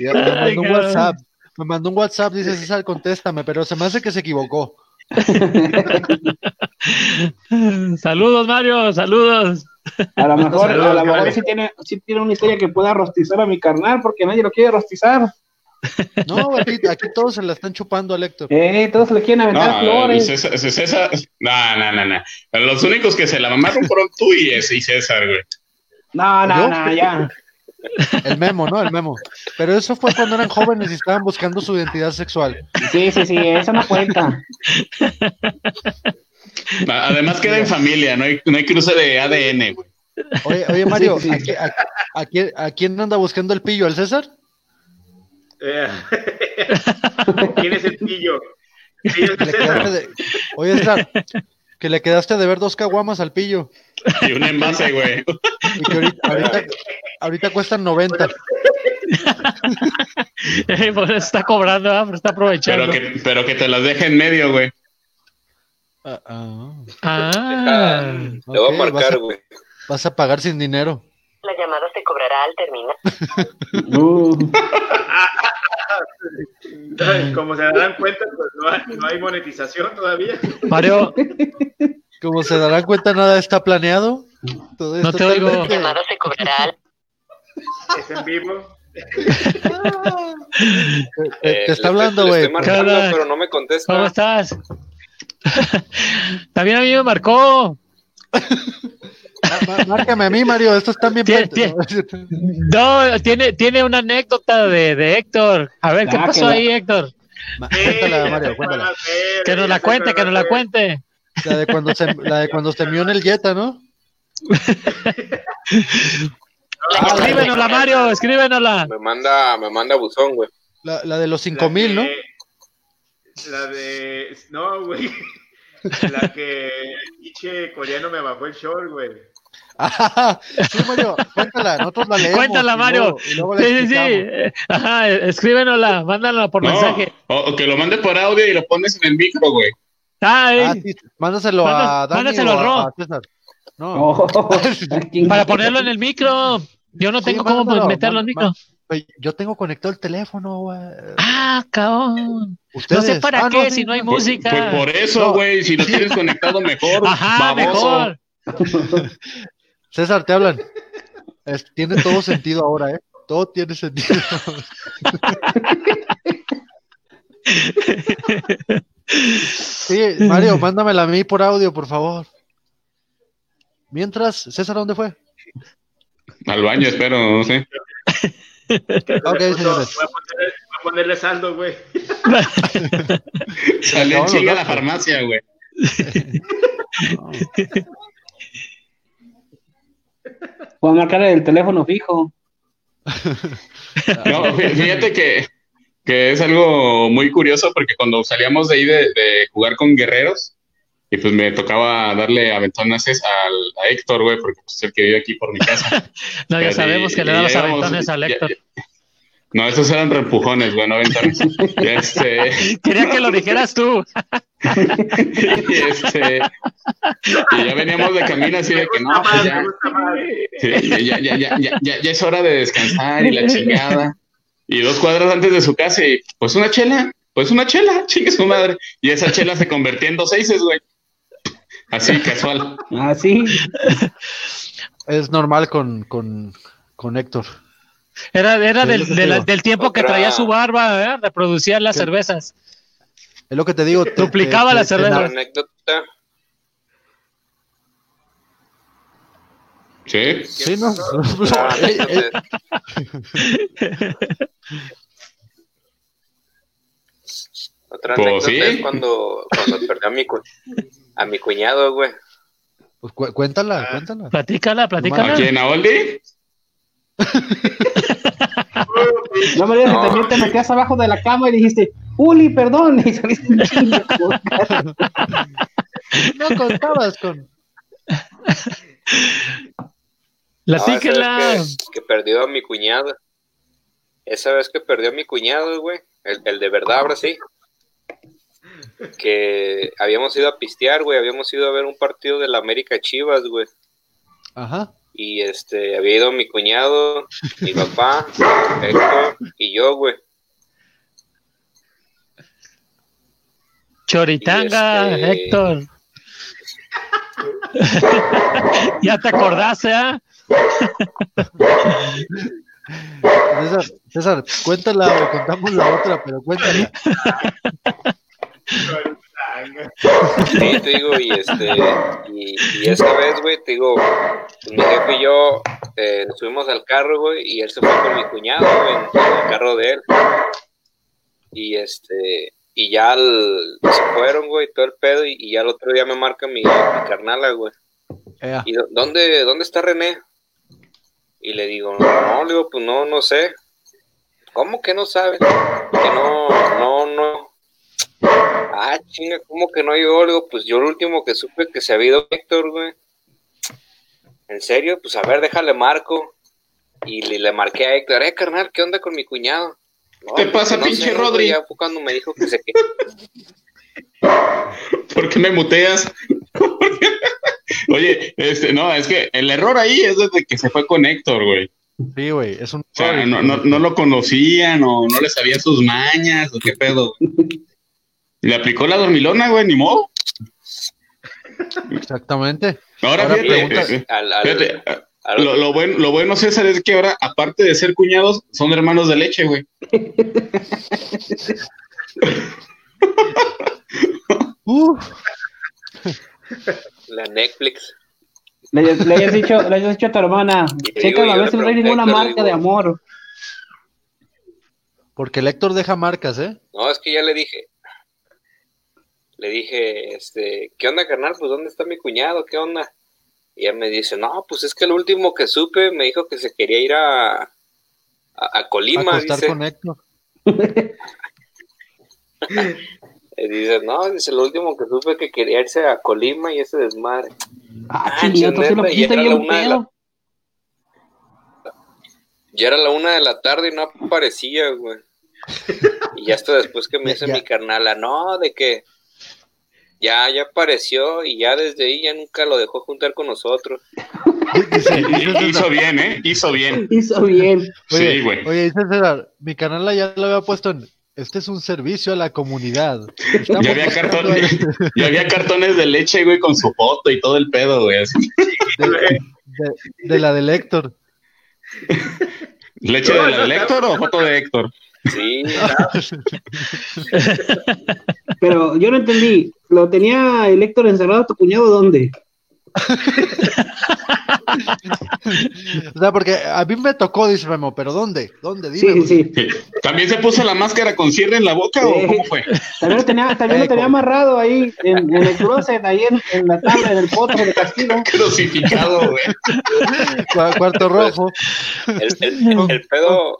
E: Me mandó un. WhatsApp. Me mandó un WhatsApp, dice César, contéstame, pero se me hace que se equivocó. [laughs]
G: Saludos, Mario. Saludos.
B: A lo [laughs] mejor,
F: Saludos,
B: a lo mejor
F: Gaby.
B: sí tiene, sí tiene una historia que pueda rostizar a mi carnal, porque nadie lo quiere rostizar.
E: No, aquí, aquí todos se la están chupando al Héctor.
B: Eh, todos le quieren aventar
D: No,
B: flores.
D: César, César, no, no, no, no. Los únicos que se la mamaron fueron tú y, ese- y César, güey.
B: No, no, no, ya.
E: El memo, ¿no? El memo. Pero eso fue cuando eran jóvenes y estaban buscando su identidad sexual.
B: Sí, sí, sí, eso no cuenta.
D: Además queda en familia, no hay, no hay cruce de ADN, güey.
E: Oye, oye Mario,
B: Sí, sí.
E: ¿a, qui- a- a quién, a quién anda buscando el pillo? ¿Al César?
F: Eh, [laughs] ¿Quién es el pillo? Pillo es
E: Que le
F: César.
E: quedaste de- Oye, César, que le quedaste de ver dos caguamas al pillo.
D: Y un envase, güey.
E: Y que ahorita, ahorita, ahorita cuestan 90. [laughs]
G: Por eso está cobrando. Pero está aprovechando.
D: Pero que, pero que te las deje en medio, güey.
E: Ah, ah.
G: Ah.
H: Le voy a marcar, güey.
E: Vas a pagar sin dinero.
I: La llamada se cobrará al terminar. [laughs]
B: Uh,
F: Como se darán cuenta, pues no hay, no hay monetización todavía.
G: Mario,
E: Como se darán cuenta, nada está planeado. Todo
G: No te oigo.
I: La llamada se cobrará al
F: Es en vivo.
E: Te,
H: Eh,
E: está hablando, güey.
H: Estoy marcando,
G: Cada-
H: pero no me contesta.
G: ¿cómo estás? [laughs] También a mí me marcó.
E: Má- Márcame a mí, Mario. Esto está bien.
G: Tie-
E: plante-
G: No, tiene, tiene una anécdota de, de Héctor. A ver, ¿qué
B: Ah,
G: pasó
B: la-
G: ahí, Héctor?
F: Sí,
E: Cuéntala, Mario, cuéntala.
G: Que nos la cuente, que nos la cuente.
E: La de cuando se, la de cuando se mió en el Jetta, ¿no? [laughs]
I: La llamada
G: Escríbenosla, Mario, escríbenosla.
H: Me manda, me manda buzón, güey.
E: La, la de los
F: La
E: 5000, ¿no?
F: La de. No, güey. La que pinche coreano me bajó el short, güey.
E: Ah, sí, Mario, cuéntala, nosotros la leemos.
G: Cuéntala,
E: y
G: Mario.
E: luego- y luego la
G: Sí, sí, sí. Ajá, escríbenosla, mándala por
D: No,
G: mensaje.
D: o, o que lo mande por audio y lo pones en el micro, güey.
E: Ah, sí, mándaselo a Dani
G: mándaselo Ro.
E: a César. No, [laughs]
B: oh, ¿quién- [laughs]
G: para ponerlo en el micro. Yo no
E: Sí,
G: tengo cómo
E: mándalo,
G: meterlo en el micro.
E: yo tengo conectado el teléfono, güey.
G: Ah, cabrón. No sé para
E: Ah,
G: qué,
E: sí,
G: si no hay
E: sí.
D: Pues,
G: música.
D: pues por eso,
E: No.
D: güey, si lo tienes conectado mejor. [laughs]
G: Ajá,
D: baboso.
G: mejor.
E: César, te hablan. Es- tiene todo sentido ahora, ¿eh? Todo tiene sentido. Sí, Mario, mándamela a mí por audio, por favor. Mientras, César, ¿dónde fue?
D: Al baño, espero, no sé. [laughs]
E: Ok, señores.
F: Voy a ponerle, voy a ponerle saldo, güey. [laughs]
D: Salió en chinga a la
E: dos.
D: farmacia, güey. [laughs]
B: Puedo marcar el teléfono fijo.
D: No, fí- fíjate que, que es algo muy curioso porque cuando salíamos de ahí de, de jugar con guerreros, y pues me tocaba darle aventones al, a Héctor, güey, porque pues, es el que vive aquí por mi casa. [laughs]
G: No, ya
D: Y-
G: sabemos que le
D: y
G: da los
D: llegamos-
G: aventones al Héctor.
D: ya- No, esos eran reempujones, güey, no aventones. [laughs] Este, [laughs]
G: Quería que lo dijeras tú.
D: y este, y ya veníamos de camino así de que no, pues ya. Sí, ya, ya, ya, ya, ya, ya es hora de descansar y la chingada. Y dos cuadras antes de su casa, y pues una chela, pues una chela, chingue su madre. Y esa chela se convertía en dos seises, güey. Así, [laughs] casual.
B: Así.
E: Es normal con, con, con Héctor.
G: Era, era del,
E: que
G: de la- del tiempo que
H: Otra-
G: traía su barba, ¿eh? reproducía las
E: ¿Qué?
G: cervezas.
E: Es lo que te digo. te-
G: Duplicaba
E: te-
G: la
E: te-
G: cerveza.
H: Otra anécdota.
D: Sí.
E: Sí, [laughs] ¿no? [laughs]
H: Otra
D: Pues
H: anécdota
D: sí.
H: es cuando, cuando perdí a mi, cu- a mi cuñado, güey.
E: pues cu- cuéntala, cuéntala.
G: Platícala, platícala.
D: ¿Aquí en Aoldi? [laughs]
B: No me digas
H: No.
B: que también te metías abajo de la cama y dijiste, Uli, perdón. [laughs] Y saliste.
E: No contabas con.
H: No,
G: Platícala.
H: vez que, que perdió a mi cuñado. Esa vez que perdió a mi cuñado, güey. El, el de verdad, ahora sí. Que habíamos ido a pistear, güey. Habíamos ido a ver un partido de la América Chivas, güey.
E: Ajá.
H: Y este, había ido mi cuñado, mi papá, Héctor y yo, güey.
G: Choritanga,
H: este-
G: Héctor. [laughs] ya te acordaste, ¿ah?
E: César, César, cuéntala o contamos la otra, pero cuéntala. [laughs]
H: Sí, te digo, y este, y, y esa vez, güey, te digo, pues, mi jefe y yo eh, subimos al carro, güey, y él se fue con mi cuñado, güey, en, el carro de él. Y este, y ya al- se fueron, güey, todo el pedo, y, y ya el otro día me marca mi, mi carnala, güey. ¿Y dó- dónde, dónde está René? Y le digo, no, le digo, pues no, no sé. ¿Cómo que no sabe? Que no, no, no. Ah, chinga, ¿cómo que no llegó? Le digo, pues yo lo último que supe que se había ido Héctor, güey. ¿En serio? Pues a ver, déjale marco. Y le, le marqué a Héctor, eh, carnal, ¿qué onda con mi cuñado? No,
D: ¿Qué pasa,
H: no
D: pinche
H: sé,
D: Rodri?
H: Ya fue cuando me dijo que se [laughs]
D: ¿Por qué me muteas? [laughs] Oye, este, no, es que el error ahí es desde que se fue con Héctor, güey.
E: Sí, güey, es un.
D: O sea, no, no, no lo conocían o no le sabían sus mañas o qué pedo. Le aplicó la dormilona, güey, ni modo.
E: Exactamente.
D: Ahora,
E: Ahora
D: fíjate,
E: pregunta-
D: eh,
H: al, al-
D: fíjate,
H: al-
D: lo, lo bueno, lo bueno, César, es que ahora, aparte de ser cuñados, son hermanos de leche, güey. [laughs]
H: La Netflix.
B: Le, le hayas dicho, le hayas dicho a tu hermana,
H: digo,
B: a ver si no hay ninguna
H: Héctor,
B: marca
H: digo-
B: de amor.
E: porque el Héctor deja marcas, ¿eh?
H: No, es que ya le dije. Le dije, este, ¿qué onda, carnal? Pues, ¿dónde está mi cuñado? ¿Qué onda? Y ella me dice, no, pues es que lo último que supe me dijo que se quería ir a, a, a Colima,
E: Acostar
H: dice.
E: con. [laughs]
H: Y dice, no, dice, lo último que supe que quería irse a Colima y ese desmadre.
B: Ah,
H: Ah,
B: lo
H: y era la una de la-. Ya era la una de la tarde y no aparecía, güey. Y ya hasta después que me dice mi carnala, no, de que ya, ya apareció y ya desde ahí ya nunca lo dejó juntar con nosotros. [laughs]
D: Hizo bien, ¿eh? Hizo bien.
B: Hizo bien.
E: Oye,
D: Sí, güey.
E: Oye, dice César, mi canal ya lo había puesto en. Este es un servicio a la comunidad.
D: Ya había, cartones,
E: el- [laughs]
D: ya había cartones de leche, güey, con su foto y todo el pedo, güey. así.
E: de, de- de la del Héctor.
D: ¿Leche de la del Héctor o foto de Héctor?
H: Sí, [laughs]
B: Pero yo no entendí. ¿Lo tenía el Héctor encerrado tu cuñado dónde?
E: O sea, porque a mí me tocó, dice Memo, pero ¿dónde? ¿Dónde? Dime,
B: Sí, sí.
D: ¿También se puso la máscara con cierre en la boca o cómo fue?
B: También lo tenía, también lo tenía amarrado ahí en, en el closet, ahí en, en la tabla, en el potro de castigo.
D: Crucificado, güey.
E: Cu- Cuarto rojo.
H: el, el- el pedo.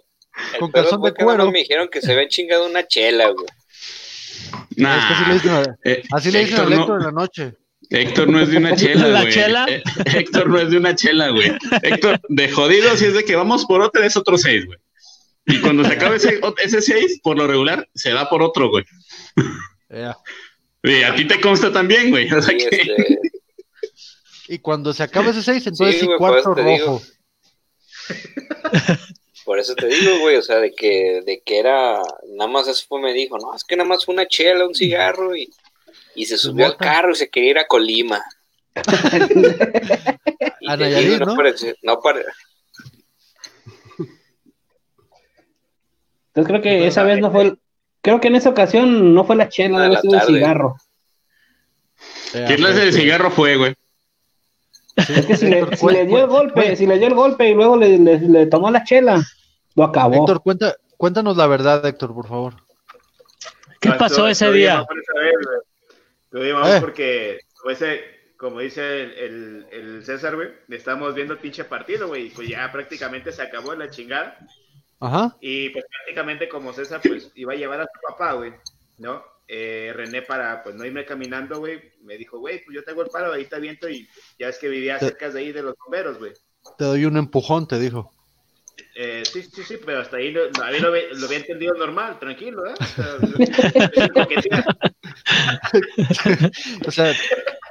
E: Con calzón de cuero.
H: me dijeron que se habían chingado una chela, güey.
D: Nah,
E: Es que así le dicen a-
D: eh,
E: Así le dicen
D: Héctor no-
E: Héctor en la noche.
D: Héctor no es de una chela,
G: ¿La
D: güey.
G: chela?
D: Eh, Héctor no es de una chela, güey. Héctor, de jodido, si es de que vamos por otra, es otro seis, güey. Y cuando se acabe ese, ese seis, por lo regular, se da por otro, güey.
E: Ya.
D: Y a ti te consta también, güey. O sea
H: Sí,
D: que...
H: este,
E: Y cuando se acabe ese 6, entonces
H: Sí,
E: sí,
H: güey, te digo.
E: rojo. [laughs]
H: por eso te digo, güey, o sea, de que, de que era, nada más eso fue, me dijo, no, es que nada más fue una chela, un cigarro, y, y se subió al carro y se quería ir a Colima. [laughs] Y
E: A
H: te
E: Nayarit,
H: digo,
E: ¿no?
H: parece- no pare-
B: Entonces creo que esa vez no fue el- Creo que en esa ocasión no fue la chela, debe ser el
H: tarde.
B: cigarro.
D: ¿Qué clase de cigarro fue, güey?
B: Es que si le, si le dio el
E: cu-
B: golpe,
E: cu-
B: si le dio el golpe y luego le, le- le tomó la chela, lo acabó.
E: Héctor, cuenta, cuéntanos la verdad, Héctor, por favor.
G: ¿Qué pasó ese día?
F: vamos
E: Eh.
F: porque, pues, eh, como dice el, el, el César, güey, estamos viendo el pinche partido, güey, y pues ya prácticamente se acabó la chingada.
E: Ajá.
F: Y pues prácticamente como César, pues, iba a llevar a su papá, güey, ¿no? Eh, René, para, pues, no irme caminando, güey, me dijo, güey, pues yo tengo el paro, ahí está viento y ya es que vivía cerca de ahí de los bomberos, güey.
E: Te doy un empujón, te dijo.
F: Eh, sí, sí, sí, pero hasta ahí lo, a mí lo, ve- lo había entendido normal, tranquilo, ¿eh? O sea, coquetear. [laughs]
E: O sea,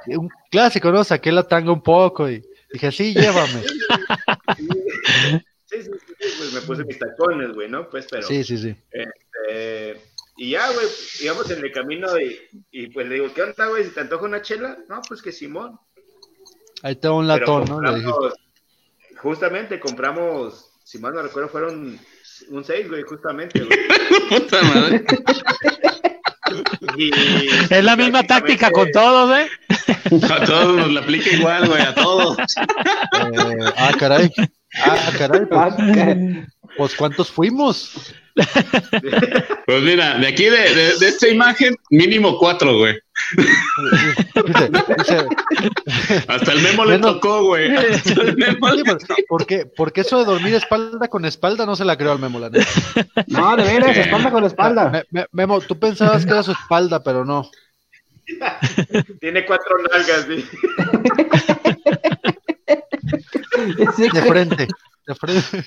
E: un clásico, ¿no? Saqué la tanga un poco y dije, sí, llévame. [laughs]
F: Sí, sí, sí, sí, pues me puse mis tacones, güey, ¿no? Pues, pero.
E: Sí, sí, sí.
F: este, y ya, güey, íbamos en el camino y, y pues le digo, ¿qué onda, güey? Si te antoja una chela, no, pues que Simón.
E: Ahí te un latón, ¿no? Le
F: justamente compramos, si mal no recuerdo, fueron un 6, güey, justamente, güey.
D: Puta [laughs] madre.
F: Y
G: Es la misma táctica con todos, ¿eh?
D: A todos nos la aplica igual, güey, a todos. [laughs]
E: Eh, ah, caray. Ah, caray. Pues, pues, ¿cuántos fuimos?
D: Pues mira, de aquí, de, de, de esta imagen, mínimo cuatro, güey. Hasta el memo le
E: Menos-
D: tocó, güey. Hasta el memo
E: oye,
D: le
E: pero, ¿por qué, por qué eso de dormir espalda con espalda no se la creo al Memo, la neta?
B: No, de veras, espalda con espalda.
E: Me- me- Memo, tú pensabas que era su espalda, pero no.
F: Tiene cuatro nalgas, güey.
B: Sí,
E: De frente. De frente.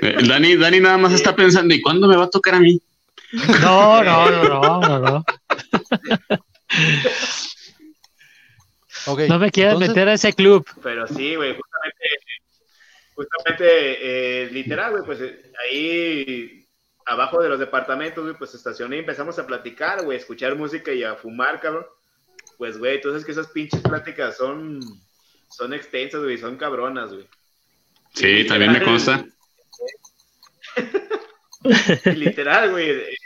D: Eh, Dani, Dani nada más está pensando, ¿y cuándo me va a tocar a mí?
G: No, no, no, no, no, no.
E: Ok,
G: No me quieras
E: entonces-
G: meter a ese club.
F: Pero sí, güey, justamente, justamente, eh, literal, güey, pues eh, ahí abajo de los departamentos, güey, pues estacioné y empezamos a platicar, güey, a escuchar música y a fumar, cabrón. Pues, güey, entonces que esas pinches pláticas son, son extensas, güey, son cabronas, güey.
D: Sí, también me consta. [laughs]
F: Literal, güey. eh,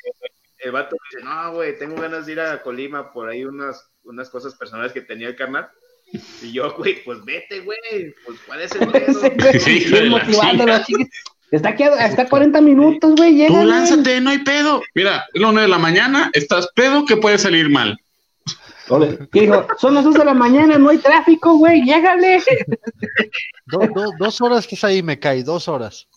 F: El vato dice, no, güey, tengo ganas de ir a Colima por ahí unas, unas cosas personales que tenía el carnal. Y yo, güey, pues vete, güey. Pues, ¿cuál es el [laughs] pedo?
D: Sí,
B: chiquis. Está aquí, está a 40 minutos, güey,
D: Tú
B: llega.
D: lánzate, no hay pedo. Mira, es la una de la mañana, estás pedo que puede salir mal.
B: ¿Qué dijo? Son las 2 de la mañana, no hay tráfico, güey, llégale.
E: Do- do- dos horas que es ahí, me cae, dos horas.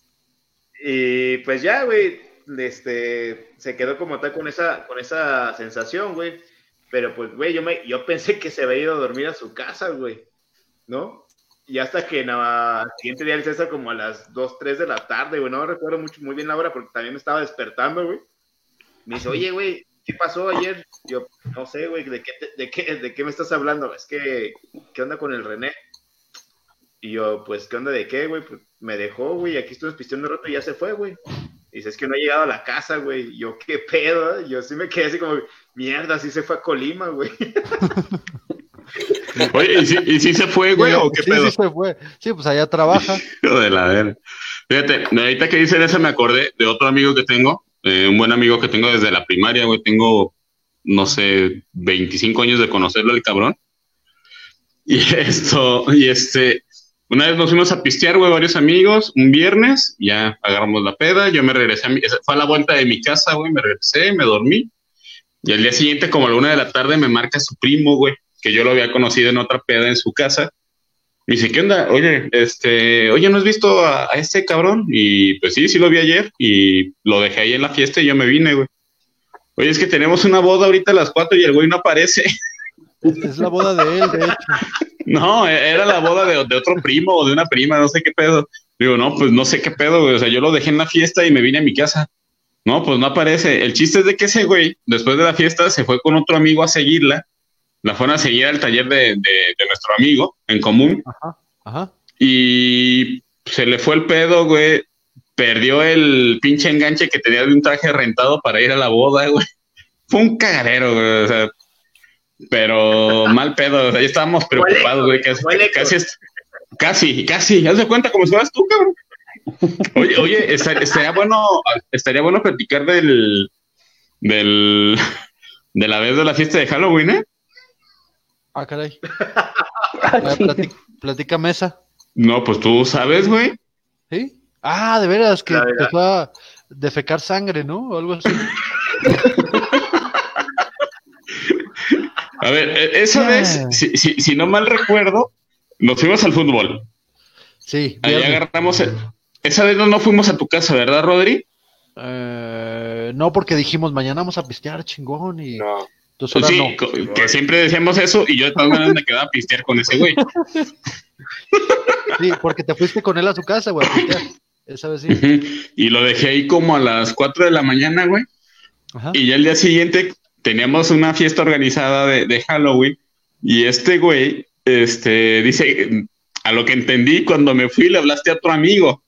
F: Y pues ya, güey, este, se quedó como tal con esa, con esa sensación, güey. Pero pues, güey, yo, me, yo pensé que se había ido a dormir a su casa, güey, ¿no? Y hasta que na- al siguiente día el César como a las 2, 3 de la tarde, güey, no recuerdo mucho, muy bien la hora porque también me estaba despertando, güey. Me dice, oye, güey, ¿qué pasó ayer? Yo, no sé, güey, ¿de qué, te- de, qué, ¿de qué me estás hablando? Es que, ¿qué onda con el René? Y yo, pues, ¿qué onda de qué, güey? Pues me dejó, güey, aquí estuve pisteando un rato y ya se fue, güey. Dice, es que no ha llegado a la casa, güey. Yo, ¿qué pedo? Yo sí me quedé así como, mierda, sí se fue a Colima, güey. [laughs]
D: Oye, ¿y si, y si se fue, güey, o qué
E: sí,
D: pedo?
E: sí se fue. Sí, pues allá trabaja. [laughs]
D: Hijo de la verga. Fíjate, ahorita que dicen eso me acordé de otro amigo que tengo, eh, un buen amigo que tengo desde la primaria, güey. Tengo, no sé, 25 años de conocerlo, el cabrón. Y [laughs] esto, y este, una vez nos fuimos a pistear, güey, varios amigos, un viernes, ya agarramos la peda, yo me regresé a mi, fue a la vuelta de mi casa, güey, me regresé, me dormí. Y al día siguiente, como a la una de la tarde, me marca su primo, güey, que yo lo había conocido en otra peda en su casa. Dice, ¿qué onda? Oye, este, oye, ¿no has visto a, a este cabrón? Y pues sí, sí lo vi ayer y lo dejé ahí en la fiesta y yo me vine, güey. Oye, es que tenemos una boda ahorita a las cuatro y el güey no aparece.
E: Es la boda de él, de hecho.
D: No, e- era la boda de, de otro primo o de una prima, no sé qué pedo. Digo, no, pues no sé qué pedo, güey. O sea, yo lo dejé en la fiesta y me vine a mi casa. No, pues no aparece. El chiste es de que ese güey, después de la fiesta, se fue con otro amigo a seguirla. La fueron a seguir al taller de, de- de nuestro amigo en común.
E: Ajá, ajá.
D: Y se le fue el pedo, güey. Perdió el pinche enganche que tenía de un traje rentado para ir a la boda, güey. Fue un cagadero, güey. O sea, pero mal pedo. O sea, ya estábamos preocupados, güey. Casi, casi, es- casi, casi. Haz de cuenta como si fueras tú, cabrón. Oye, oye, esta- estaría bueno, estaría bueno platicar del, del, de la vez de la fiesta de Halloween, ¿eh?
E: Ah, caray. [laughs] A ver, plati- platícame esa.
D: No, pues tú sabes, güey.
E: ¿Sí? Ah, de veras, que empezó a defecar sangre, ¿no? O algo así. [laughs]
D: A ver, e- esa
E: Ya.
D: vez, si, si, si no mal recuerdo, nos fuimos al fútbol.
E: Sí.
D: Ahí agarramos. el- esa vez no, no fuimos a tu casa, ¿verdad, Rodri?
E: Eh, no, porque dijimos mañana vamos a pistear chingón y
H: No.
E: Entonces
D: Pues sí,
E: no.
D: que siempre decíamos eso y yo de todas maneras me quedaba a pistear con ese güey.
E: Sí, porque te fuiste con él a su casa, güey, a pistear. Esa vez sí.
D: Y lo dejé ahí como a las 4 de la mañana, güey.
E: Ajá.
D: Y ya el día siguiente teníamos una fiesta organizada de, de Halloween y este güey, este, dice, a lo que entendí, cuando me fui le hablaste a otro amigo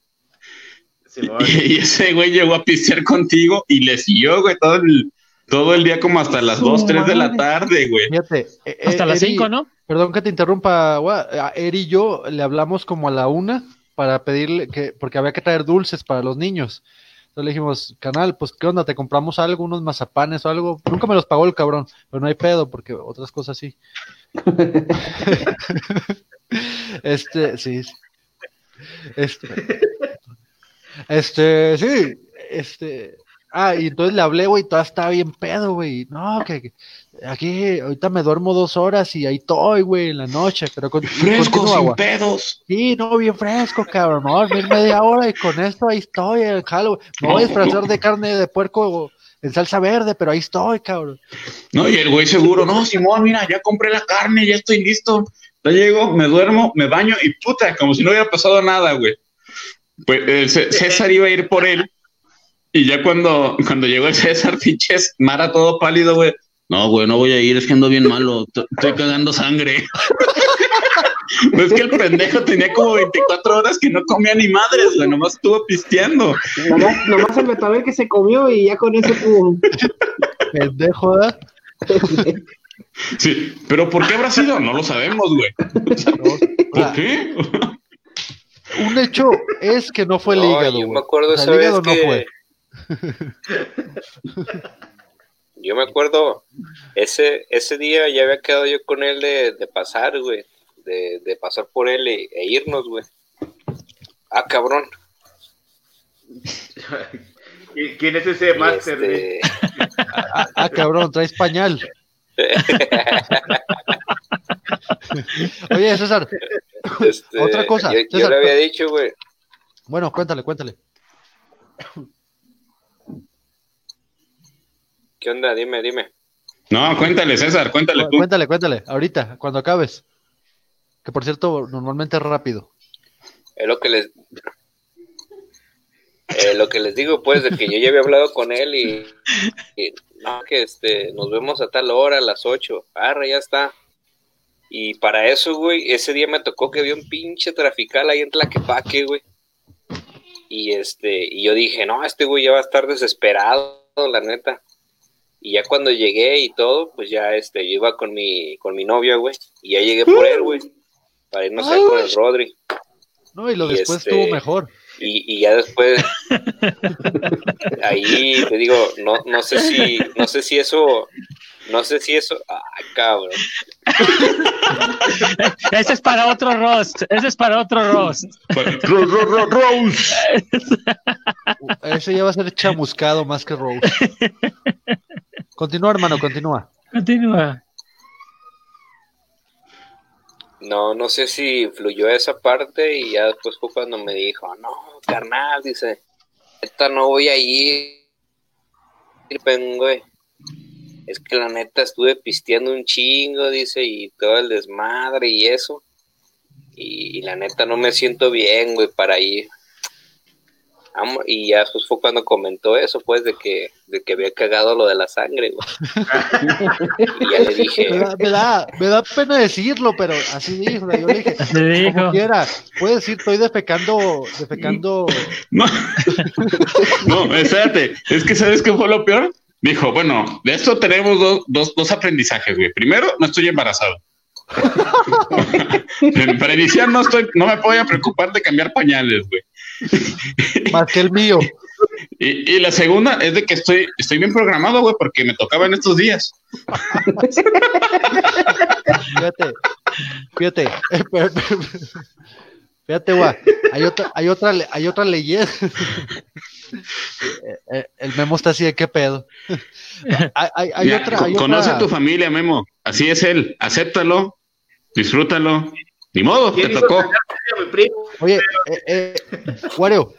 F: Simón. [laughs]
D: y, ese güey llegó a pistear contigo y le siguió, güey, todo el, todo el día como hasta las 2, 3 de la tarde, güey.
E: Fíjate. eh,
G: Hasta
E: eh,
G: las
E: Eri-
G: 5, ¿no?
E: Perdón que te interrumpa, güey. A Eri y yo le hablamos como a la una para pedirle que, porque había que traer dulces para los niños. Entonces le dijimos, canal, pues qué onda, te compramos algo, unos mazapanes o algo. Nunca me los pagó el cabrón, pero no hay pedo, porque otras cosas sí. [laughs] este, sí. Este, este, sí, este. Ah, y entonces le hablé, güey, toda estaba bien pedo, güey. No, que, que aquí ahorita me duermo dos horas y ahí estoy, güey, en la noche, pero con,
D: Fresco, sin pedos.
E: Sí, no, bien fresco, cabrón. No, dormir media hora y con esto ahí estoy, en Halloween. Me voy a disfrazar de carne de puerco en salsa verde, pero ahí estoy, cabrón.
D: No, y el güey seguro, no, Simón, mira, ya compré la carne, ya estoy listo. Ya llego, me duermo, me baño y puta, como si no hubiera pasado nada, güey. Pues el C- César iba a ir por él y ya cuando, cuando llegó el César, [laughs] pinches, Mara todo pálido, güey. No, güey, no voy a ir, es que ando bien malo, estoy cagando sangre. Pues [laughs] es que el pendejo tenía como 24 horas que no comía ni madres, güey, nomás estuvo pisteando.
B: Nomás, nomás el betabel que se comió y ya con eso tuvo.
E: Pendejo, ¿eh?
D: Sí, pero ¿por qué habrá sido? No lo sabemos, güey. ¿Por qué?
E: Un hecho es que no fue el
H: No,
E: hígado,
H: yo
E: güey.
H: me acuerdo
E: O sea,
H: esa
E: el
H: vez
E: hígado no fue. [laughs]
H: Yo me acuerdo, ese, ese día ya había quedado yo con él de, de pasar, güey. De, de pasar por él e, e irnos, güey. Ah, cabrón. [laughs]
F: ¿Y ¿Quién es ese máster?
H: este,
E: Ah, [laughs] ah, cabrón, traes pañal. Oye, César,
H: este,
E: Otra cosa,
H: Yo, yo
E: César,
H: le había
E: pero-
H: dicho, güey.
E: bueno, cuéntale, cuéntale. [coughs]
H: ¿Qué onda? Dime, dime.
D: No, cuéntale, César, cuéntale tú.
E: Cuéntale, cuéntale, ahorita, cuando acabes. Que por cierto, normalmente es rápido.
H: Es lo que les. eh, lo que les digo, pues, de que yo ya había hablado con él y. y, no, que este, nos vemos a tal hora, a las 8. Arre, ya está. Y para eso, güey, ese día me tocó que había un pinche trafical ahí en Tlaquepaque, güey. Y este, y yo dije, no, este güey ya va a estar desesperado, la neta. Y ya cuando llegué y todo, pues ya este, yo iba con mi, con mi novia, güey. Y ya llegué por él, güey. Para irnos a ir con el Rodri.
E: No, y lo
H: Y
E: después
H: este-
E: estuvo mejor.
H: Y, y ya después, [laughs] ahí te digo, no, no sé si, no sé si eso, no sé si eso, ah, cabrón. [laughs]
G: Ese es para otro roast. Ese es para otro roast.
D: Ro- ro- ro- Rose. [laughs]
E: Ese ya va a ser chamuscado más que Rose. Continúa, hermano, continúa.
G: Continúa.
H: No, no sé si fluyó esa parte y ya después fue cuando me dijo, no, carnal, dice, esta no voy a ir, pen, güey. Es que la neta estuve pisteando un chingo, dice, y todo el desmadre y eso. Y, y la neta no me siento bien, güey, para ir. Amo- Y ya después fue cuando comentó eso, pues, de que, de que había cagado lo de la sangre, güey. [laughs] Y ya le
E: Me
H: dije,
E: da, me, da, me da pena decirlo, pero así dijo. Yo le dije,
G: Así dijo.
E: como quiera, puedes decir, estoy defecando, defecando. [laughs]
D: No. no, espérate. Es que ¿sabes qué fue lo peor? Dijo, bueno, de esto tenemos dos, dos, dos aprendizajes, güey. Primero, no estoy embarazado. [laughs] Para iniciar, no estoy, no me voy a preocupar de cambiar pañales, güey.
E: Más que el mío.
D: Y, y la segunda es de que estoy, estoy bien programado, güey, porque me tocaba en estos días. [laughs]
E: Fíjate, fíjate, [laughs] fíjate, guau. Hay otra, hay otra, hay otra leyenda. [laughs] Eh, eh, El memo está así de qué pedo. Hay, hay- hay
D: Ya,
E: otra,
D: co-
E: hay
D: conoce
E: otra-
D: a tu familia, Memo. Así es él. Acéptalo, disfrútalo. Ni modo, te
F: ¿Quién hizo
D: tocó.
E: Oye, eh, eh, Wario,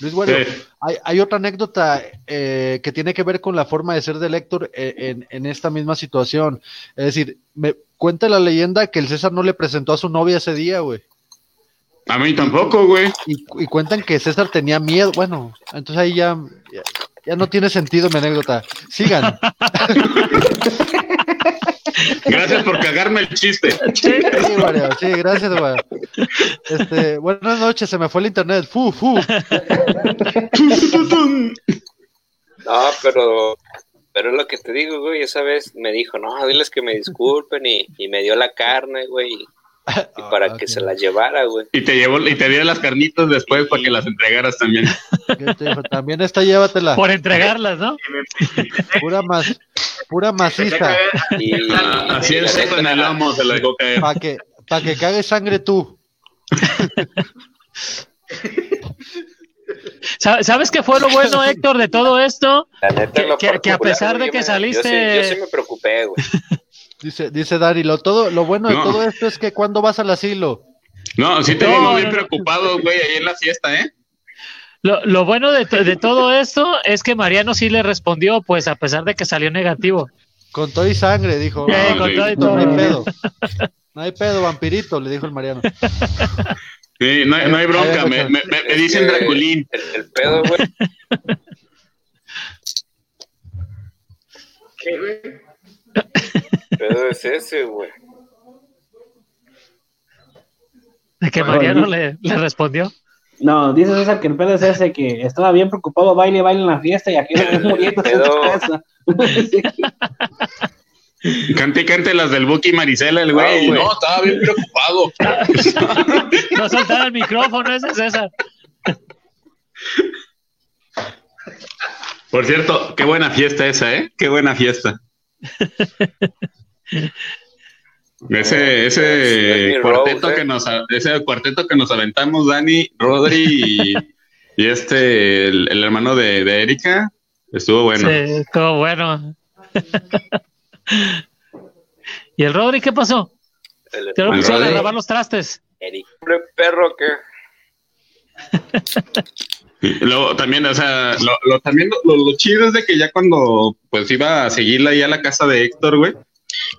E: Luis Wario,
D: Sí.
E: hay, hay otra anécdota eh, que tiene que ver con la forma de ser de Héctor eh, en, en esta misma situación. Es decir, me cuenta la leyenda que el César no le presentó a su novia ese día, güey.
D: A mí tampoco, güey.
E: Y, y cuentan que César tenía miedo. Bueno, entonces ahí ya, ya, ya no tiene sentido mi anécdota. Sigan. [laughs]
D: Gracias por cagarme el chiste.
E: Sí, Wario, sí, gracias, Wario. Este, buenas noches, se me fue el internet. Fu, fu.
H: No, pero, pero es lo que te digo, güey. Esa vez me dijo, no, diles que me disculpen y, y me dio la carne, güey. [laughs] Y, para
E: Ah,
H: que se la llevara, güey.
D: Y te llevó, y te dio las carnitas después para que las entregaras también.
E: También esta llévatela.
G: Por entregarlas, ¿no?
E: Pura más, pura maciza.
H: Y,
D: Así
H: la
D: seco en el lomo se lo dejó caer.
E: Para que, pa que cague sangre tú.
G: Sa- ¿Sabes qué fue lo bueno, Héctor, de todo esto?
H: la neta,
G: Que- que- que a pesar de que saliste-
H: Yo sí, yo sí me preocupé, güey.
E: Dice, dice Dani, lo todo, lo bueno de
D: No.
E: todo esto es que cuando vas al asilo.
D: No, sí te
G: No,
D: vimos
G: no,
D: bien
G: no.
D: preocupado, güey, ahí en la fiesta, ¿eh?
G: Lo, lo bueno de, to- de todo esto es que Mariano sí le respondió, pues a pesar de que salió negativo.
E: Con todo y sangre, dijo.
G: Eh,
D: Ah,
G: con
D: sí.
G: todo y
E: No,
G: todo.
E: hay pedo. No hay pedo, vampirito, le dijo el Mariano.
D: Sí, no, hay- no hay bronca, me, me- me- me dicen Draculín.
H: El, el pedo, güey. [laughs]
F: ¿Qué, güey?
H: El pedo es ese, güey.
G: De que
B: Bueno,
G: Mariano le, le respondió.
B: No, dice César que el pedo es ese, que estaba bien preocupado, baile, baile en la fiesta y aquí me muriendo en su casa. [laughs]
D: Cante y cante las del Buki y Marisela, el güey.
H: güey.
D: no, estaba bien preocupado. [laughs]
G: No soltaba el micrófono, ese César.
D: Por cierto, qué buena fiesta esa, ¿eh? Qué buena fiesta. [laughs] Ese,
H: Es
D: ese cuarteto
H: Rose,
D: que nos ese cuarteto que nos aventamos, Dani, Rodri y, [laughs] y este el, el hermano de, de Erika, estuvo bueno.
G: Sí, estuvo bueno. [laughs] ¿Y el Rodri qué pasó?
H: El,
G: Te lo pusieron a lavar los trastes.
H: Eric, hombre, perro que.
D: Luego también, o sea, lo, lo- también lo, lo chido es de que ya cuando pues iba a seguirla ahí a la casa de Héctor, güey,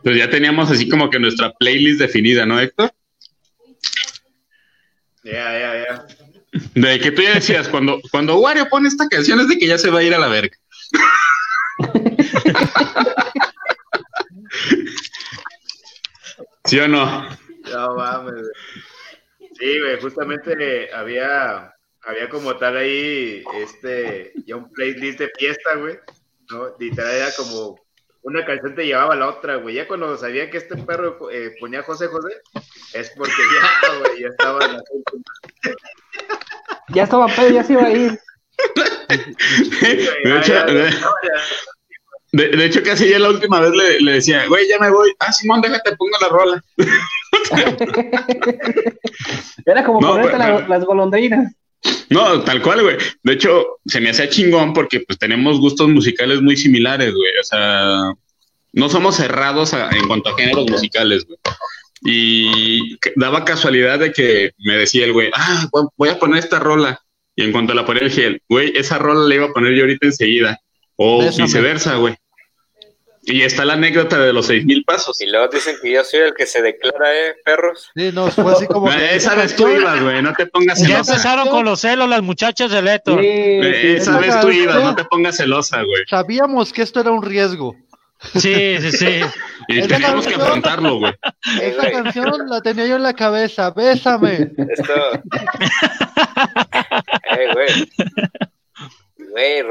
D: pues ya teníamos así como que nuestra playlist definida, ¿no, Héctor?
F: Ya, ya, ya.
D: De que tú ya decías, cuando, cuando Wario pone esta canción es de que ya se va a ir a la verga. ¿Sí o no?
F: No mames, güey. Sí, güey, justamente había, había como tal ahí, este, ya un playlist de fiesta, güey, ¿no? Literal era como una canción te llevaba a la otra, güey. Ya cuando sabía que este perro eh, ponía José José, es porque ya, güey, ya estaba en últimas.
B: ya estaba pedo, ya se iba a ir.
D: De hecho, de, de- de hecho, casi ya la última vez le, le decía, güey, ya me voy. Ah, Simón, déjate, pongo la rola. [laughs]
B: Era como
D: No,
B: ponerte
D: pero-
B: la- las golondrinas.
D: No, tal cual, güey. De hecho, se me hacía chingón porque pues tenemos gustos musicales muy similares, güey. O sea, no somos cerrados a- en cuanto a géneros musicales, güey. Y daba casualidad de que me decía el güey, ah, voy- a poner esta rola. Y en cuanto la ponía, dije, güey, esa rola la iba a poner yo ahorita enseguida. O
E: Bésame.
D: viceversa, güey. Y está la anécdota de los seis mil pasos.
H: Y luego dicen que yo soy el que se declara, ¿eh, perros?
E: Sí, no, fue así como.
D: Ah,
E: que-
D: Esa vez tú ibas, güey, no te pongas
G: Ya
D: celosa.
G: empezaron con los celos las muchachas del Héctor.
B: Sí, sí,
D: Esa vez tú ibas, no te pongas celosa, güey.
E: Sabíamos que esto era un riesgo.
G: Sí, sí, sí.
D: Y
E: Esa
D: teníamos que
E: canción-
D: afrontarlo, güey.
E: Esa canción la tenía yo en la cabeza. Bésame.
H: Esto. [laughs] eh, güey. Güey,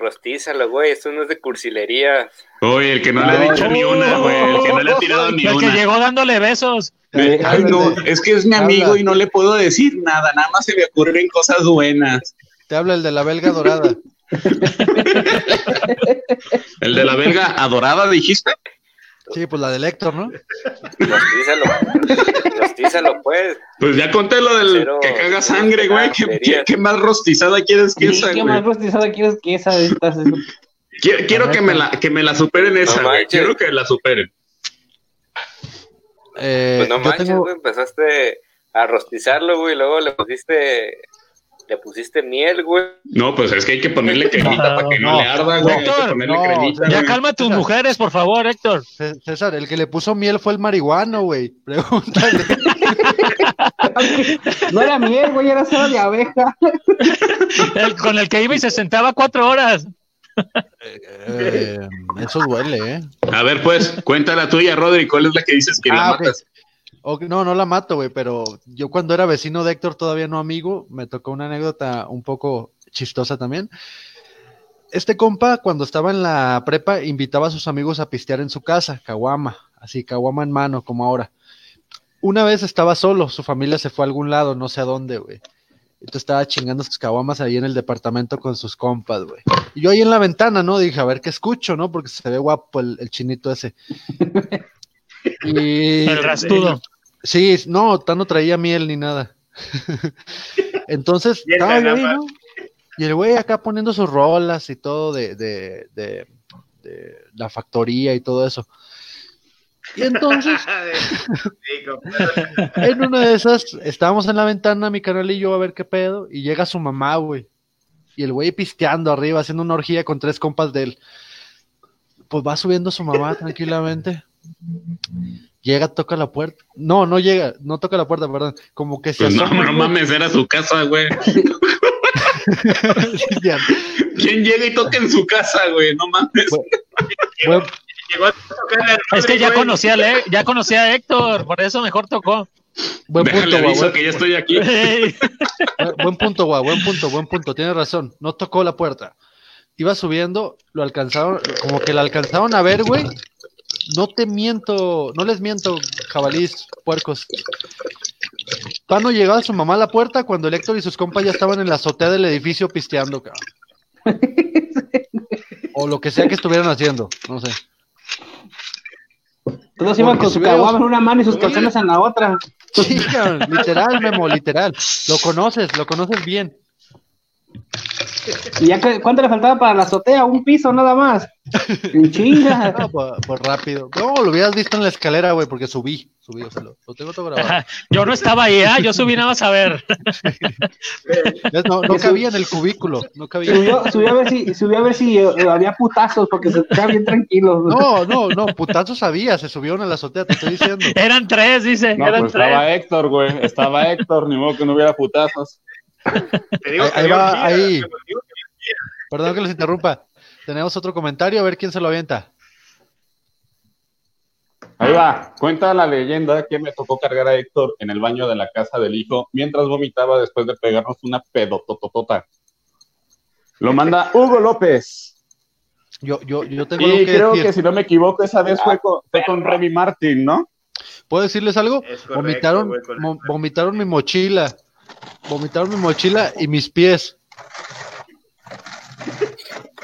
H: rostízalo, güey. Esto no es de cursilería.
D: Oye, el que no le ha dicho ni una, güey. El que no le ha tirado ni
G: El que
D: una.
G: llegó dándole besos.
D: Eh, Ay, no, es que es mi amigo
E: Habla.
D: y no le puedo decir nada. Nada más se me ocurren cosas buenas.
E: Te habla el de la belga dorada. [laughs]
D: El de la belga adorada, dijiste.
E: Sí, pues la del Héctor, ¿no?
H: Rostízalo. Rostízalo, pues.
D: Pues ya conté lo del
H: Pero-
D: que caga sangre, güey. ¿Qué, qué- qué más rostizada quieres que
B: Sí,
D: esa,
B: ¿Qué
D: güey?
B: más rostizada quieres que esa de estas?
D: Quiero, quiero que, me la, que me la superen esa, güey. Quiero que la superen.
E: Eh,
H: Pues no manches,
E: tengo-
H: güey. Empezaste a rostizarlo, güey. Luego le pusiste. Le pusiste miel, güey.
D: No, pues es que hay que ponerle cremita
G: No,
D: para que no,
E: no,
D: le arda, güey. Hay que
G: Héctor,
D: ponerle
E: no,
D: cremita,
G: Ya
D: güey.
G: calma a tus mujeres, por favor, Héctor.
E: César, el que le puso miel fue el marihuano, güey. [laughs] Pregúntale.
B: No era miel, güey, era cera de abeja.
G: El- con el que iba y se sentaba cuatro horas.
E: Eh, eso duele, ¿eh?
D: A ver, pues, cuenta la tuya, Rodri. ¿Cuál es la que dices que la
E: Ah,
D: matas?
E: No, no la mato, güey, pero yo cuando era vecino de Héctor, todavía no amigo, me tocó una anécdota un poco chistosa también. Este compa, cuando estaba en la prepa, invitaba a sus amigos a pistear en su casa, caguama, así, caguama en mano, como ahora. Una vez estaba solo, su familia se fue a algún lado, no sé a dónde, güey. Entonces estaba chingando sus caguamas ahí en el departamento con sus compas, güey. Y yo ahí en la ventana, ¿no? Dije, a ver qué escucho, ¿no? Porque se ve guapo el, el chinito ese. Y,
G: El rastudo.
E: Sí, no, Tan no traía miel ni nada. [laughs] Entonces,
F: Y el
E: estaba yo ahí. Y el güey acá poniendo sus rolas y todo de, de, de, de la factoría y todo eso. Y entonces, [laughs] en una de esas, estábamos en la ventana, mi canal y yo, a ver qué pedo, y llega su mamá, güey. Y el güey pisteando arriba, haciendo una orgía con tres compas de él. Pues va subiendo su mamá tranquilamente. Llega, toca la puerta. No, no llega, no toca la puerta, perdón. Como que se
D: Pues no,
E: asoma,
D: no
E: güey.
D: mames, era su casa, güey. [laughs] ¿Quién llega y toca en su casa, güey? No mames.
G: Es que ya conocía, a Le- ya conocía a Héctor, por eso mejor tocó.
E: buen
D: Déjale
E: punto, güey.
D: aviso
E: Buen,
D: que ya estoy aquí.
G: Ey,
E: buen- buen punto, güey. Buen punto, buen punto. Tienes razón. No tocó la puerta. Iba subiendo, lo alcanzaron, como que la alcanzaron a ver, güey. No te miento, no les miento, jabalís, puercos. Pano llegaba a su mamá a la puerta cuando el Héctor y sus compas ya estaban en la azotea del edificio pisteando, cabrón. [laughs] O lo que sea que estuvieran haciendo, no sé.
B: Todos iban con su caguama en una mano y sus calzones en la otra.
E: Sí, literal, Memo, literal. Lo conoces, lo conoces bien.
B: ¿Y ya que- cuánto le faltaba para la azotea? Un piso nada más. En chinga. [laughs]
E: No, pues, pues rápido. No, lo hubieras visto en la escalera, güey, porque subí, subí, o sea, lo, lo tengo todo grabado.
G: Yo no estaba ahí, ¿ah? yo subí nada más a ver.
E: No, no cabía en el cubículo, no cabía.
B: Subió, subió a ver si, subió a ver si eh, había putazos porque se quedaba bien tranquilo.
E: No, no, no, putazo sabía, se subieron a la azotea, te estoy diciendo.
G: Eran tres, dice,
J: No,
G: eran
J: pues
G: tres.
J: estaba Héctor, güey. Estaba Héctor, ni modo que no hubiera putazos.
F: Te digo
E: Ahí-
F: que
E: va, ahí.
F: que
E: Perdón que los interrumpa. Tenemos otro comentario, a ver quién se lo avienta.
J: Ahí va. Cuenta la leyenda que me tocó cargar a Héctor en el baño de la casa del hijo mientras vomitaba después de pegarnos una pedotototota. Lo manda Hugo López.
E: Yo, yo, yo tengo algo
J: Y
E: que
J: creo
E: decir.
J: que si no me equivoco, esa vez fue con, fue con Remy Martin, ¿no?
E: ¿Puedo decirles algo?
F: Correcto,
E: Vomitaron, vomitaron mi mochila. Vomitaron mi mochila y mis pies.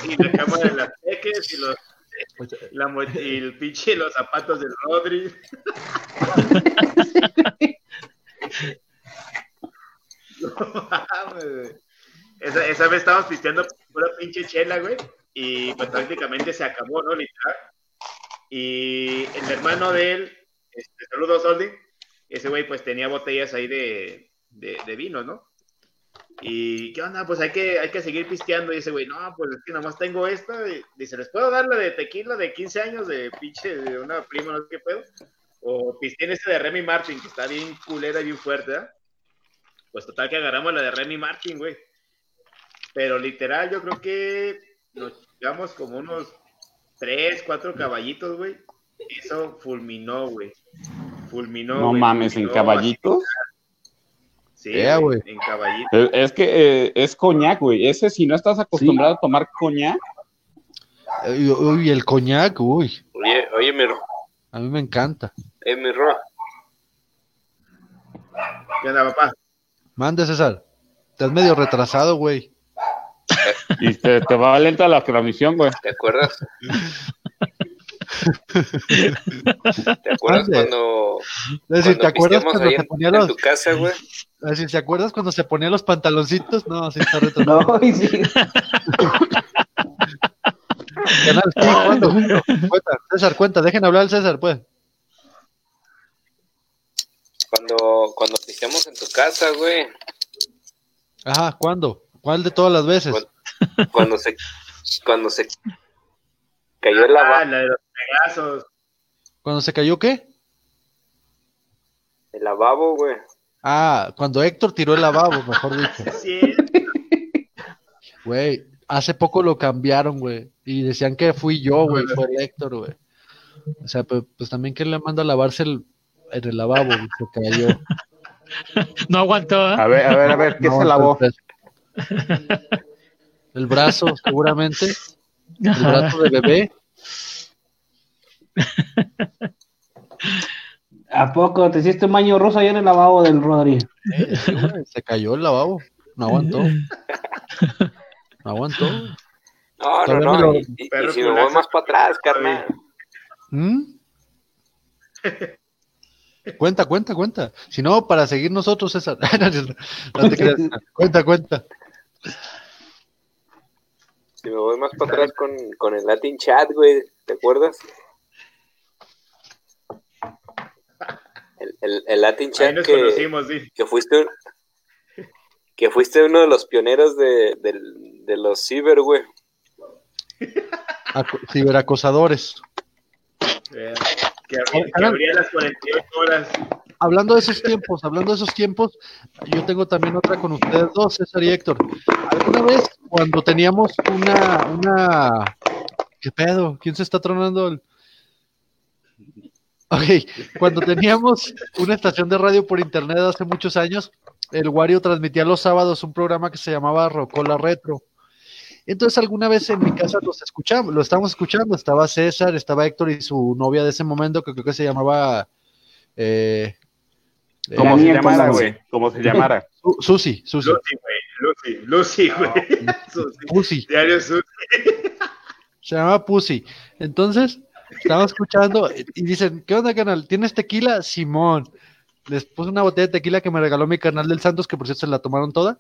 F: Y la cámara de las peques y los. Y el pinche los zapatos del Rodri. [laughs] Esa, esa vez estábamos pisteando pura pinche chela, güey. Y pues prácticamente se acabó, ¿no? Literal. Y el hermano de él, este, saludos, Soldi. Ese güey, pues tenía botellas ahí de, de, de vino, ¿no? Y, ¿qué onda? Pues hay que, hay que seguir pisteando. Y ese güey, no, pues es que nomás tengo esta. Y dice, ¿les puedo dar la de tequila de 15 años de pinche de una prima, no sé qué pedo? O pisteen este de Remy Martin, que está bien culera y bien fuerte, ¿verdad? Pues total que agarramos la de Remy Martin, güey. Pero literal, yo creo que nos llegamos como unos 3, 4 caballitos, güey. Eso fulminó, güey. Fulminó.
J: No mames, en caballitos.
F: Sí,
E: Yeah,
F: güey,
E: güey.
F: en caballito.
J: Es, es que eh, es coñac, güey. Ese, si no estás acostumbrado a tomar coñac,
E: Uy, uy, el coñac, uy,
H: Oye, oye, mi, ro-
E: a mí me encanta.
H: eh, mi ro,
F: ¿Qué onda, papá?
E: Mande, César. Estás medio retrasado, güey.
J: y te, te va lenta la transmisión, güey.
H: ¿te acuerdas? [laughs] ¿Te [laughs] acuerdas cuando,
E: Es decir,
H: cuando
E: ¿te acuerdas cuando se
H: en,
E: ponía
H: en
E: los,
H: tu casa, güey? [laughs]
E: decir, ¿te acuerdas cuando se ponía los pantaloncitos? No, sí está retrasado.
B: No, y sí.
E: Canal, sí, ¿cuándo? Cuenta, César, cuenta, dejen hablar al César, pues.
H: Cuando, cuando pisteamos en tu casa, güey.
E: Ajá, ¿cuándo? ¿Cuál de todas las veces?
H: Cuando- Cuando se, cuando se cayó el
F: Ah,
H: lavabo,
F: la de los pegazos.
E: ¿Cuando se cayó qué?
H: el lavabo, güey.
E: Ah, cuando Héctor tiró el lavabo, mejor [laughs] dicho.
F: Sí,
E: Güey, hace poco lo cambiaron, güey. Y decían que fui yo, güey, fue el Héctor, güey. O sea, pues, pues también que le manda a lavarse el, en el lavabo, güey, se cayó. [laughs]
G: No aguantó, ¿eh?
J: A ver, a ver, a ver, ¿qué
E: No,
J: se lavó?
E: El brazo, seguramente. El brazo de bebé.
B: ¿A poco te hiciste un baño ruso allá en el lavabo del Rodri?
E: Eh, sí, güey, se cayó el lavabo. No aguantó. No aguantó.
H: No, no, no.
E: lo-
H: Y, y- y
F: Perro
H: si me voy más para atrás, carnal.
E: ¿Mm? Cuenta, cuenta, cuenta. Si no, para seguir nosotros, César. [laughs] No, no, no te creas. Cuenta, cuenta.
H: Si me voy más para atrás con, con el Latin Chat, güey. ¿Te acuerdas? El, el, el Latin
F: ahí
H: Chat
F: nos
H: que,
F: conocimos, sí.
H: que fuiste que fuiste uno de los pioneros de, del- de los ciber, güey.
E: Aco- ciberacosadores.
F: Eh, que, abría, que abría las 48 horas.
E: Hablando de esos tiempos, hablando de esos tiempos, yo tengo también otra con ustedes dos, César y Héctor. ¿Alguna vez cuando teníamos una, una, qué pedo? ¿Quién se está tronando? el- Ok, cuando teníamos una estación de radio por internet hace muchos años, el Wario transmitía los sábados un programa que se llamaba Rocola Retro. Entonces alguna vez en mi casa los escuchamos, lo estábamos escuchando, estaba César, estaba Héctor y su novia de ese momento, que creo que se llamaba eh, eh,
J: Como se llamara, güey. Como se llamara.
E: Su- Susi, Susi,
F: Lucy, güey. Lucy, Lucy, güey. [laughs] Susi.
E: Pussy,
F: Diario Susi.
E: se llamaba Pussy. Entonces, estaba escuchando y dicen, ¿qué onda, canal? ¿Tienes tequila? Simón. Les puse una botella de tequila que me regaló mi canal del Santos, que por cierto se la tomaron toda.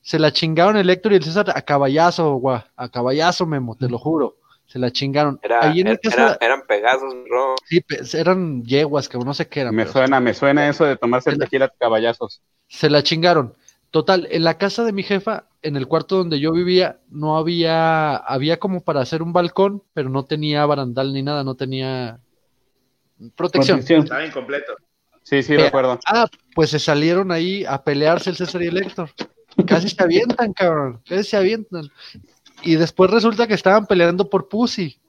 E: Se la chingaron el Héctor y el César a caballazo, guau, a caballazo, Memo, te lo juro. Se la chingaron.
H: Era,
E: Ahí en el
H: era-
E: casa,
H: eran Pegasos, bro.
E: sí, pe- eran yeguas, que no sé qué eran.
J: Me
E: pero-
J: suena, me suena eso de tomarse el tequila a caballazos.
E: se la chingaron. Total, en la casa de mi jefa, en el cuarto donde yo vivía, no había, había como para hacer un balcón, pero no tenía barandal ni nada, no tenía protección.
B: Protección.
F: Estaba incompleto.
J: Sí, sí,
E: Eh,
J: recuerdo.
E: Ah, pues se salieron ahí a pelearse el César y el Héctor. Casi se avientan, cabrón, casi se avientan. Y después resulta que estaban peleando por Pussy.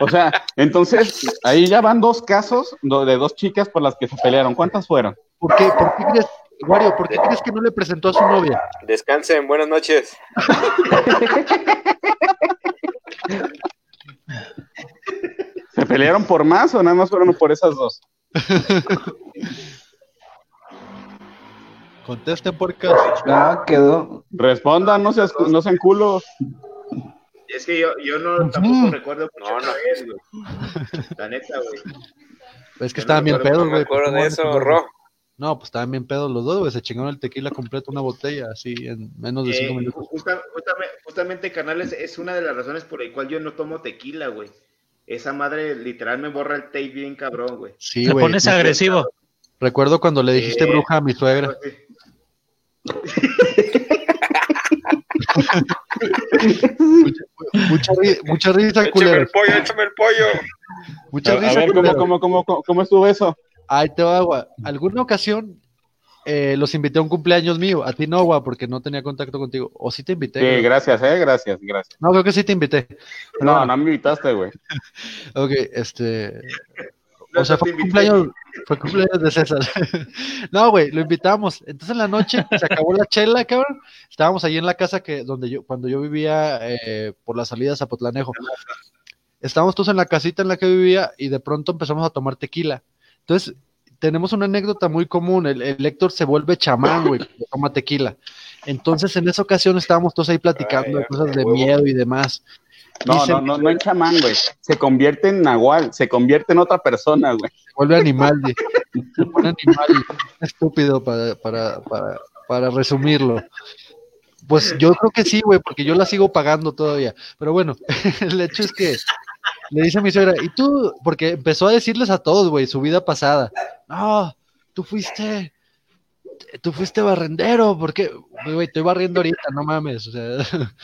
J: O sea, entonces, ahí ya van dos casos de dos chicas por las que se pelearon. ¿Cuántas fueron?
E: ¿Por qué, por qué crees, Wario, por qué crees que no le presentó a su novia?
H: Descansen, buenas noches.
J: ¿Se pelearon por más o nada más fueron por esas dos? [laughs]
E: Contesten por caso.
B: Ah, quedó.
J: Respondan, no, seas, no sean culos.
F: Es que yo, yo no tampoco recuerdo mucho
H: No, no.
F: es, güey. La neta, güey.
E: Es que
F: Yo
E: estaban
F: no
E: bien pedos,
H: No me
E: güey.
H: acuerdo
E: ¿Cómo
H: de eso? Ro.
E: No, pues estaban bien pedos los dos, güey. Se chingaron el tequila completo, una botella, así, en menos de
F: Eh,
E: cinco minutos.
F: justa- justamente, justamente, canales, es una de las razones por la cual yo no tomo tequila, güey. Esa madre literal me borra el tape bien cabrón, güey.
E: Sí,
G: Te
E: güey.
G: pones agresivo.
E: Recuerdo cuando le dijiste
F: Eh,
E: bruja a mi suegra. Mucha, ri- mucha risa,
H: Échame
E: culero.
H: el pollo, échame el pollo.
E: Mucha
J: A, a
E: risa,
J: ver, ¿cómo,
E: culero.
J: cómo, cómo, cómo, estuvo eso?
E: Ahí te va, agua. Alguna ocasión eh, los invité a un cumpleaños mío. A ti no, agua, porque no tenía contacto contigo. O sí te invité.
J: Sí,
E: güey.
J: gracias, eh, gracias, gracias.
E: No, creo que sí te invité.
J: No, no me invitaste, güey. [laughs]
E: Ok, este.
F: No,
E: O sea, fue
F: te invité.
E: cumpleaños, fue cumpleaños de César. [laughs] no, güey, lo invitamos. Entonces en la noche se acabó la chela, cabrón. Estábamos ahí en la casa que donde yo, cuando yo vivía eh, por la salida a Zapotlanejo. Estábamos todos en la casita en la que vivía y de pronto empezamos a tomar tequila. Entonces, tenemos una anécdota muy común. El, el Héctor se vuelve chamán, güey, toma tequila. Entonces, en esa ocasión estábamos todos ahí platicando de cosas de
H: huevo.
E: miedo y demás.
J: No, no, no, no en chamán, güey. Se convierte en nahual, se convierte en otra persona, güey.
E: se vuelve animal, di- se animal estúpido para, para, para, para resumirlo. Pues yo creo que sí, güey, porque yo la sigo pagando todavía. Pero bueno, [laughs] el hecho es que le dice a mi suegra, y tú, porque empezó a decirles a todos, güey, su vida pasada. No, tú fuiste, tú fuiste barrendero, porque, güey, estoy barriendo ahorita, no mames, o sea, [laughs]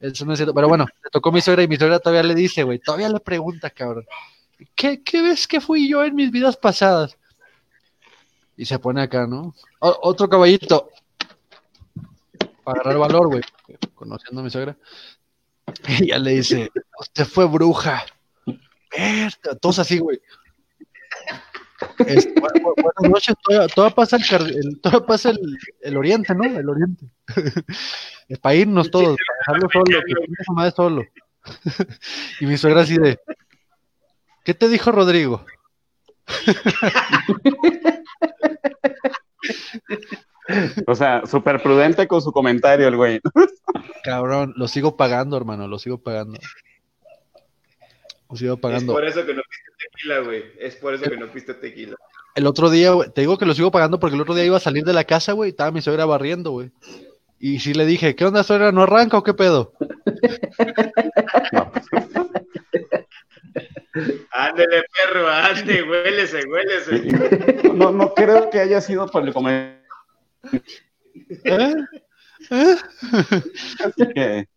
E: eso no es cierto. Pero bueno, le tocó mi suegra y mi suegra todavía le dice, güey, todavía le pregunta, cabrón. ¿Qué, ¿Qué ves que fui yo en mis vidas pasadas? Y se pone acá, ¿no? Otro caballito. Para agarrar valor, güey. Conociendo a mi suegra. [laughs] Ella le dice, usted fue bruja. Todos así, güey. Bu- bu- buenas noches, todavía, todavía pasa, el, car- el- todavía pasa el, el oriente, ¿no? El oriente. [laughs] Es para irnos todos, para dejarlo solo, que su madre solo. [laughs] y mi suegra así de, ¿qué te dijo Rodrigo? [laughs]
J: O sea, súper prudente con su comentario, el güey.
E: Cabrón, lo sigo pagando, hermano, lo sigo pagando. Lo sigo
F: Es
E: pagando.
F: por eso que no piste tequila, güey. Es por eso que no piste tequila.
E: El otro día, güey, te digo que lo sigo pagando porque el otro día iba a salir de la casa, güey, y estaba mi suegra barriendo, güey. Y sí le dije, ¿qué onda, suegra? ¿No arranca o qué pedo? [laughs]
F: Ándele, perro, ande, huélese, huélese.
J: No, no creo que haya sido por el comentario.
E: ¿Eh? ¿Eh?
J: Así que,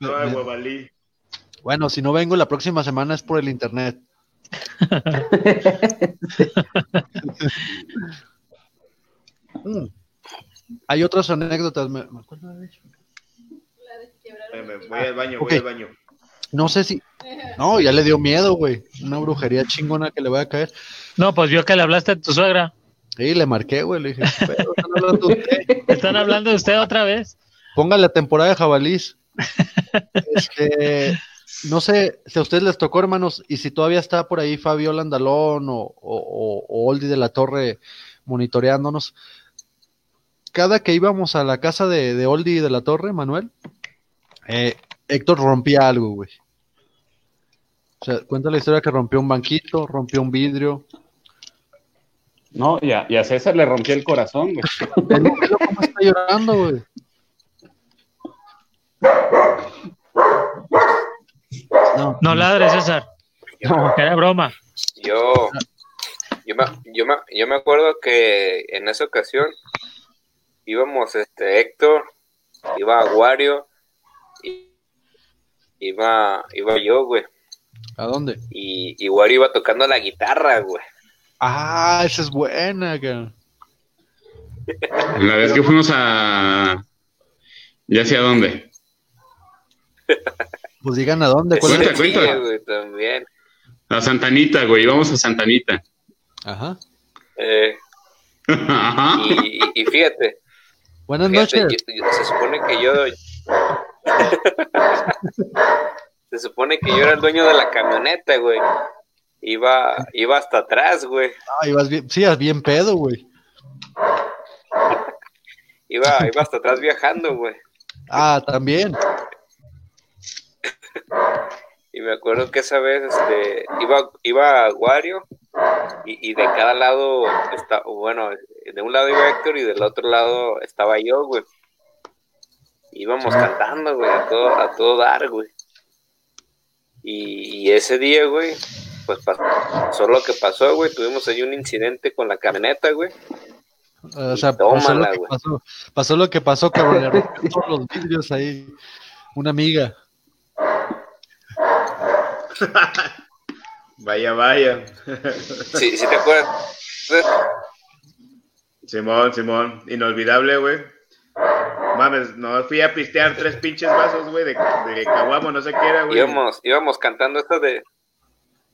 F: No, huevalí.
E: Bueno, si no vengo la próxima semana es por el internet. Mm. [laughs] Hay otras anécdotas. me- me acuerdo de eso.
F: Voy al baño, voy al baño.
E: No sé si. No, ya le dio miedo, güey. Una brujería chingona que le va a caer.
G: No, pues vio que le hablaste a tu suegra.
E: Sí, le marqué, güey. Le dije, "Pero, están hablando de usted".
G: Están hablando de usted otra vez.
E: Póngale temporada de jabalís. [laughs] Este, no sé si a ustedes les tocó, hermanos, y si todavía está por ahí Fabio Landalón o, o, o- o Oldi de la Torre monitoreándonos. Cada que íbamos a la casa de, de Oldi de la Torre, Manuel, eh, Héctor rompía algo, güey. O sea, cuenta la historia que rompió un banquito, rompió un vidrio.
J: no, y a, y a César le rompió el corazón, güey.
E: Cómo está llorando, güey. No,
G: No ladre, César. [laughs]
E: no.
G: Era broma.
H: Yo, yo, me, yo, me, yo me acuerdo que en esa ocasión íbamos este Héctor, iba Aguario, y iba, iba yo, güey.
E: ¿A dónde?
H: Y, y Wario iba tocando la guitarra, güey.
E: Ah, esa es buena, cabrón.
D: La vez que fuimos a. ¿Ya sé a dónde? [laughs]
E: Pues digan a dónde. ¿cuál
D: Cuenta,
E: es?
H: Sí,
D: cuenta.
H: güey, también.
D: A Santanita, güey. Íbamos a Santanita.
E: Ajá.
H: Eh,
D: Ajá.
H: y, y- fíjate,
E: Buenas
H: fíjate,
E: noches.
H: yo- yo- se supone que yo... [laughs] se supone que yo era el dueño de la camioneta, güey. Iba, iba hasta atrás, güey.
E: Ah, ibas bien, sí, bien pedo, güey.
H: Iba, iba hasta atrás viajando, güey.
E: Ah, también.
H: Y me acuerdo que esa vez este, iba, iba a Wario y, y de cada lado, está, bueno, de un lado iba Héctor y del otro lado estaba yo, güey. Íbamos cantando, güey, a todo, a todo dar, güey. Y, y ese día, güey, pues pasó lo que pasó, güey. Tuvimos ahí un incidente con la camioneta, güey.
E: O sea, pasó lo, que pasó, pasó lo que pasó, cabrón. Le rompió todos los vidrios ahí. Una amiga. [laughs]
F: Vaya, vaya.
H: Sí, sí te acuerdas.
F: Simón, Simón, inolvidable, güey. Mames, no fui a pistear tres pinches vasos, güey, de, de caguamo, no sé qué era, güey.
H: Íbamos, íbamos cantando esto de.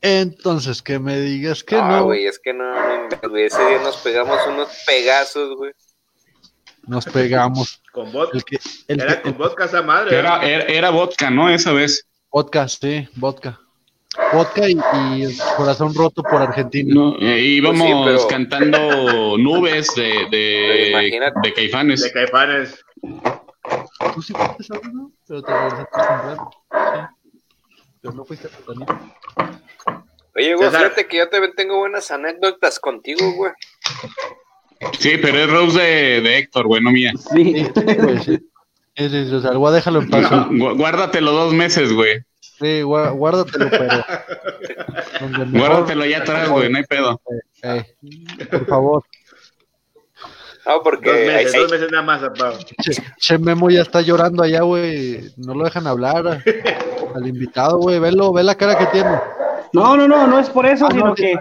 E: Entonces, que me digas que
H: Ah,
E: no.
H: güey, es que no, no güey. Ese día nos pegamos unos pegazos, güey.
E: Nos pegamos.
F: Con vodka.
E: El que, el
F: Era
E: que-
F: con vodka esa madre.
D: Era, era, era vodka, ¿no? Esa vez.
E: vodka, sí, vodka. Vodka y, y corazón roto por Argentina.
D: No, eh, íbamos
H: Pues sí, pero-
D: cantando [laughs] nubes de, de, de caifanes.
F: De caifanes.
E: Tú sí fuiste sábado, ¿no? Pero te regresaste temprano. Sí. Pero no fuiste temprano.
H: Oye, güey, fíjate que yo también tengo buenas anécdotas contigo, güey.
D: Sí, pero es Rose de, de Héctor, güey, no mía.
E: Sí, güey, sí. Sí, sí, o sea, voy a dejarlo en paz.
D: Guárdatelo dos meses, güey.
E: Sí, guá- guárdatelo, pero. mejor-
D: Guárdatelo allá atrás, güey, no hay pedo.
E: Eh, por favor.
H: No, porque
F: Dos meses,
H: ahí-
F: dos meses nada más, papá.
E: Che, che Memo ya está llorando allá, güey. No lo dejan hablar al invitado, güey. Velo, ve la cara que tiene.
B: No, no, no, no es por eso,
E: Ah,
B: sino
E: no,
B: que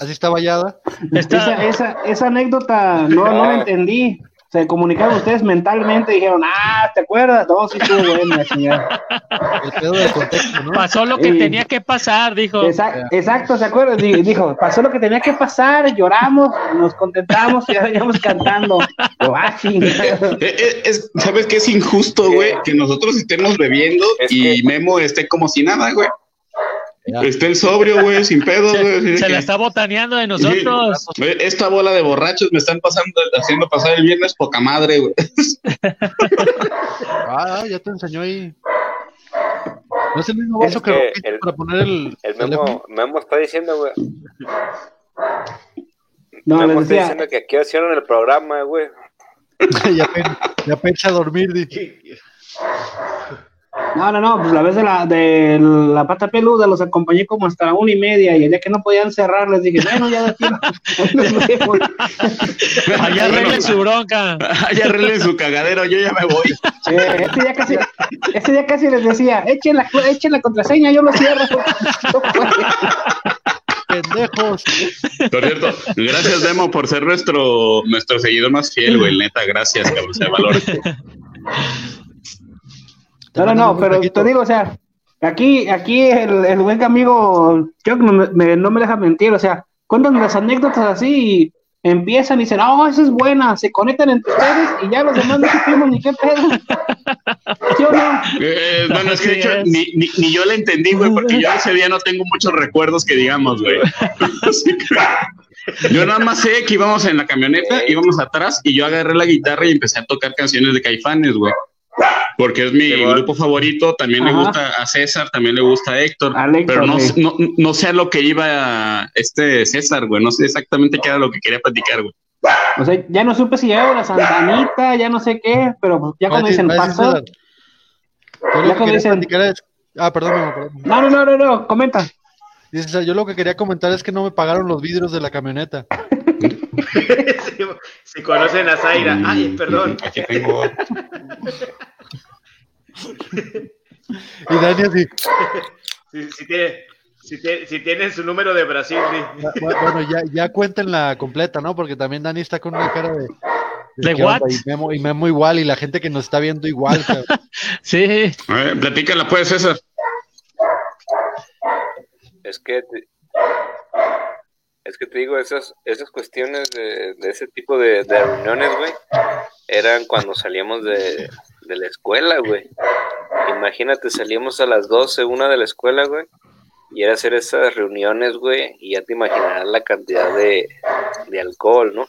E: Así está vallada.
G: Está,
B: esa, esa, esa anécdota no, no la entendí. Se comunicaron ustedes mentalmente y dijeron, ah, ¿te acuerdas? No, sí estuvo buena, [laughs] señora.
E: El pedo de contexto, ¿no?
G: pasó lo que tenía que pasar, dijo.
B: Exa- exacto, ¿se acuerdan? Di- Dijo, pasó lo que tenía que pasar, lloramos, nos contentamos y ahora íbamos cantando. Ah. [laughs]
D: Eh, eh, es- ¿Sabes qué es injusto, güey? Que nosotros estemos bebiendo
H: Es
D: y
H: que-
D: Memo esté como si nada, güey.
E: Ya.
D: Esté el sobrio, güey, sin pedo, güey.
G: Se
D: que-
G: la está botaneando de nosotros.
D: Esta bola de borrachos me están pasando, haciendo pasar el viernes poca madre, güey. [laughs]
E: Ah, ya te enseñó ahí. No es el mismo
H: Es
E: vaso que,
H: el-
E: para poner el,
H: el. Memo, Memo está diciendo, güey.
B: No,
H: Memo está
B: decía,
H: diciendo que aquí hicieron el programa, güey. [laughs]
E: ya, ya pecha a dormir, di. [laughs]
B: no, no, no, pues la vez de la, de la pata peluda los acompañé como hasta la una y media y el día que no podían cerrar les dije, bueno, ya de.
G: Allá [laughs] [laughs] arregle su bronca.
D: ya arreglen su cagadero, yo ya me voy.
B: Eh, este, día casi, este día casi les decía, echen la, echen la contraseña, yo lo cierro.
E: Pendejos.
D: Por cierto, gracias, Memo, por ser nuestro, nuestro seguidor más fiel, güey. Neta, gracias, cabrón, se valora. [laughs]
B: No, no, no, pero te digo, o sea, aquí, aquí el, el buen amigo Chuck no me, me- no me deja mentir, o sea, cuentan las anécdotas así y empiezan y dicen, oh, esa es buena, se conectan entre ustedes y ya los demás no supimos ni qué pedo. [laughs] ¿Sí o no?
D: Eh, bueno, es que de hecho ni, ni, ni yo la entendí, güey, porque yo ese día no tengo muchos recuerdos que digamos, güey. [laughs] Así que yo nada más sé que íbamos en la camioneta, íbamos atrás y yo agarré la guitarra y empecé a tocar canciones de Caifanes, güey. Porque es mi grupo favorito, también le gusta a César, también le gusta a Héctor, pero no,
B: sí.
D: no, no sé a lo que iba este César, güey, no sé exactamente qué era lo que quería platicar, güey.
B: O sea, ya no supe si llegaba la Santanita, ya no sé qué, pero ya cuando
E: decir-
B: dicen.
E: Yo
B: Ya cuando
E: quería
B: dicen-
E: es... Ah, perdón, Memo, perdón.
B: No, no, no, no, no, comenta.
E: Dice yo lo que quería comentar es que no me pagaron los vidrios de la camioneta.
F: si, [laughs] si conocen a Zaira. Ay, perdón.
D: Aquí tengo.
E: Y Dani así, [laughs]
F: Si, si tiene, si, tiene- si tienen su número de Brasil, sí.
E: "Bu- bueno, ya, ya cuéntenla completa, ¿no? Porque también Dani está con una cara de...
G: ¿De what?
E: Y Memo, y Memo igual, y la gente que nos está viendo igual, cabrón. [laughs]
G: Sí,
D: A ver, platícala pues, César.
H: Es que te, es que te digo, esas, esas cuestiones de, de ese tipo de, de reuniones, güey, eran cuando salíamos de, de la escuela, güey. Imagínate, salíamos a las 12, una de la escuela, güey, y era hacer esas reuniones, güey, y ya te imaginarás la cantidad de, de alcohol, ¿no?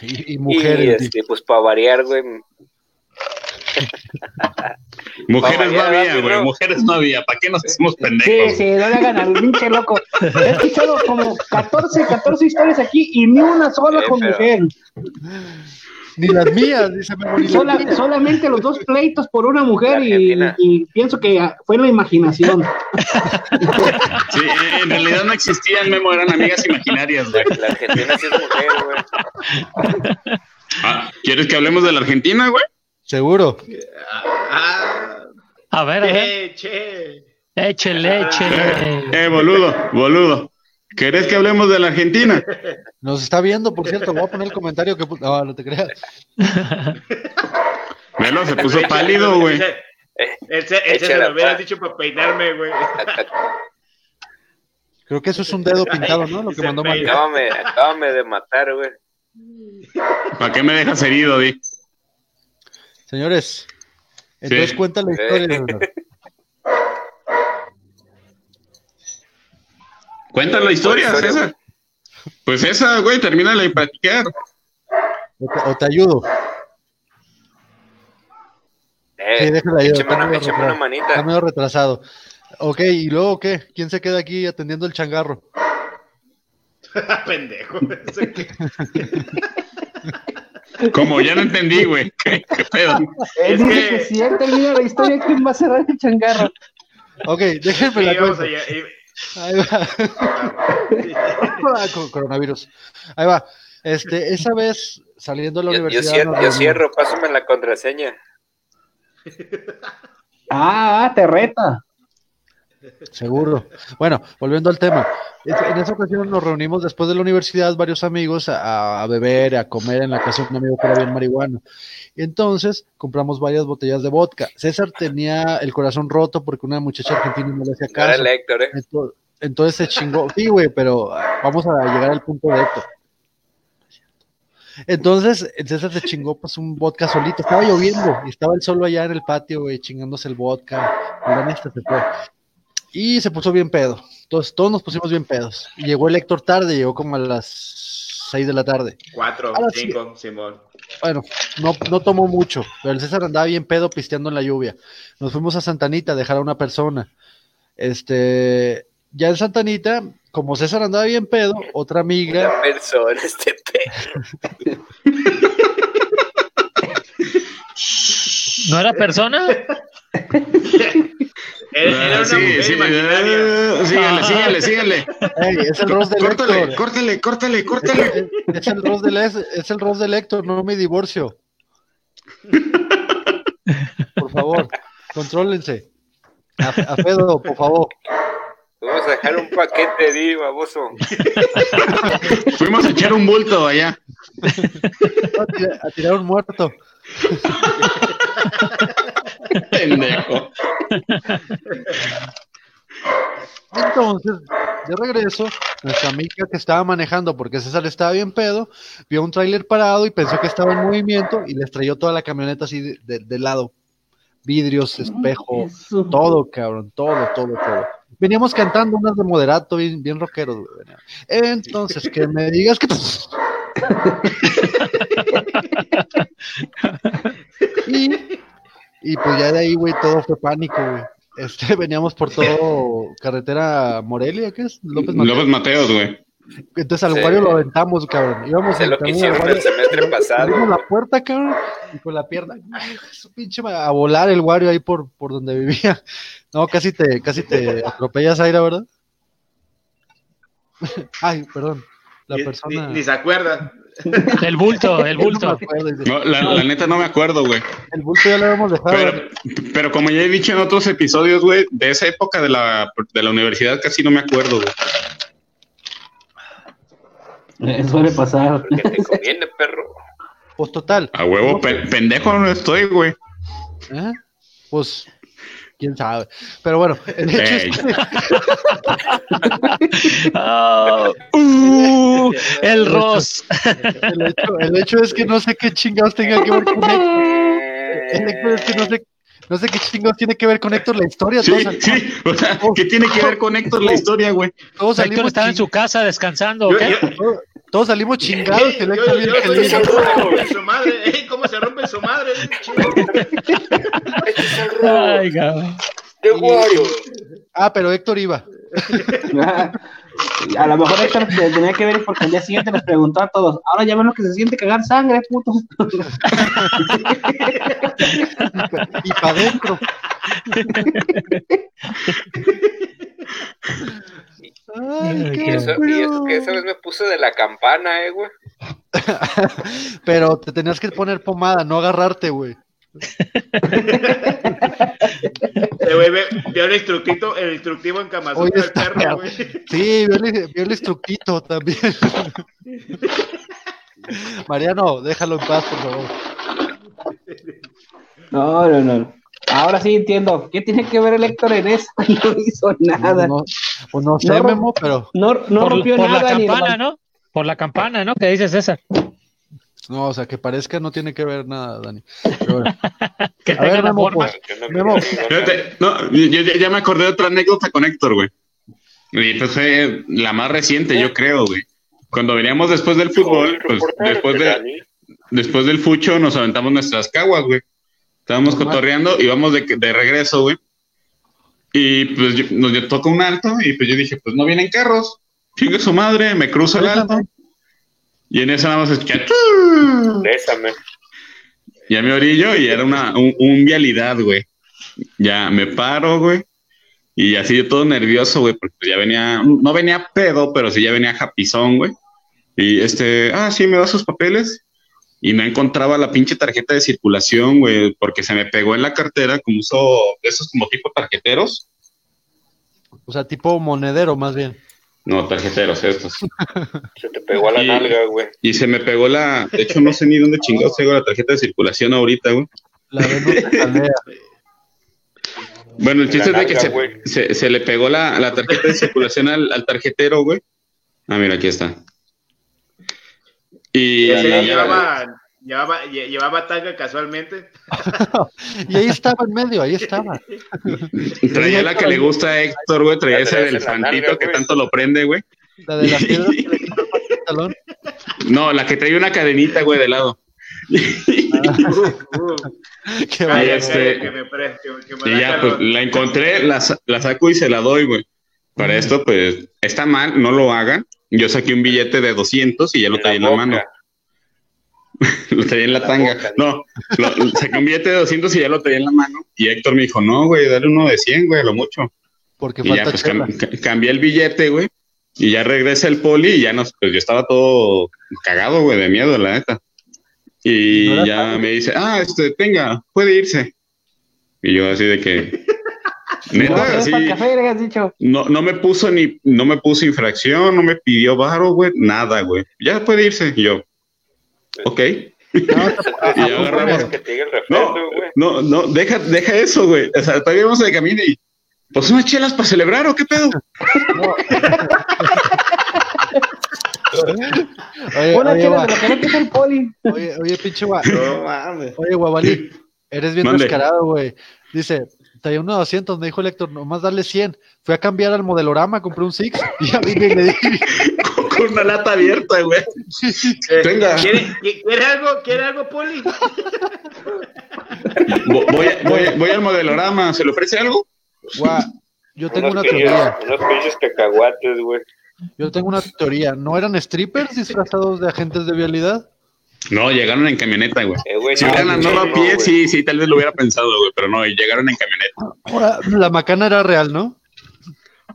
E: Y, y
H: Y
E: mujeres.
H: este, pues para variar, güey. [laughs]
D: Mujeres no había, güey.
H: no.
D: Mujeres no había. ¿Para qué nos hacemos
B: Sí,
D: pendejos?
B: sí, no le hagan al pinche loco. He escuchado como 14, 14 historias aquí y ni una sola
H: Eh,
B: con
H: pero-
B: mujer.
E: Ni las mías, dice las
B: Sola-
E: mías.
B: solamente los dos pleitos por una mujer y, pienso que fue la imaginación.
D: Sí, en realidad no existían, Memo, eran amigas imaginarias, güey.
H: La Argentina sí es mujer, güey.
D: Ah, ¿Quieres que hablemos de la Argentina, güey?
E: Seguro.
F: Ah,
G: A ver, a ver.
F: che, che.
G: Échele, échele.
D: Eh, boludo, boludo. ¿Querés que hablemos de la Argentina? [laughs]
E: Nos está viendo, por cierto. Voy a poner el comentario que. No, no te creas. [laughs]
D: Velo, se puso pálido, güey.
F: Ese, ese, ese se lo hubieras dicho para peinarme, güey. [laughs]
E: Creo que eso es un dedo pintado, ¿no? Lo que
F: Se
E: mandó. Mario.
H: Acábame, acábame de matar, güey.
D: ¿Para qué me dejas herido, Di?
E: Señores, entonces
D: Sí.
E: cuenta la historia.
D: Cuenta la historia,
H: ¿Cuál historia,
D: César. Pues esa, güey, termínala de platicar.
E: O te, o te ayudo.
H: Eh,
E: Sí, déjala ayudo.
H: échame una, échame una manita.
E: Está medio retrasado. Ok, ¿y luego qué? ¿Quién se queda aquí atendiendo el changarro? [laughs]
F: Pendejo. Ese que-
D: Como ya no entendí, güey. [laughs] ¿Qué, qué pedo?
B: Él
F: Es
B: dice
F: que-
B: que... si él termina la historia, ¿quién va a cerrar el changarro?
E: Ok, déjenme la
F: Sí, vamos
E: cuento. Ahí va. Ah, [laughs] con coronavirus. Ahí va. Este, esa vez saliendo de la
H: Yo, yo
E: universidad.
H: cierro,
E: nos
H: yo cierro, pásame la contraseña.
B: Ah, ah, te reta.
E: Seguro. Bueno, volviendo al tema. En esa ocasión nos reunimos después de la universidad, varios amigos, a, a beber, a comer en la casa de un amigo que era bien marihuano. Y entonces compramos varias botellas de vodka. César tenía el corazón roto porque una muchacha argentina no le hacía
H: No era
E: caso.
H: el Héctor, ¿eh?
E: Entonces, entonces se chingó. Sí, güey, pero ah, vamos a llegar al punto de esto. Entonces, el César se chingó pues un vodka solito. Estaba lloviendo y estaba él solo allá en el patio, güey, chingándose el vodka. Y la neta se fue. Y se puso bien pedo. Entonces, todos nos pusimos bien pedos. Y llegó el Héctor tarde, llegó como a las 6 de la tarde.
F: Cuatro,
E: Ahora sí.
F: cinco, Simón.
E: Bueno, no, no tomó mucho, pero el César andaba bien pedo pisteando en la lluvia. Nos fuimos a Santanita a dejar a una persona. Este, ya en Santanita, como César andaba bien pedo, otra amiga,
H: Una persona, este pe...
G: ¿No era persona? [laughs]
F: Era, era
D: Ah,
F: una
D: sí,
F: mujer
D: sí,
F: imaginaria.
D: eh, sígale, sígale, [laughs] sígale.
E: Ey, es el Ross del
D: Córtale,
E: Héctor.
D: córtale, córtale, córtale.
E: Es, el Ross del es, es el Ross del Héctor, no mi divorcio. Por favor, contrólense. A, a Fedo, por favor.
H: Vamos a dejar un paquete, di, baboso. [laughs]
D: Fuimos a echar un bulto allá.
E: A tirar, a tirar un muerto. [laughs]
D: Pendejo.
E: Entonces, de regreso, nuestra amiga que estaba manejando, porque César estaba bien pedo, vio un tráiler parado y pensó que estaba en movimiento y le estrelló toda la camioneta así de, de- de lado. Vidrios, espejo,
B: Eso.
E: todo, cabrón, todo, todo, todo. Veníamos cantando unas de moderato, bien, bien rockeros, güey. Entonces, que me digas que... [laughs] y, y pues ya de ahí, güey, todo fue pánico, güey. Este, [laughs] veníamos por todo carretera Morelia, ¿qué es? López Mateos.
D: López Mateos, güey.
E: Entonces al
H: Sí.
E: Wario lo aventamos, cabrón. Íbamos
H: Sé
E: en
H: lo que
E: camino
H: hicieron el semestre pasado.
E: abrimos la puerta, cabrón, y con la pierna, ay, su pinche a volar el Wario ahí por, por donde vivía. [laughs] No, casi te, casi te atropellas, Aira, ¿verdad? [laughs] Ay, perdón. La
F: Ni-
E: persona.
F: Ni, ni se acuerda. [laughs]
G: El bulto, el bulto.
D: No, la, la neta no me acuerdo, güey.
E: El bulto ya lo habíamos dejado.
D: Pero, pero como ya he dicho en otros episodios, güey, de esa época de la, de la universidad casi no me acuerdo, güey.
B: Eh, suele pasar.
H: Porque te conviene, perro.
E: Pues total.
D: A huevo, pe- pendejo no estoy, güey.
E: ¿eh? Pues, quién sabe. Pero bueno, el hecho es que-
G: Oh, uh, el Ross.
E: el hecho, el hecho es que no sé qué chingados tenga que ver con Héctor. El hecho es que no sé, no sé qué chingados tiene que ver con Héctor la historia.
D: Sí,
E: todos,
D: sí. O sea, ¿qué tiene que ver con Héctor la historia, güey?
E: todos
G: Héctor estaba en su casa descansando, ¿o
F: Yo-
G: qué?
F: yo-
E: todos, salimos [laughs] chingados. y el
F: Yo,
E: Héctor
F: yo,
E: bien
F: yo soy
E: feliz.
F: el ¿Cómo se rompe su madre? Ey, ¿Cómo se rompe su madre?
G: Ay, cabrón.
H: De Wario.
E: Ah, pero Héctor iba. [laughs]
B: A lo mejor Héctor te- tenía que ver porque el día siguiente les preguntó a todos. Ahora ya ven lo que se siente cagar sangre, putos. [laughs]
E: Y para adentro. Ay, [laughs] qué
H: Y eso, y eso que esa vez me puse de la campana, eh, güey. [laughs]
E: Pero te tenías que poner pomada, no agarrarte, güey. [laughs]
F: Eh, güey, ve- vio el instructivo, el instructivo en Kamazutra del perro, güey.
E: Sí, vio el, vio el instructito también. Mariano, déjalo en paz, por favor.
B: No, no, no. Ahora sí entiendo. ¿Qué tiene que ver el Héctor en eso? [laughs] No hizo nada.
E: No, pues no sé,
B: No,
E: Memo, pero
B: No, no
G: por,
B: rompió
G: por la
B: nada. ni
G: campana, ¿no? Por la campana, ¿no? ¿Qué dice César?
E: no, o sea, que parezca no tiene que ver nada, Dani. Pero. [laughs]
G: Que
E: A
G: tenga
E: ver,
G: la
E: Memo,
G: forma.
E: pues,
H: Yo no
E: Memo.
H: nada.
D: Fíjate, no, yo, yo ya me acordé de otra anécdota con Héctor, güey. Y pues fue la más reciente, yo creo, güey. Cuando veníamos después del fútbol, pues después de, después del fucho nos aventamos nuestras caguas, güey. Estábamos
E: Normal.
D: cotorreando, íbamos de, de regreso, güey. Y pues yo- nos toca un alto y pues yo dije, pues no vienen carros. Chingue su madre, me cruzo el alto. Y en eso nada más escuché,
H: Bésame.
D: ya me orillo y era una, un, un vialidad, güey. Ya me paro, güey. Y así yo todo nervioso, güey, porque ya venía, no venía pedo, pero sí ya venía japizón, güey. Y este, ah, sí, me da sus papeles. Y no encontraba la pinche tarjeta de circulación, güey, porque se me pegó en la cartera, como uso esos como tipo tarjeteros.
E: O sea, tipo monedero, más bien.
D: No, tarjeteros estos. [laughs]
H: Se te pegó a la
D: Y-
H: nalga, güey.
D: Y se me pegó la, de hecho no sé ni dónde chingados tengo la tarjeta de circulación ahorita, güey.
E: La de.
D: Bueno, el
H: La
D: chiste es de que
H: nalga,
D: se, se, se le pegó la, la tarjeta de circulación al, al tarjetero, güey. Ah, mira, aquí está. Y
F: Ese llevaba, llevaba, lle- llevaba tanga casualmente. [laughs]
E: Y ahí estaba en medio, ahí estaba.
D: traía la que le gusta a Héctor, güey. Traía
H: La
D: ese
H: la
D: elefantito que tanto lo prende, güey.
E: La de las piedras que le [laughs] quitó el pantalón.
D: No, la que traía una cadenita, güey, de lado. Y ya, pues la encontré, la, la saco y se la doy, güey. Para esto, pues, está mal, no lo hagan. Yo saqué un billete de 200 y ya [laughs] lo traía en
H: la boca.
D: mano. lo traía en la,
H: la
D: tanga.
H: boca,
D: no, lo- saqué un billete de 200 y ya lo traía en la mano. Y Héctor me dijo, no, güey, dale uno de 100, güey, a lo mucho.
E: Porque
D: Y ya,
E: falta
D: pues, cam- ca- cambié el billete, güey. Y ya regresa el poli y ya nos, pues yo estaba todo cagado, güey, de miedo, la neta. Y
E: No
D: ya me dice, ah, este, tenga, puede irse. Y yo así de que, neta,
B: café, dicho.
D: no, no me puso ni, no me puso infracción, no me pidió varo, güey, nada, güey. Ya puede irse. Y yo, ok.
E: No,
D: Y ya agarramos.
H: que te diga el
D: No, no, no, deja, deja eso, güey. O sea, todavía vamos de camino y, pues unas chelas para celebrar o qué pedo.
E: Oye,
B: Una
E: oye,
B: chela de lo que no quita el poli.
E: oye, oye, pinche gua-
F: No mames.
E: Oye, Guabalí, eres bien
D: Mande.
E: descarado, güey. Dice, traía uno de 200, me dijo el Héctor, nomás darle 100. Fui a cambiar al modelorama, compré un Six y ya vine y le dije, [laughs]
D: Con una lata abierta, güey.
F: Eh,
D: Venga.
F: ¿Quiere, qui- ¿Quiere algo? ¿Quiere algo, Poli?
D: Vo- Voy, voy, voy al modelorama, ¿se le ofrece algo?
E: "Gua, yo tengo
H: Unos
E: una teoría,
H: Unos pinches cacahuates, güey.
E: yo tengo una teoría. ¿No eran strippers disfrazados de agentes de vialidad?
D: No, llegaron en camioneta, güey.
H: Eh, güey,
D: Si
H: no,
D: hubieran
H: no,
D: andado a pie, sí, sí, tal vez lo hubiera pensado, güey, pero no, llegaron en camioneta.
E: Ahora, la macana era real, ¿no?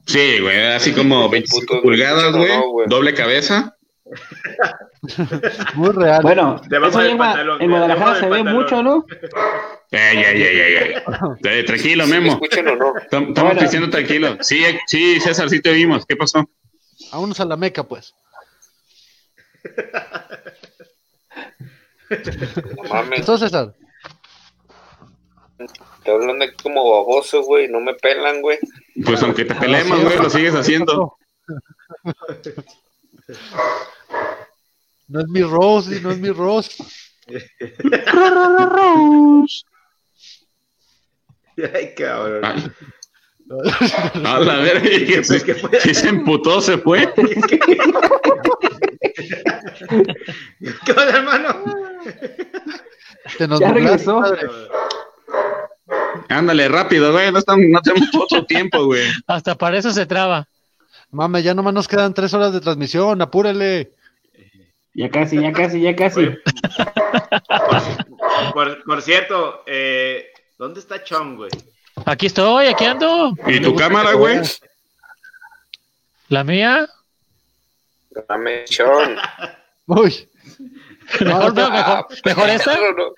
D: Sí, güey, así como 25
H: Putos,
D: pulgadas,
H: güey, no,
D: doble cabeza. [laughs]
E: Muy real.
B: Bueno,
F: Debajo
B: eso Gua-
F: pantalón,
B: en Guadalajara se ve mucho, ¿no?
D: Ey, ey, ey, ey, ey. [laughs] Eh, tranquilo,
H: ¿Sí ¿Me
D: Memo.
H: escuchan o no?
D: Tam- Estamos
B: Bueno.
D: diciendo tranquilo. Sí, eh, sí, César, sí te vimos. ¿Qué pasó?
E: Vámonos a la meca, pues. [laughs]
H: No [laughs] mames.
E: Entonces, César,
H: Estoy hablando aquí como baboso, güey. No me pelan, güey.
D: Pues aunque te peleemos, güey, lo sigues haciendo. [laughs]
E: no es mi Rose, no es mi Rose. [laughs]
F: Ay, cabrón.
D: Ay. A la verga, que se, que se emputó, se fue.
F: ¿Qué onda, hermano?
E: Te nos
B: Ya regresó.
E: padre.
D: Ándale, rápido, güey. No, estamos- no tenemos otro tiempo, güey.
G: Hasta para eso se traba.
E: Mame, ya nomás nos quedan tres horas de transmisión, apúrele.
B: Ya casi, ya casi, ya casi.
F: Por cierto, eh, ¿dónde está Chong, güey?
G: Aquí estoy, aquí ando.
D: ¿Y tu cámara, güey?
G: La mía.
H: Dame chon. [laughs]
E: Uy,
G: Mejor, no, mejor, mejor esta.
H: No, no.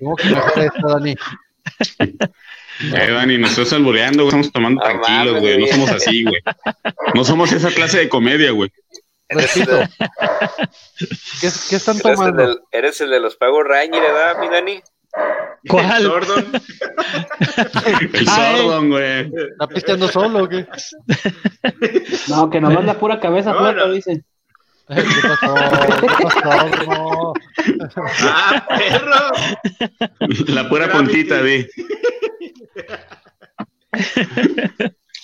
E: ¿cómo que mejor esta, Dani?
D: Eh, Dani, nos estás albureando, güey. Estamos tomando
H: Ah,
D: tranquilos, güey. No somos así, güey. No somos esa clase de comedia, güey.
E: Repito. ¿Qué, qué están
H: Eres el,
E: tomando?
H: del- eres el de los Power Rangers, ¿verdad, mi Dani? [laughs]
G: ¿Cuál?
F: Sordon.
D: El
G: Ay.
D: Sordon, [laughs] güey.
E: ¿Está pisteando solo o qué? [laughs]
B: No, que nomás la pura cabeza
F: No,
B: flota,
F: no.
B: dice.
E: ¿Qué pasó? ¿Qué pasó? No.
F: ¡Ah, perro!
D: La pura puntita, di.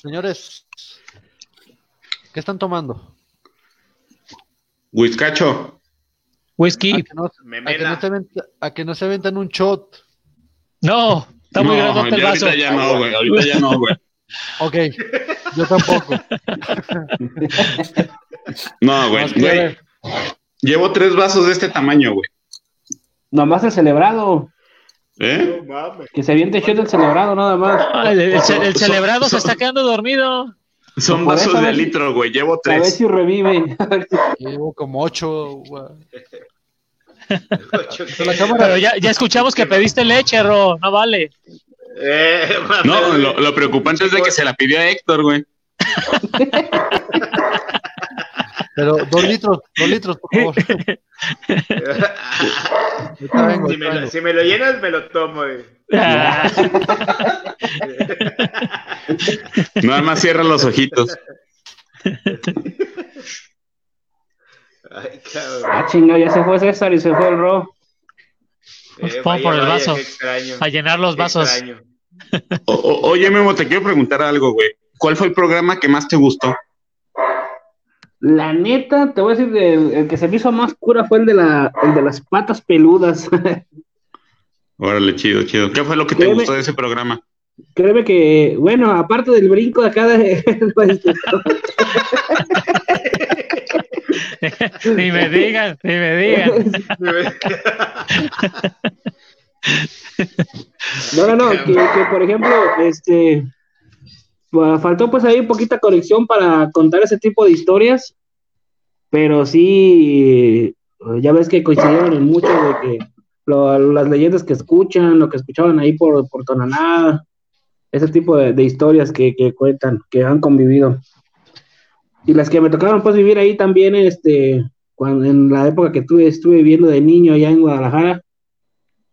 E: Señores, ¿qué están tomando?
D: Whiskacho.
E: ¿A
G: Whisky.
E: que no, a que no se aventa- a que no se aventan un shot?
G: No, está muy
D: no,
G: grandote el vaso.
D: ahorita ya no, güey. Ahorita ya no, güey.
E: Ok, yo tampoco.
D: No, güey. Güey. Llevo tres vasos de este tamaño, güey.
B: Nomás el celebrado.
D: ¿Eh?
B: Que se aviente shot del celebrado, nada más.
G: El, el el celebrado se
D: so-
G: está quedando dormido.
D: Son vasos de litro, güey. Llevo
B: A ver
D: tres.
B: si revive. [laughs]
E: Llevo como ocho. güey.
F: Ocho,
E: De la
F: ¿qué?
E: cámara.
G: Pero ya, ya escuchamos que pediste leche, Ro. No vale.
F: Eh, [laughs]
D: No, lo, lo preocupante es de que se la pidió a Héctor, güey. [laughs]
E: Pero dos litros, dos litros, por favor. [laughs]
F: Si, me lo,
E: vengo.
F: si me lo llenas, me lo tomo, güey.
G: Ah,
D: Nada más cierra los ojitos.
F: Ay, cabrón.
B: Ah, chinga, ya se fue César y se fue el Ro.
G: Pues
F: Eh,
G: pon
F: vaya,
G: por el
F: vaya,
G: vaso.
F: extraño.
G: a llenar los vasos.
F: extraño.
D: O- o- oye, Memo, te quiero preguntar algo, güey. ¿Cuál fue el programa que más te gustó?
B: La neta, te voy a decir, el, el que se me hizo más cura fue el de, la, el de las patas peludas. [laughs]
D: Órale, chido, chido. ¿Qué fue lo que te
B: Créeme-
D: gustó de ese programa?
B: Créeme que, bueno, aparte del brinco de acá de... [laughs] [laughs] [laughs]
G: ni me digan, ni me digan.
B: No, no, no, que, por ejemplo, este, fa- faltó pues ahí poquita conexión para contar ese tipo de historias, pero sí, ya ves que coincidieron en mucho de que lo- las leyendas que escuchan, lo que escuchaban ahí por, por Tonaná, ese tipo de, historias que cuentan, que han convivido. Y las que me tocaron pues vivir ahí también, este, cuando, en la época que tuve, estuve viviendo de niño allá en Guadalajara,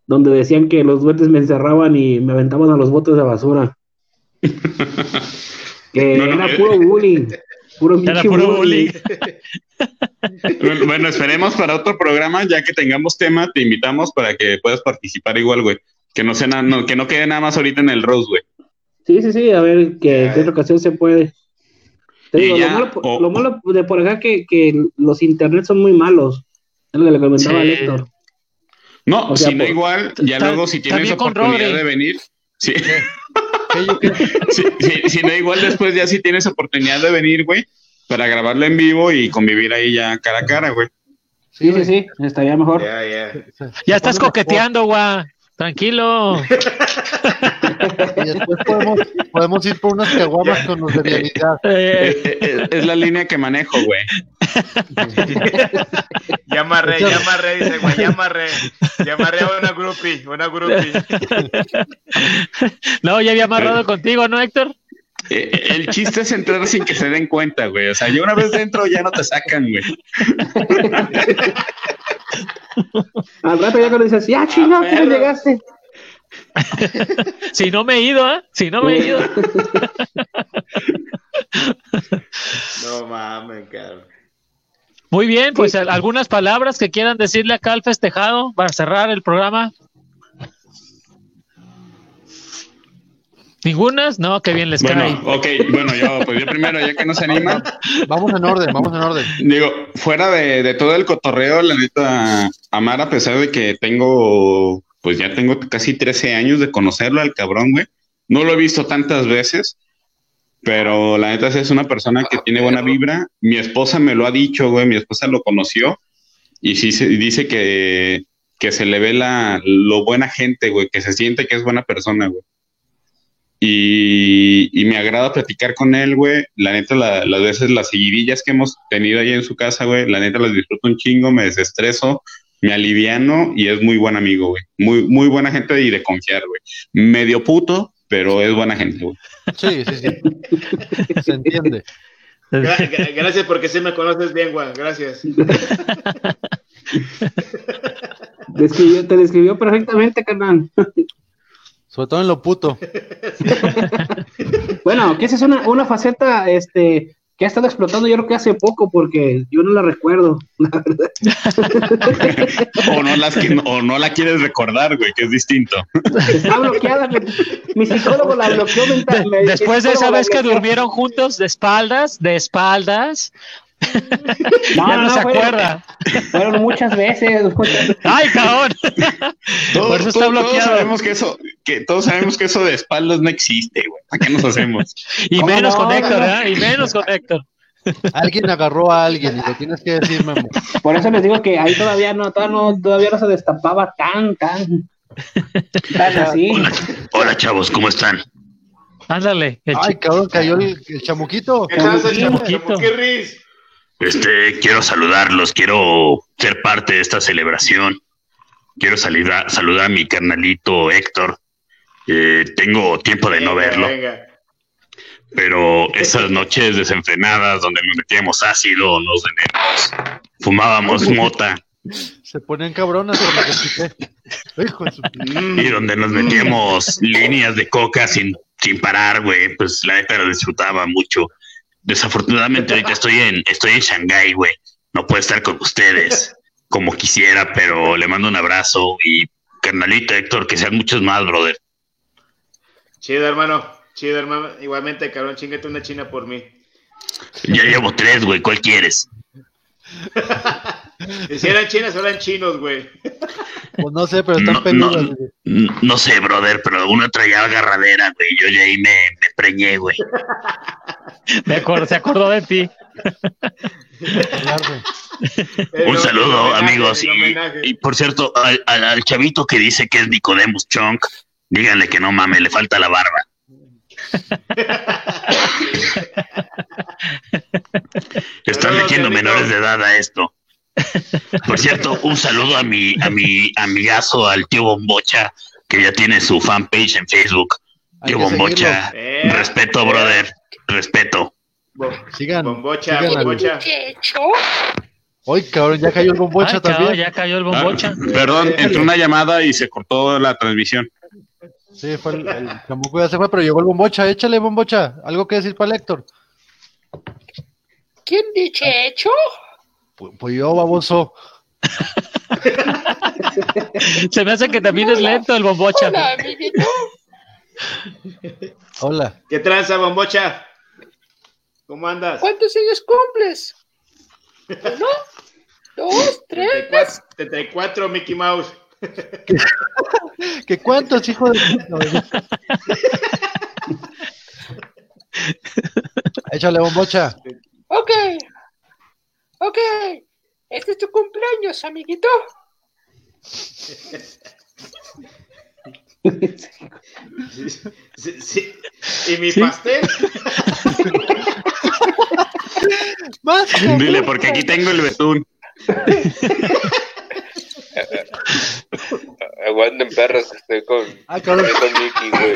B: donde decían que los duendes me encerraban y me aventaban a los botes de basura. [laughs] que
D: No, no,
B: era puro bullying. Puro
G: Era puro bullying.
D: Bueno, Bueno, esperemos para otro programa, ya que tengamos tema, te invitamos para que puedas participar igual, güey. Que no sea na- no, que no quede nada más ahorita en el Rose, güey.
B: Sí, sí, sí, a ver que qué otra ocasión se puede. Te
D: Y
B: digo,
D: ya,
B: lo, malo,
D: o-
B: lo malo de por acá que, que los internet son muy malos. Es lo que le comentaba
G: Sí.
B: a Héctor.
D: No,
B: O sea,
D: si no igual, ya
G: Está-
D: luego si tienes oportunidad de venir, [laughs] sí, si no igual después ya si tienes oportunidad de venir, güey, para grabarlo en vivo y convivir ahí ya cara a cara, güey.
B: Sí, sí, sí, estaría mejor.
F: Ya,
G: estás coqueteando, guau. Tranquilo.
E: Y después podemos, podemos ir por unas caguamas con los de vialidad. [laughs]
G: Eh,
D: Eh, eh, es la línea que manejo, güey. [laughs]
F: Ya amarré, ya amarré, dice, güey, ya amarré. Ya amarré a una groupie, una groupie. [laughs]
G: no, ya había amarrado contigo, ¿no, Héctor?
D: Eh, eh, el chiste es entrar sin que se den cuenta, güey. O sea, yo una vez dentro ya no te sacan, güey. [laughs]
B: Al rato ya cuando dices, ya chingado, que no llegaste. [laughs]
G: Si no me he ido, ¿eh? Si no me he ido. [laughs]
F: No mames, cabrón.
G: Muy bien, pues al- algunas palabras que quieran decirle acá al festejado para cerrar el programa. ¿Ningunas? No, qué bien les
D: Bueno,
G: cae.
D: ok, bueno, yo, pues yo primero, ya que no se anima,
E: Vamos en orden, vamos en orden.
D: digo, fuera de, de todo el cotorreo, la neta, Amar, a pesar de que tengo, pues ya tengo casi 13 años de conocerlo al cabrón, güey, no lo he visto tantas veces, pero la neta es una persona que tiene buena vibra. Mi esposa me lo ha dicho, güey, mi esposa lo conoció y sí se, dice que, que se le ve la, lo buena gente, güey, que se siente que es buena persona, güey. Y, y me agrada platicar con él, güey. La neta, la- las veces, las seguidillas que hemos tenido ahí en su casa, güey, la neta las disfruto un chingo, me desestreso, me aliviano y es muy buen amigo, güey. Muy, muy buena gente y de confiar, güey. Medio puto, pero es buena gente, güey.
E: Sí, sí, sí. [laughs] Se entiende.
F: Gra- gra- gracias porque sí me conoces bien, Juan. Gracias. [laughs]
B: Describió- te describió perfectamente, carnal.
E: Sobre todo en lo puto. [laughs]
B: Bueno, que esa es una, una faceta este, que ha estado explotando yo creo que hace poco, porque yo no la recuerdo, [laughs] la verdad. [laughs]
D: O no, las que, o no la quieres recordar, güey, que es distinto.
B: Está bloqueada. Mi, mi psicólogo la bloqueó mental.
G: De-
B: me- mi
G: después de esa vez que durmieron juntos de espaldas, de espaldas,
B: No,
G: ya
B: no,
G: no, se
B: fueron-
G: acuerda.
B: Fueron muchas veces. [laughs]
G: ¡Ay, cabrón!
D: Todos,
G: Por eso está
D: todos- todos
G: bloqueado.
D: sabemos que eso, que todos sabemos que eso de espaldas no existe, güey. ¿Para qué nos hacemos? [laughs]
G: Y
B: ¿Cómo
G: menos
B: no?
G: con Héctor. ¿eh? Y menos con Héctor.
E: Alguien agarró a alguien y le tienes que decir, Memo.
B: Por eso les digo que ahí todavía no, todavía no, todavía no se destapaba tan, tan, tan así.
D: Hola, chavos, ¿cómo están?
G: Ándale. el
E: Ay, cabrón, cayó el, el chamuquito.
F: ¿Qué tranza,
G: Chamuquito.
F: chamuquirris?
D: Este, quiero saludarlos, quiero ser parte de esta celebración. Quiero saludar, saludar a mi carnalito Héctor. Eh, tengo tiempo de no verlo,
F: venga.
D: pero esas noches desenfrenadas donde nos metíamos ácido, nos venimos, fumábamos mota
E: Se ponían cabronas por lo que expliqué. [laughs] Hijo de su...
D: y donde nos metíamos líneas de coca sin, sin parar, güey, pues la neta lo disfrutaba mucho. Desafortunadamente ahorita estoy en, estoy en Shanghái, güey. No puedo estar con ustedes [laughs] como quisiera, pero le mando un abrazo y carnalito Héctor, que sean muchos más, brother.
F: Chido, hermano. Chido, hermano. Igualmente, cabrón, chingate una china por mí.
D: Ya llevo tres, güey, ¿cuál quieres? [laughs]
F: Si eran chinas, eran chinos, güey.
E: Pues no sé, pero están
D: No,
E: peludas.
D: no.
E: güey.
D: No sé, brother, pero uno traía agarradera, güey. Yo ya ahí me, me preñé, güey. [laughs]
G: Me acor- se acordó de ti.
D: Un saludo, amigos. Y, por cierto, al, al- al chavito que dice que es Nicodemus Chunk, díganle que no mames, le falta la barba. [laughs] Están metiendo menores de edad a esto. Por cierto, un saludo a mi, a mi amigazo, al tío Bombocha, que ya tiene su fanpage en Facebook. Tío Bombocha, respeto, brother, respeto.
F: bo-
E: Sigan.
F: Bombocha,
E: sigan
F: bombocha.
E: Hoy, cabrón, ya cayó el bombocha
G: Ay, cabrón,
E: también.
G: ya cayó el bombocha.
D: Ah, perdón, entró una llamada y se cortó la transmisión.
E: Sí, fue el, el chamuco ya se fue, pero llegó el bombocha. Échale, bombocha. Algo que decir para el Héctor.
K: ¿Quién dice hecho?
E: Pues, pues yo, baboso. [laughs]
G: Se me hace que también es lento el bombocha.
K: Hola, amiguito.
E: Hola.
F: ¿Qué tranza, bombocha? ¿Cómo andas?
K: ¿Cuántos años cumples? Uno, dos, [laughs] tres.
F: 34, 34, Mickey Mouse. [laughs]
E: ¿Qué cuántos, hijo de? Échale, bombocha.
K: Ok. Ok. Este es tu cumpleaños, amiguito. [laughs]
F: Sí, sí. ¿Y mi pastel?
E: Más.
D: Dile, porque aquí tengo el betún.
H: Aguanten perros, estoy con,
E: Ah,
H: con Mickey, güey.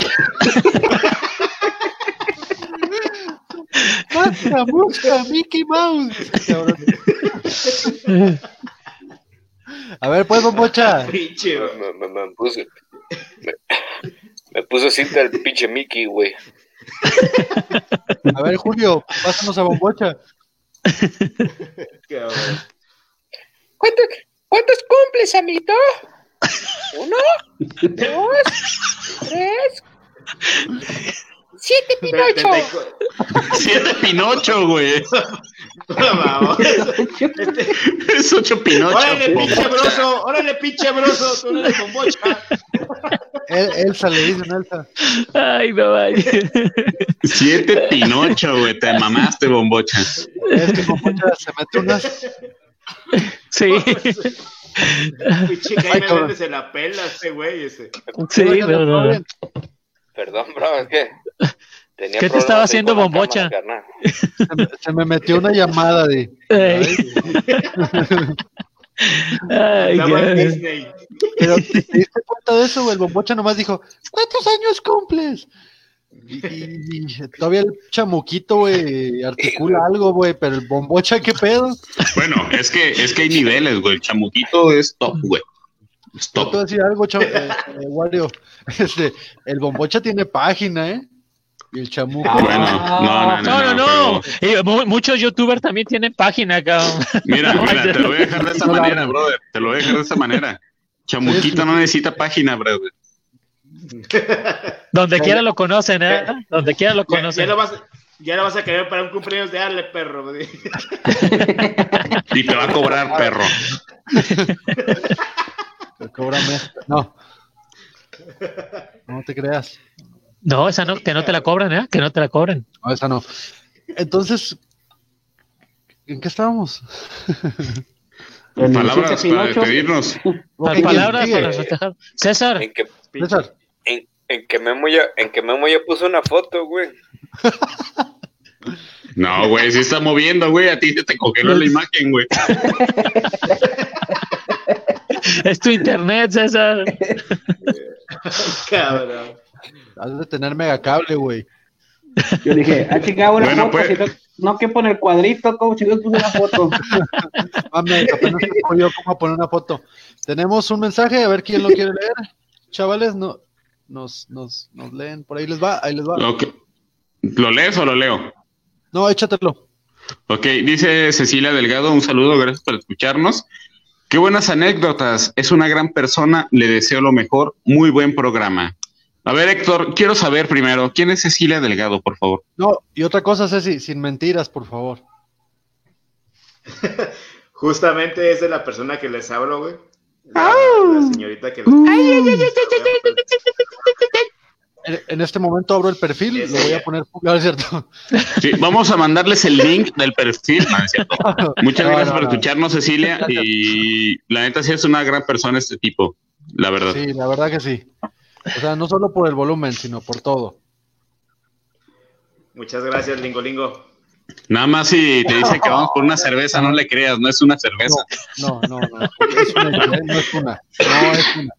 E: Más la mosca, Mickey Mouse. A ver, pues, bombocha.
F: Pinche.
H: Me, me, me puse, me, me puso cinta el pinche Mickey, güey. [laughs]
E: A ver, Julio, pásanos a bombocha.
K: ¿Cuántos, cuántos cumples, amiguito? Uno, [laughs] dos, tres, Siete Pinocho. [laughs]
D: Siete Pinocho, güey. Es ocho Pinocho.
F: Órale, pinche broso, órale, pinche broso, tú no eres bombocha.
E: El- Elsa le dicen Elsa.
G: Ay, no vaya.
D: Siete Pinocho, güey. Te mamaste, bombocha.
E: Es que Bombocha se mete unas.
G: Sí.
F: Pinche
E: Ay,
F: Jaime
E: cabrón.
F: Méndez se la pela este güey ese.
G: Sí, no, no, no.
H: Perdón, bro, es que. Tenía
G: ¿Qué te estaba haciendo bombocha?
H: cámara.
E: Se me, se me metió una llamada de.
G: Ay.
F: Disney.
E: Pero ¿te, te diste cuenta de eso, güey? El bombocha nomás dijo, ¿cuántos años cumples? Y, y- y todavía el chamuquito, güey, articula algo, güey, pero el bombocha, ¿qué pedo?
D: Bueno, es que, es que hay niveles, güey. El chamuquito es top, güey.
E: Yo te voy
D: top.
E: a decir algo, eh, eh, Wario. [laughs] Este, el bombocha tiene página, ¿eh? Y el chamuco.
D: Bueno, no, no,
G: No, no, no. Y mu- muchos youtubers también tienen página, cabrón.
D: Mira, [laughs] mira, te lo voy a dejar de esa manera, brother. Te lo voy a dejar de esa manera. Chamuquito no necesita página, brother.
G: Donde quiera lo conocen, ¿eh? Donde quiera lo
F: Ya, ya
G: conocen.
F: lo vas, ya lo vas a querer para un cumpleaños de Ale, perro. [laughs]
D: Y te va a cobrar, perro.
E: Cóbrame. No. No te creas.
G: No, esa no, que no te la cobran, ¿eh? Que no te la cobren.
E: No, esa no. Entonces, ¿en qué estábamos?
B: En
D: Palabras para despedirnos. [laughs]
G: Palabras
E: sigue.
G: para festejar. César,
H: En que,
E: César,
H: en, en que Memo ya, en que Memo ya puso una foto, güey.
D: No, güey, si está moviendo, güey. A ti se te congeló la imagen, güey. [laughs]
G: es tu internet, César. [laughs]
F: Cabrón.
E: Has de tener megacable, güey.
B: Yo dije, ah, chingada, una
D: Bueno,
B: foto.
D: pues.
B: si no, no que pone el cuadrito, como si no puse una foto. [laughs]
E: Mames, apenas te yo cómo poner una foto. Tenemos un mensaje, a ver quién lo quiere leer. Chavales, no, nos, nos, nos leen. Por ahí les va, ahí les va.
D: ¿Lo lees o lo leo?
E: No, échatelo.
D: Ok, dice Cecilia Delgado, un saludo, gracias por escucharnos. Qué buenas anécdotas, es una gran persona, le deseo lo mejor, muy buen programa. A ver, Héctor, quiero saber primero, ¿quién es Cecilia Delgado, por favor?
E: No, y otra cosa, Ceci, sin mentiras, por favor.
F: Justamente es de la persona que les hablo, güey. La, la señorita que les
E: En, en este momento abro el perfil, lo voy a poner público, ¿es cierto?
D: Sí, vamos a mandarles el link del perfil. No, es cierto. Muchas
E: No,
D: gracias
E: no,
D: por
E: no.
D: escucharnos, Cecilia, y la neta sí es una gran persona este tipo, la verdad.
E: Sí, la verdad que sí. O sea, no solo por el volumen, sino por todo.
F: Muchas gracias, Lingo Lingo.
D: Nada más si te dice que vamos por una cerveza, no le creas, no es una cerveza.
E: No, no, no. Es una, no es una. No es una.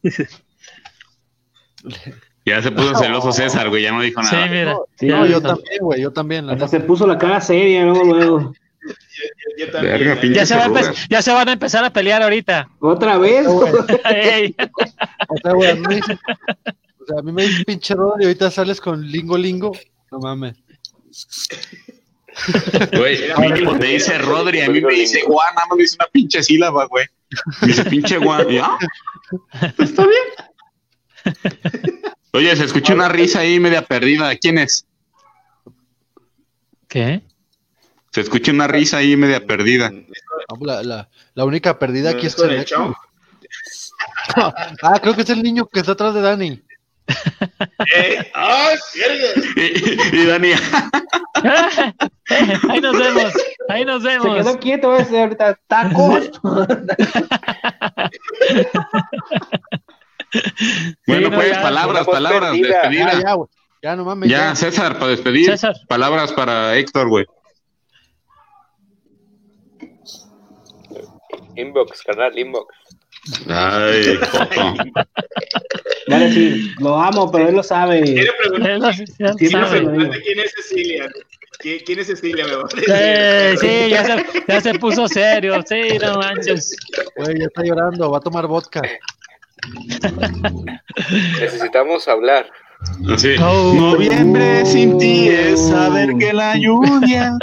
D: Ya se puso celoso César, güey, ya no dijo
G: Sí,
D: nada.
G: mira.
B: Sí,
E: No, yo
B: hasta-
E: también, güey, yo también. la
B: Hasta se puso la cara seria, luego, luego. [laughs]
F: Yo, yo también.
D: Verga, pinche
G: Ya se, va a ya van a empezar a pelear ahorita.
B: Otra vez. [laughs] [laughs]
E: O sea, güey, a mí me dice, o sea, a mí me dice pinche Rodri y ahorita sales con lingo lingo. No mames.
D: Güey, mínimo te dice Rodri, a mí me dice Juan, nada más me dice una pinche sílaba, güey. Me dice pinche Juan. Y, ah, pues está bien. Oye, se escuchó una risa ahí media perdida. ¿Quién es?
G: ¿Qué?
D: Se escucha una risa ahí media perdida.
E: Pues, la, la, la única perdida aquí es
F: ¿Con el chavo? [laughs]
E: Ah, creo que es el niño que está atrás de Dani. [laughs]
F: ¡Eh! ¡Ah, verga!
D: Y, y Dani, [laughs]
G: Ahí nos vemos. Ahí nos
B: Se
G: vemos.
B: quedó quieto ese ahorita. Tacos.
D: bueno,
G: no,
D: pues,
G: ya,
D: palabras, palabras.
E: Ya,
D: despedida.
E: ya, güey. Ya, no mames.
D: Ya,
E: Ya,
D: César, para despedir.
G: César.
D: Palabras para Héctor, güey.
H: Inbox, canal, inbox.
D: Ay, [laughs] Joto.
B: Dale, sí, lo amo, pero él lo sabe.
F: Quiero preguntar,
B: Sí,
F: quiero preguntarte quién es Cecilia. ¿Quién, es Cecilia? Me voy a decir.
G: Eh, sí, ya se, ya se puso serio. Sí, no manches.
E: güey, ya está llorando. Va a tomar vodka.
H: Necesitamos hablar.
D: Así.
G: Oh.
D: Noviembre sin ti es saber que la lluvia.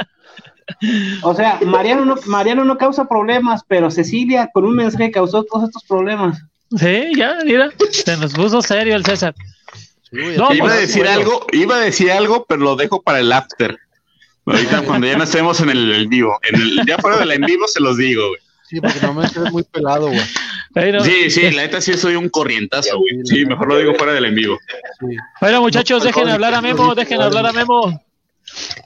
B: O sea, Mariano no, Mariano no causa problemas, pero Cecilia con un mensaje causó todos estos problemas.
G: Sí, ya, mira. Se nos puso serio el César. No,
D: iba
G: pues,
D: a decir
G: bueno.
D: algo, iba a decir algo, pero lo dejo para el after. Ahorita [laughs] cuando ya no estemos en el, en vivo, en el, ya fuera del en vivo se los digo, güey.
E: Sí, porque normalmente es muy pelado, güey.
D: Sí, sí, la neta sí soy un corrientazo, güey. Sí, mejor lo digo fuera del en vivo.
G: bueno, muchachos, dejen hablar a Memo, dejen hablar a Memo.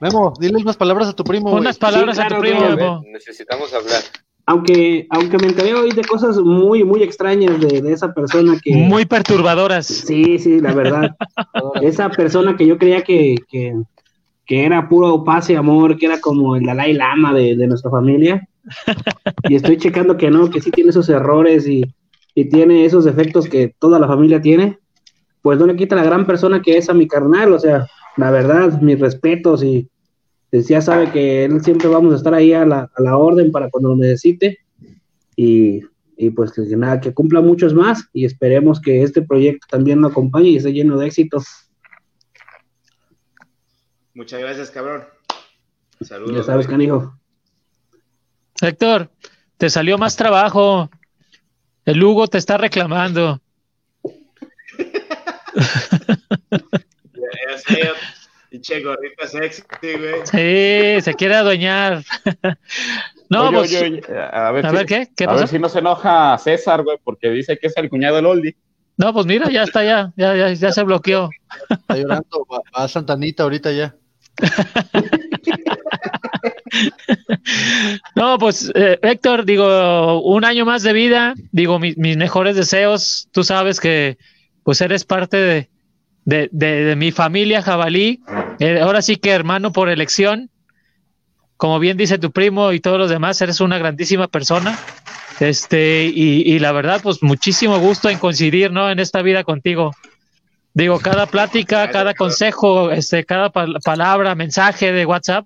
E: Memo, dile unas palabras a tu primo.
G: Unas palabras
B: Sí,
G: a tu primo. Memo.
H: Necesitamos hablar.
B: Aunque, aunque me enteré hoy de cosas muy, muy extrañas de, de esa persona que...
G: Muy perturbadoras.
B: Sí, sí, la verdad. [laughs] Esa persona que yo creía que, que, que era puro paz y amor, que era como el Dalai Lama de, de nuestra familia. [laughs] Y estoy checando que no, que sí tiene esos errores y, y tiene esos defectos que toda la familia tiene. Pues no le quita la gran persona que es a mi carnal, o sea, la verdad, mis respetos y pues, ya sabe que él siempre vamos a estar ahí a la, a la orden para cuando lo necesite. Y, y pues que nada, que cumpla muchos más y esperemos que este proyecto también lo acompañe y esté lleno de éxitos.
F: Muchas gracias, cabrón. Saludos.
B: Ya sabes, canijo.
G: Héctor, te salió más trabajo. El Hugo te está reclamando. [laughs]
F: Ya, ya sé, pinche gorrita sexy, güey.
G: Sí, se quiere adueñar. [laughs] No,
J: Oye,
G: pues,
J: oye, oye, a ver,
G: a
J: si,
G: ver, ¿qué? ¿Qué
J: a
G: pasó?
J: ver si no se enoja César, güey, porque dice que es el cuñado del Oldie.
G: no, pues mira, ya está, ya, ya, ya, ya se bloqueó.
E: Está llorando. Va, va a Santanita ahorita ya. [laughs]
G: No, pues eh, Héctor, digo, un año más de vida, digo, mi- mis mejores deseos, tú sabes que pues eres parte de, de, de- de mi familia jabalí, Eh, ahora sí que hermano por elección, como bien dice tu primo y todos los demás, eres una grandísima persona, este, y, y la verdad, pues muchísimo gusto en coincidir, ¿no? En esta vida contigo. Digo, cada plática, cada consejo, este, cada pal- palabra, mensaje de WhatsApp,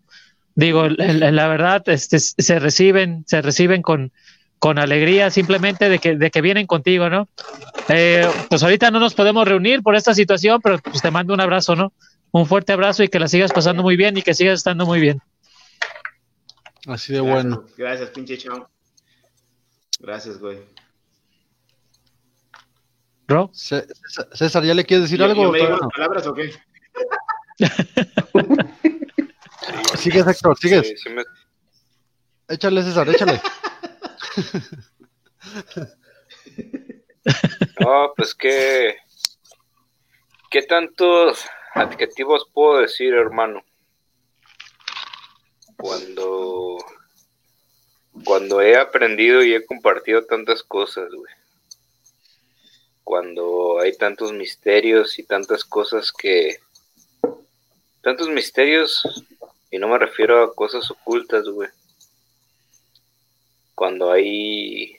G: digo, el- la verdad, este, se reciben, se reciben con, con alegría simplemente de que, de que vienen contigo, ¿no? Eh, pues ahorita no nos podemos reunir por esta situación, pero pues te mando un abrazo, ¿no? Un fuerte abrazo y que la sigas pasando muy bien y que sigas estando muy bien.
E: Así de bueno.
F: Gracias, pinche chao. Gracias, güey.
G: ¿Ro?
E: César- ¿ya le quieres decir
F: ¿Yo-
E: algo?
F: yo me digo palabras o qué? [laughs]
E: Sigues, Héctor, sigues.
H: Sí, sí me-
E: Échale, César, échale. [laughs] [laughs]
H: No, pues qué. ¿Qué tantos adjetivos puedo decir, hermano? Cuando. Cuando he aprendido y he compartido tantas cosas, güey. Cuando hay tantos misterios y tantas cosas que. Tantos misterios, y no me refiero a cosas ocultas, güey. Cuando hay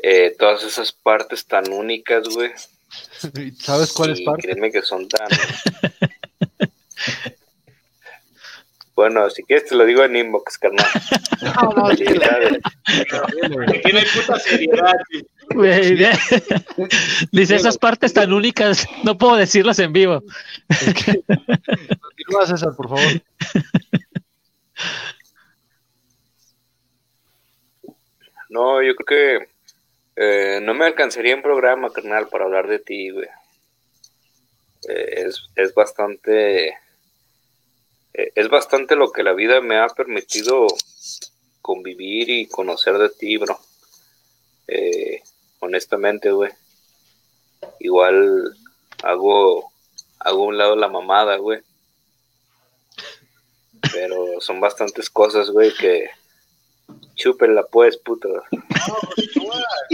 H: eh, todas esas partes tan únicas, güey. [laughs]
E: ¿Sabes cuál es
H: Y
E: parte?
H: créeme que son tan. [laughs] bueno, si quieres te lo digo en inbox, carnal.
E: No, no,
H: Felicidades.
F: Aquí no hay puta seriedad. güey. [laughs]
G: Dice, esas partes tan únicas, no puedo decirlas en vivo.
E: Continúa, César, por favor.
H: No, yo creo que eh, no me alcanzaría en programa, carnal, para hablar de ti, güey. Eh, es, es bastante. eh, es bastante lo que la vida me ha permitido convivir y conocer de ti, bro. Honestamente, güey. Igual hago, hago un lado la mamada, güey. Pero son bastantes cosas, güey, que chúpenla pues, puto. [laughs]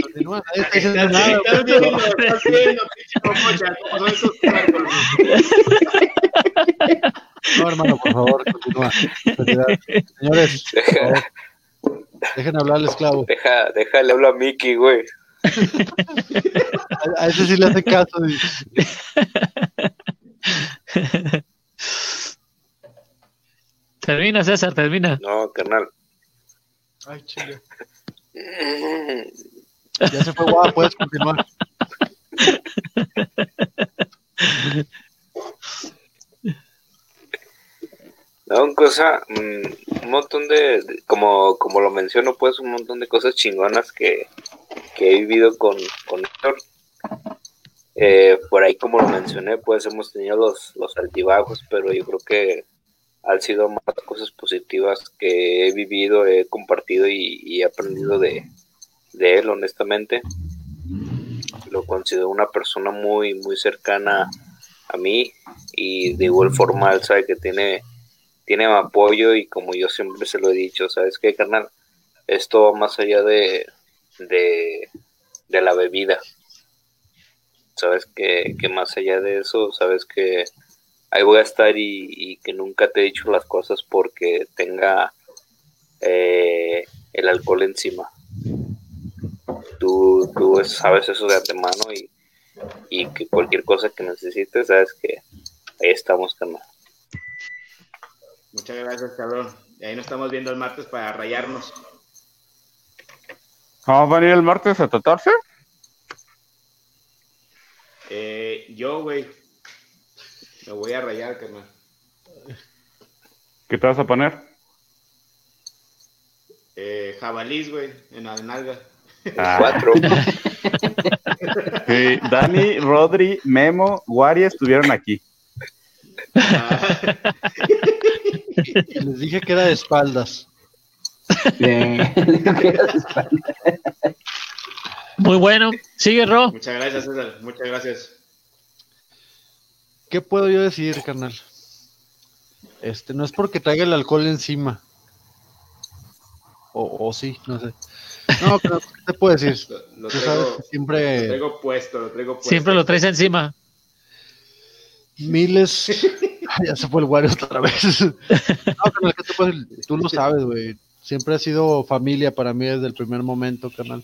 E: Continúa, nadie está diciendo nada.
F: Estás viendo, estás viendo, pinche momocha, cómo son esos cuerpos, güey.
E: No, hermano, por favor, continúa. Señores, dejen hablar al esclavo.
H: Deja, déjale hablo a Mickey, güey.
E: A, a ese sí le hace caso. y-
G: Termina, César, termina.
H: No, carnal.
E: Ay, chinga. Ya se fue guau, puedes continuar.
H: No, cosa, mm, un montón de, de- como, como lo menciono, pues, un montón de cosas chingonas que, que he vivido con, con Héctor. Eh, por ahí, como lo mencioné, pues hemos tenido los, los altibajos, pero yo creo que han sido más cosas positivas que he vivido, he compartido y, he aprendido de, él, honestamente. Lo considero una persona muy, muy cercana a mí y de igual forma él sabe que tiene, tiene apoyo y como yo siempre se lo he dicho, ¿sabes qué, carnal? Esto va más allá de, de, de la bebida. Sabes que, que más allá de eso, sabes que ahí voy a estar y, y que nunca te he dicho las cosas porque tenga eh, el alcohol encima. Tú, tú sabes eso de antemano y, y que cualquier cosa que necesites, sabes que ahí estamos, carnal.
F: Muchas gracias, cabrón. Y ahí nos estamos viendo el martes para rayarnos.
J: ¿Vamos a venir el martes a tratarse?
F: Eh, yo, güey, me voy a rayar, carnal.
J: ¿Qué te vas a poner?
F: Eh, jabalís, güey, en la nalga.
J: Ah.
H: Cuatro. [laughs]
J: Sí, Dani, Rodri, Memo, Wari estuvieron aquí. [laughs]
E: Les dije que era de espaldas.
G: Muy bueno. Sigue, Ro.
F: Muchas gracias, César. Muchas gracias.
E: ¿Qué puedo yo decir, carnal? Este, no es porque traiga el alcohol encima. O, o sí, no sé. No, [laughs] pero ¿qué te puedo decir?
F: Lo
E: Tú
F: traigo,
E: sabes que
F: lo
E: siempre
F: traigo puesto, lo traigo puesto.
G: Siempre lo traes encima.
E: miles. [laughs] Ay, ya se fue el Wario otra vez. [laughs] No, carnal, ¿qué te puedo decir? Tú lo sabes, güey. Siempre ha sido familia para mí desde el primer momento, carnal.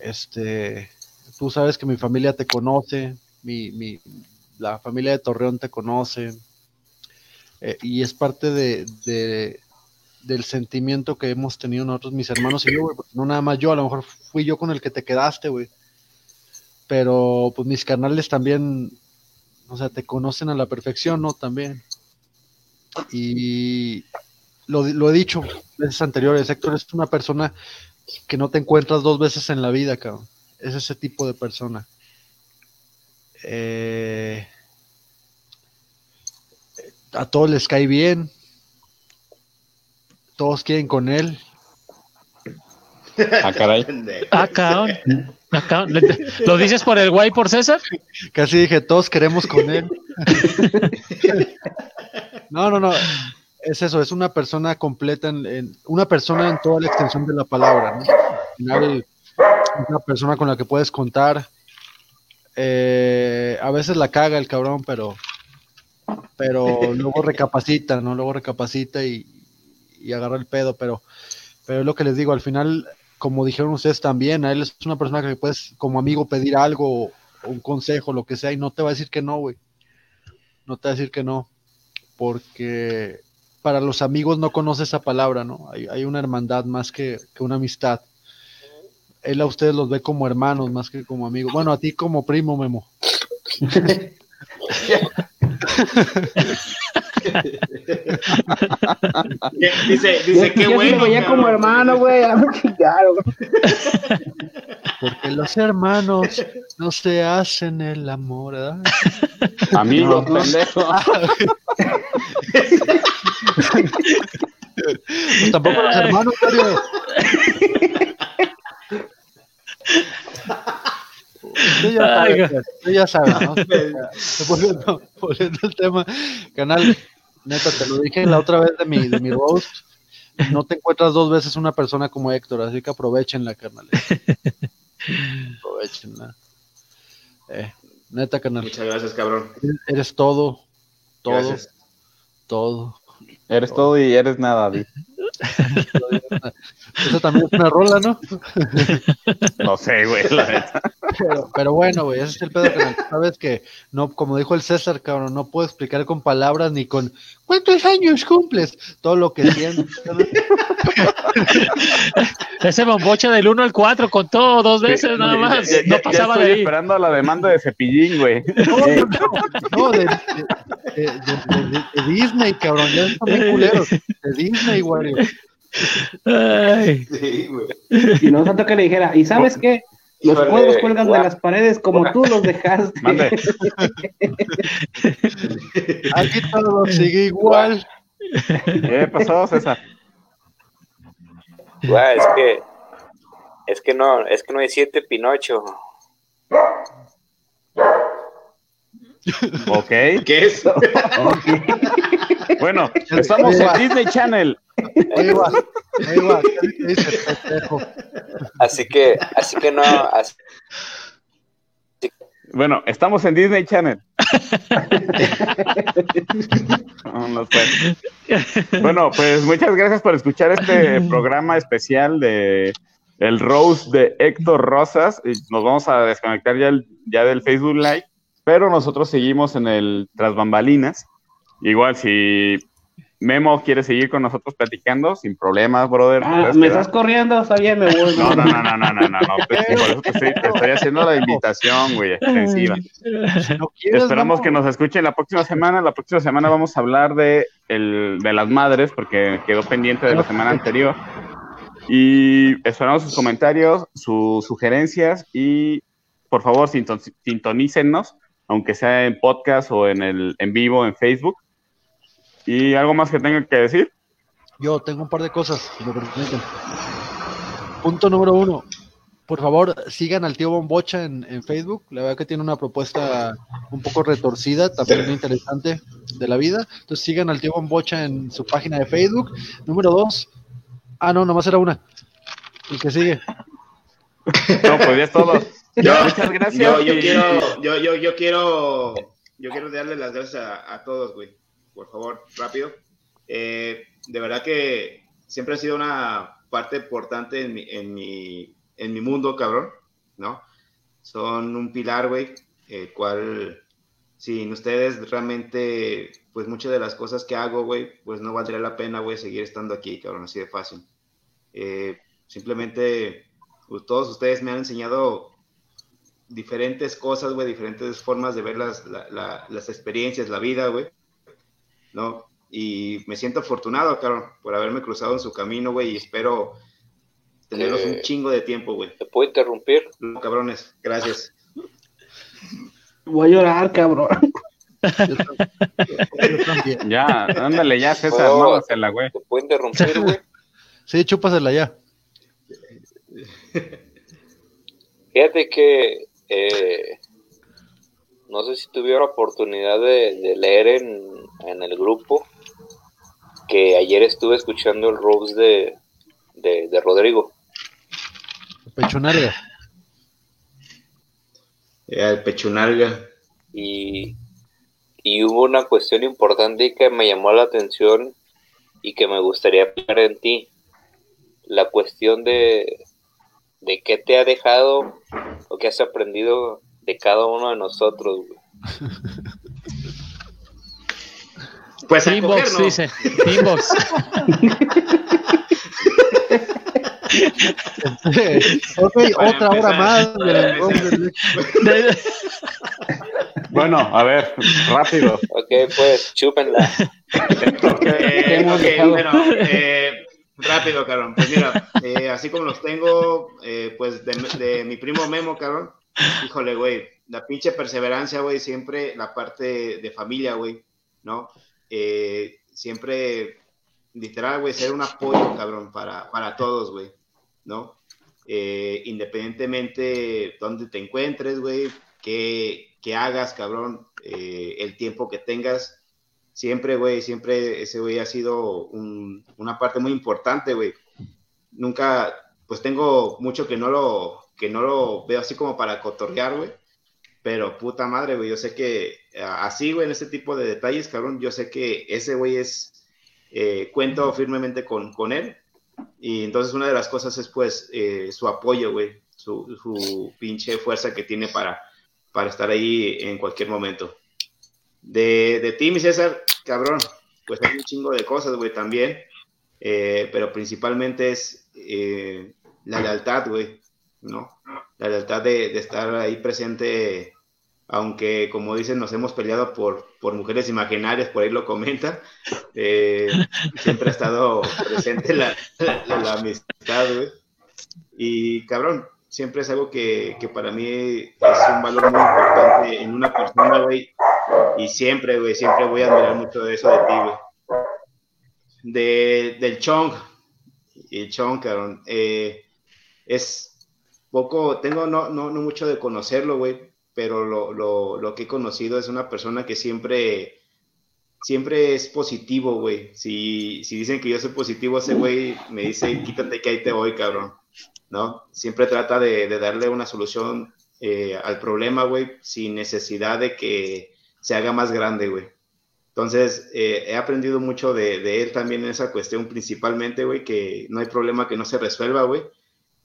E: Este, tú sabes que mi familia te conoce, mi, mi, la familia de Torreón te conoce, eh, y es parte de, de- del sentimiento que hemos tenido nosotros, mis hermanos y yo, no nada más yo, a lo mejor fui yo con el que te quedaste, güey. Pero pues mis canales también, o sea, te conocen a la perfección, ¿no? También. Y lo, lo he dicho veces anteriores, Héctor es una persona que no te encuentras dos veces en la vida, cabrón. Es ese tipo de persona. Eh, a todos les cae bien. Todos quieren con él.
J: Ah, caray.
G: Ah, cabrón. Ah, cabrón. ¿Lo dices por el guay por César?
E: Casi dije, todos queremos con él. no, no, no. Es eso, es una persona completa, en, en- una persona en toda la extensión de la palabra. ¿no? Al final, es una persona con la que puedes contar. Eh, a veces la caga el cabrón, pero, pero [laughs] luego recapacita, ¿no? Luego recapacita y, y agarra el pedo, pero, pero es lo que les digo, al final, como dijeron ustedes también, a él es una persona que puedes como amigo pedir algo, o un consejo, lo que sea, y no te va a decir que no, güey. No te va a decir que no, porque para los amigos no conoce esa palabra, ¿no? Hay, hay una hermandad más que, que una amistad. Él a ustedes los ve como hermanos más que como amigos. Bueno, a ti como primo, Memo.
F: Dice, dice, qué
B: yo
F: bueno.
B: lo veía
F: cabrón.
B: como hermano, güey. [laughs]
E: Porque los hermanos no se hacen el amor, ¿verdad?
J: Amigos,
B: No, no.
J: pendejo. [laughs]
E: Pues tampoco los hermanos, Mario. Usted ya
G: Ay,
E: sabe, usted ya sabe, ¿no? [laughs] [laughs] Volviendo, volviendo al tema, canal, neta, te lo dije la otra vez de mi, de mi roast, no te encuentras dos veces una persona como Héctor, así que aprovechenla, carnal. Aprovechenla. Eh, neta, canal,
F: Muchas gracias, cabrón.
E: eres todo, todo,
F: Gracias.
E: todo.
J: Eres todo y eres nada, di. [laughs]
E: Eso también es una rola, ¿no? [laughs]
J: No sé, güey, la neta.
E: Pero, pero bueno, güey, ese es el pedo que sabes que no, como dijo el César, cabrón, no puedo explicar con palabras ni con ¿cuántos años cumples? Todo lo que sientes. [laughs]
G: Ese bomboche del 1 al 4 contó dos veces nada más.
J: Ya- ya-
G: No
J: ya
G: pasaba
J: estoy
G: de ahí.
J: esperando a la demanda de cepillín, güey.
E: No, no, no, no, de, de- de- de- de- de Disney, cabrón, ya están bien culeros. De Disney, güey.
G: Ay,
F: Sí, güey.
B: Y no tanto que le dijera, ¿y sabes qué? Los cuadros cuelgan de las paredes como tú los dejaste.
D: Mande. [laughs]
E: Aquí todo sigue igual.
D: ¿Qué pasó, César?
H: Es que es que no, es que no hay siete Pinocho.
D: Ok.
F: ¿Qué es?
D: Bueno, [laughs] estamos en Disney Channel.
E: Ahí va, ahí va.
H: Así que, así que no, así-
D: Bueno, estamos en Disney Channel. [laughs] No. Bueno, pues muchas gracias por escuchar este programa especial de el Rose de Héctor Rosas. Y Nos vamos a desconectar ya, el- ya del Facebook Live, pero nosotros seguimos en el Tras Bambalinas. Igual, si Memo quiere seguir con nosotros platicando, sin problemas, brother.
B: Ah,
D: puedes
B: me
D: quedar.
B: estás corriendo, está bien, me voy.
D: No, no, no, no, no, no, no, no, pues, [laughs] por eso te estoy, te estoy haciendo la invitación, güey, extensiva.
E: Si [laughs] no quieres,
D: Esperamos
E: Memo,
D: que nos escuchen la próxima semana. La próxima semana vamos a hablar de, el, de las madres, porque quedó pendiente de la semana anterior. Y esperamos sus comentarios, sus sugerencias y por favor sinton- sintonícennos, aunque sea en podcast o en, el, en vivo en Facebook. ¿Y algo más que tengan que decir?
E: Yo tengo un par de cosas, si me permiten. Punto número uno. Por favor, sigan al tío Bombocha en, en Facebook. La verdad que tiene una propuesta un poco retorcida, también muy interesante de la vida. Entonces sigan al tío Bombocha en su página de Facebook. Número dos. Ah, no, nomás era una. El que sigue.
D: No, pues ya es todo. [laughs]
F: Yo,
D: Muchas gracias.
F: Yo, yo
D: y-
F: quiero, yo, yo, yo quiero, yo quiero darle las gracias a, a todos, güey. Por favor, rápido. Eh, de verdad que siempre ha sido una parte importante en mi, en mi, en mi mundo, cabrón, ¿no? Son un pilar, güey, el cual sin ustedes realmente, pues muchas de las cosas que hago, güey, pues no valdría la pena, güey, seguir estando aquí, cabrón, así de fácil. Eh, simplemente, pues, todos ustedes me han enseñado diferentes cosas, güey, diferentes formas de ver las, la- la- las experiencias, la vida, güey, ¿no? Y me siento afortunado, cabrón, por haberme cruzado en su camino, güey, y espero tenerlos
H: Eh,
F: un chingo de tiempo, güey.
H: ¿te puedo interrumpir?
F: No, cabrones, gracias.
B: Voy a llorar, cabrón.
E: Yo también.
D: Ya, ándale, ya, César,
H: ¿Puedo-
D: mámasela, güey.
H: ¿Te puedo interrumpir, güey? [laughs]
E: Sí, chúpasela ya.
H: Fíjate que eh, no sé si tuvieron oportunidad de, de leer en, en el grupo que ayer estuve escuchando el Rose de, de, de Rodrigo.
E: Pechonarga.
F: Eh, el pechunalga.
H: y, y hubo una cuestión importante que me llamó la atención y que me gustaría hablar en ti. La cuestión de, de qué te ha dejado o qué has aprendido de cada uno de nosotros. güey. [laughs]
F: Pues a
G: Inbox,
F: coger, ¿no?
G: dice. Inbox. [laughs]
E: ok,
F: Para
E: otra hora más.
D: Bueno, a ver, rápido.
H: Ok, pues chúpenla.
F: Eh, bueno, eh, rápido, cabrón. Pues mira, eh, así como los tengo, eh, pues de, de mi primo Memo, cabrón. Híjole, güey, la pinche perseverancia, güey, siempre la parte de familia, güey, ¿no? Eh, siempre, literal, güey, ser un apoyo, cabrón, para, para todos, güey, ¿no? Eh, independientemente dónde te encuentres, güey, qué hagas, cabrón, eh, el tiempo que tengas, siempre, güey, siempre ese güey ha sido un- una parte muy importante, güey. Nunca, pues tengo mucho que no lo, que no lo veo así como para cotorrear, güey. Pero puta madre, güey, yo sé que a- así, güey, en este tipo de detalles, cabrón, yo sé que ese güey es, eh, cuento firmemente con, con él. Y entonces una de las cosas es, pues, eh, su apoyo, güey, su, su pinche fuerza que tiene para, para estar ahí en cualquier momento. De, de ti, mi César, cabrón, pues hay un chingo de cosas, güey, también. Eh, pero principalmente es eh, la lealtad, güey, ¿no? La lealtad de, estar ahí presente, aunque, como dicen, nos hemos peleado por, por mujeres imaginarias, por ahí lo comenta. eh, siempre ha estado presente la, la, amistad. Y, cabrón, siempre es algo que, que para mí es un valor muy importante en una persona, güey. Y siempre, güey, siempre voy a admirar mucho de eso de ti, güey. De, del Chong, el Chong, cabrón. eh, es poco, tengo no, no, no mucho de conocerlo, güey, pero lo, lo, lo que he conocido es una persona que siempre, siempre es positivo, güey. Si, si dicen que yo soy positivo, ese güey me dice, quítate que ahí te voy, cabrón. ¿No? Siempre trata de, de darle una solución eh, al problema, güey, sin necesidad de que se haga más grande, güey. Entonces, eh, he aprendido mucho de, de, él también en esa cuestión, principalmente, güey, que no hay problema que no se resuelva, güey.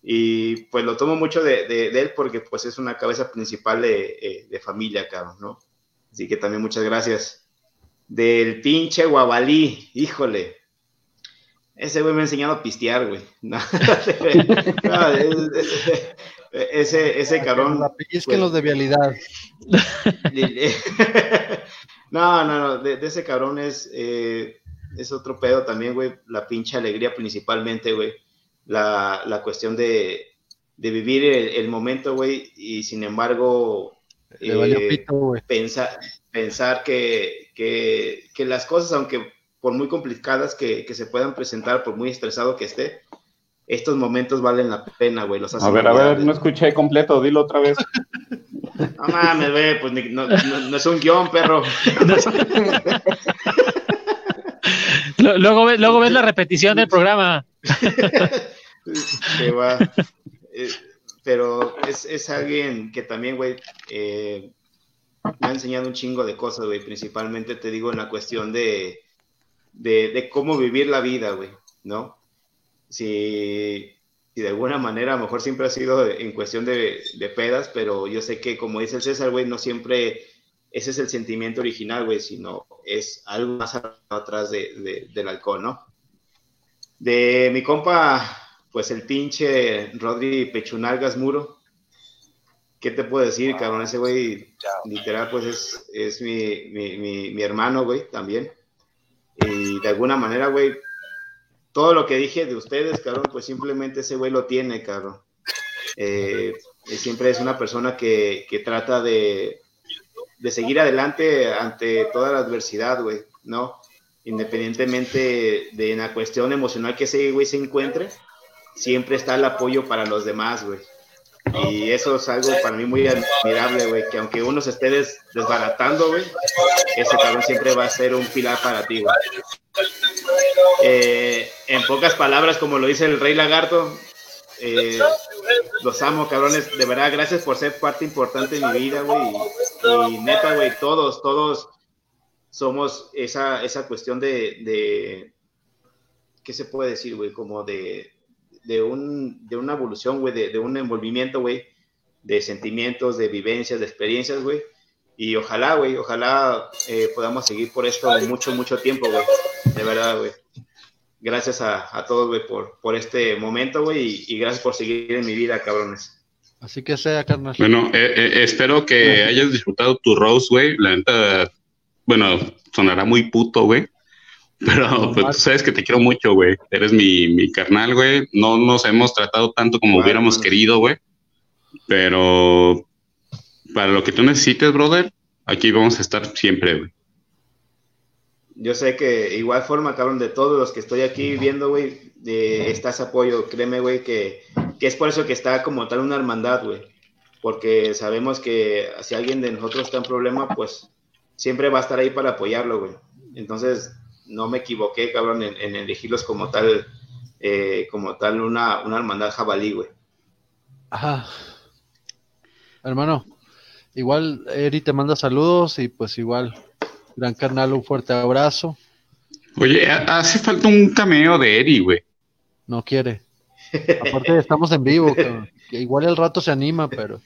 F: Y pues lo tomo mucho de, de, de, él porque pues es una cabeza principal de, eh, de, familia, cabrón, ¿no? Así que también muchas gracias. Del pinche Guabalí, híjole. Ese güey me ha enseñado a pistear, güey. [laughs] No, no, ese, ese cabrón.
E: La es que pues, los de vialidad. [laughs]
F: no, no, no, de, de ese cabrón es, eh, es otro pedo también, güey. La pinche alegría principalmente, güey. La, la, cuestión de, de vivir el, el momento, güey, y sin embargo eh, pito, pensar, pensar que, que, que, las cosas, aunque por muy complicadas que, que, se puedan presentar, por muy estresado que esté, estos momentos valen la pena, güey. Los
J: a ver, a ver, no escuché completo, dilo otra vez.
F: No mames, güey, pues no, no, no, es un guion, perro. [laughs]
G: luego, luego ves la repetición del programa. [laughs]
F: Se va. Eh, pero es, es, alguien que también, güey, eh, me ha enseñado un chingo de cosas, güey. Principalmente te digo en la cuestión de, de, cómo vivir la vida, güey, ¿no? Si, si, de alguna manera, a lo mejor siempre ha sido en cuestión de, de pedas, pero yo sé que, como dice el César, güey, no siempre ese es el sentimiento original, güey, sino es algo más atrás de, del alcohol, ¿no? De mi compa pues el pinche Rodri Pechunalgas Muro. ¿Qué te puedo decir, cabrón? Ese güey, literal, pues es, es mi, mi, mi, mi, hermano, güey, también. Y de alguna manera, güey, todo lo que dije de ustedes, cabrón, pues simplemente ese güey lo tiene, cabrón. Eh, siempre es una persona que, que trata de, de seguir adelante ante toda la adversidad, güey, ¿no? Independientemente de la cuestión emocional que ese güey se encuentre, siempre está el apoyo para los demás, güey. Y eso es algo para mí muy admirable, güey, que aunque uno se esté des desbaratando, güey, ese cabrón siempre va a ser un pilar para ti, güey. Eh, en pocas palabras, como lo dice el Rey Lagarto, eh, los amo, cabrones. De verdad, gracias por ser parte importante de mi vida, güey. Y, y, neta, güey, todos, todos somos esa, esa cuestión de, de ¿qué se puede decir, güey? Como de, de, un, de una evolución, güey, de, de, un envolvimiento, güey, de sentimientos, de vivencias, de experiencias, güey. Y ojalá, güey, ojalá eh, podamos seguir por esto mucho, mucho tiempo, güey. De verdad, güey. Gracias a, a todos, güey, por, por este momento, güey, y, y, gracias por seguir en mi vida, cabrones.
E: Así que sea, carnal.
D: Bueno, eh, eh, espero que hayas disfrutado tu Rose, güey. La neta, bueno, sonará muy puto, güey. Pero [laughs] pues tú sabes que te quiero mucho, güey. Eres mi, mi carnal, güey. No nos hemos tratado tanto como hubiéramos querido, güey. Pero para lo que tú necesites, brother, aquí vamos a estar siempre, güey.
F: Yo sé que igual forma, cabrón, de todos los que estoy aquí viendo, güey, de, estás apoyo. Créeme, güey, que, que es por eso que está como tal una hermandad, güey. Porque sabemos que si alguien de nosotros está en problema, pues siempre va a estar ahí para apoyarlo, güey. Entonces, no me equivoqué, cabrón, en, en elegirlos como tal, eh, como tal una, una hermandad jabalí, güey.
E: Ajá. Hermano, igual Eri te manda saludos y pues igual, gran carnal, un fuerte abrazo.
D: Oye, hace falta un cameo de Eri, güey.
E: No quiere. Aparte estamos en vivo, [laughs] cabrón. que igual el rato se anima, pero...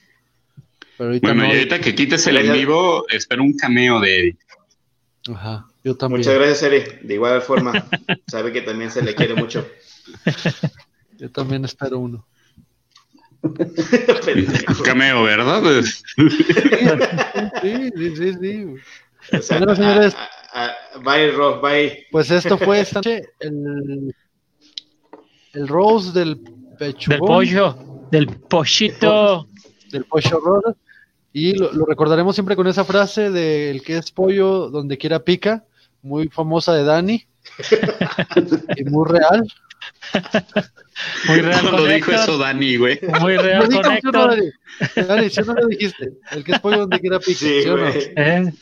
D: pero ahorita bueno, no... y ahorita que quites el en vivo, espero un cameo de Eri.
E: Ajá. Yo también.
F: Muchas gracias, Eri. De igual forma, [laughs] sabe que también se le quiere mucho. [laughs]
E: Yo también espero uno. [laughs]
D: Cameo, ¿verdad?
E: sí, sí, sí, sí.
F: O sea, bueno, señores, a, a, bye, Rob, bye.
E: Pues esto fue esta noche el, el Rose del pecho.
G: Del pollo. del pollito.
E: del pollo rosa. Y lo, lo recordaremos siempre con esa frase de el que es pollo donde quiera pica, muy famosa de Dani [laughs] y muy real.
G: Muy real
D: Cuando
G: con
D: dijo
G: Héctor.
D: eso Dani, güey.
G: Muy
E: Lo
G: real
E: dijo,
G: con
E: ¿sí o no,
G: Héctor.
E: Dani? Dani, ¿sí o no lo dijiste? El que es pollo donde quiera pica,
F: Sí,
E: ¿sí o no?
G: ¿Eh?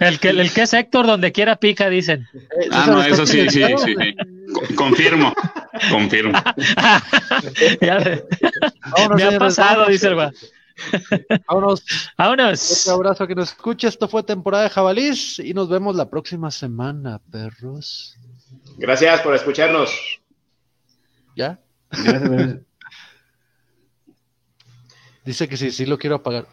G: El, que, el que es Héctor, donde quiera pica, dicen.
E: Eh,
D: Ah, no,
E: ¿estás
D: eso sí, sí, sí. sí. Co- Confirmo. Confirmo. [laughs]
G: Me ha pasado, dice el güey.
E: Vámonos.
G: Vámonos.
E: Un abrazo a que nos escuche. Esto fue temporada de jabalís y nos vemos la próxima semana, perros.
F: Gracias por escucharnos.
E: ¿Ya?
B: Gracias.
E: Dice que sí, sí lo quiero apagar.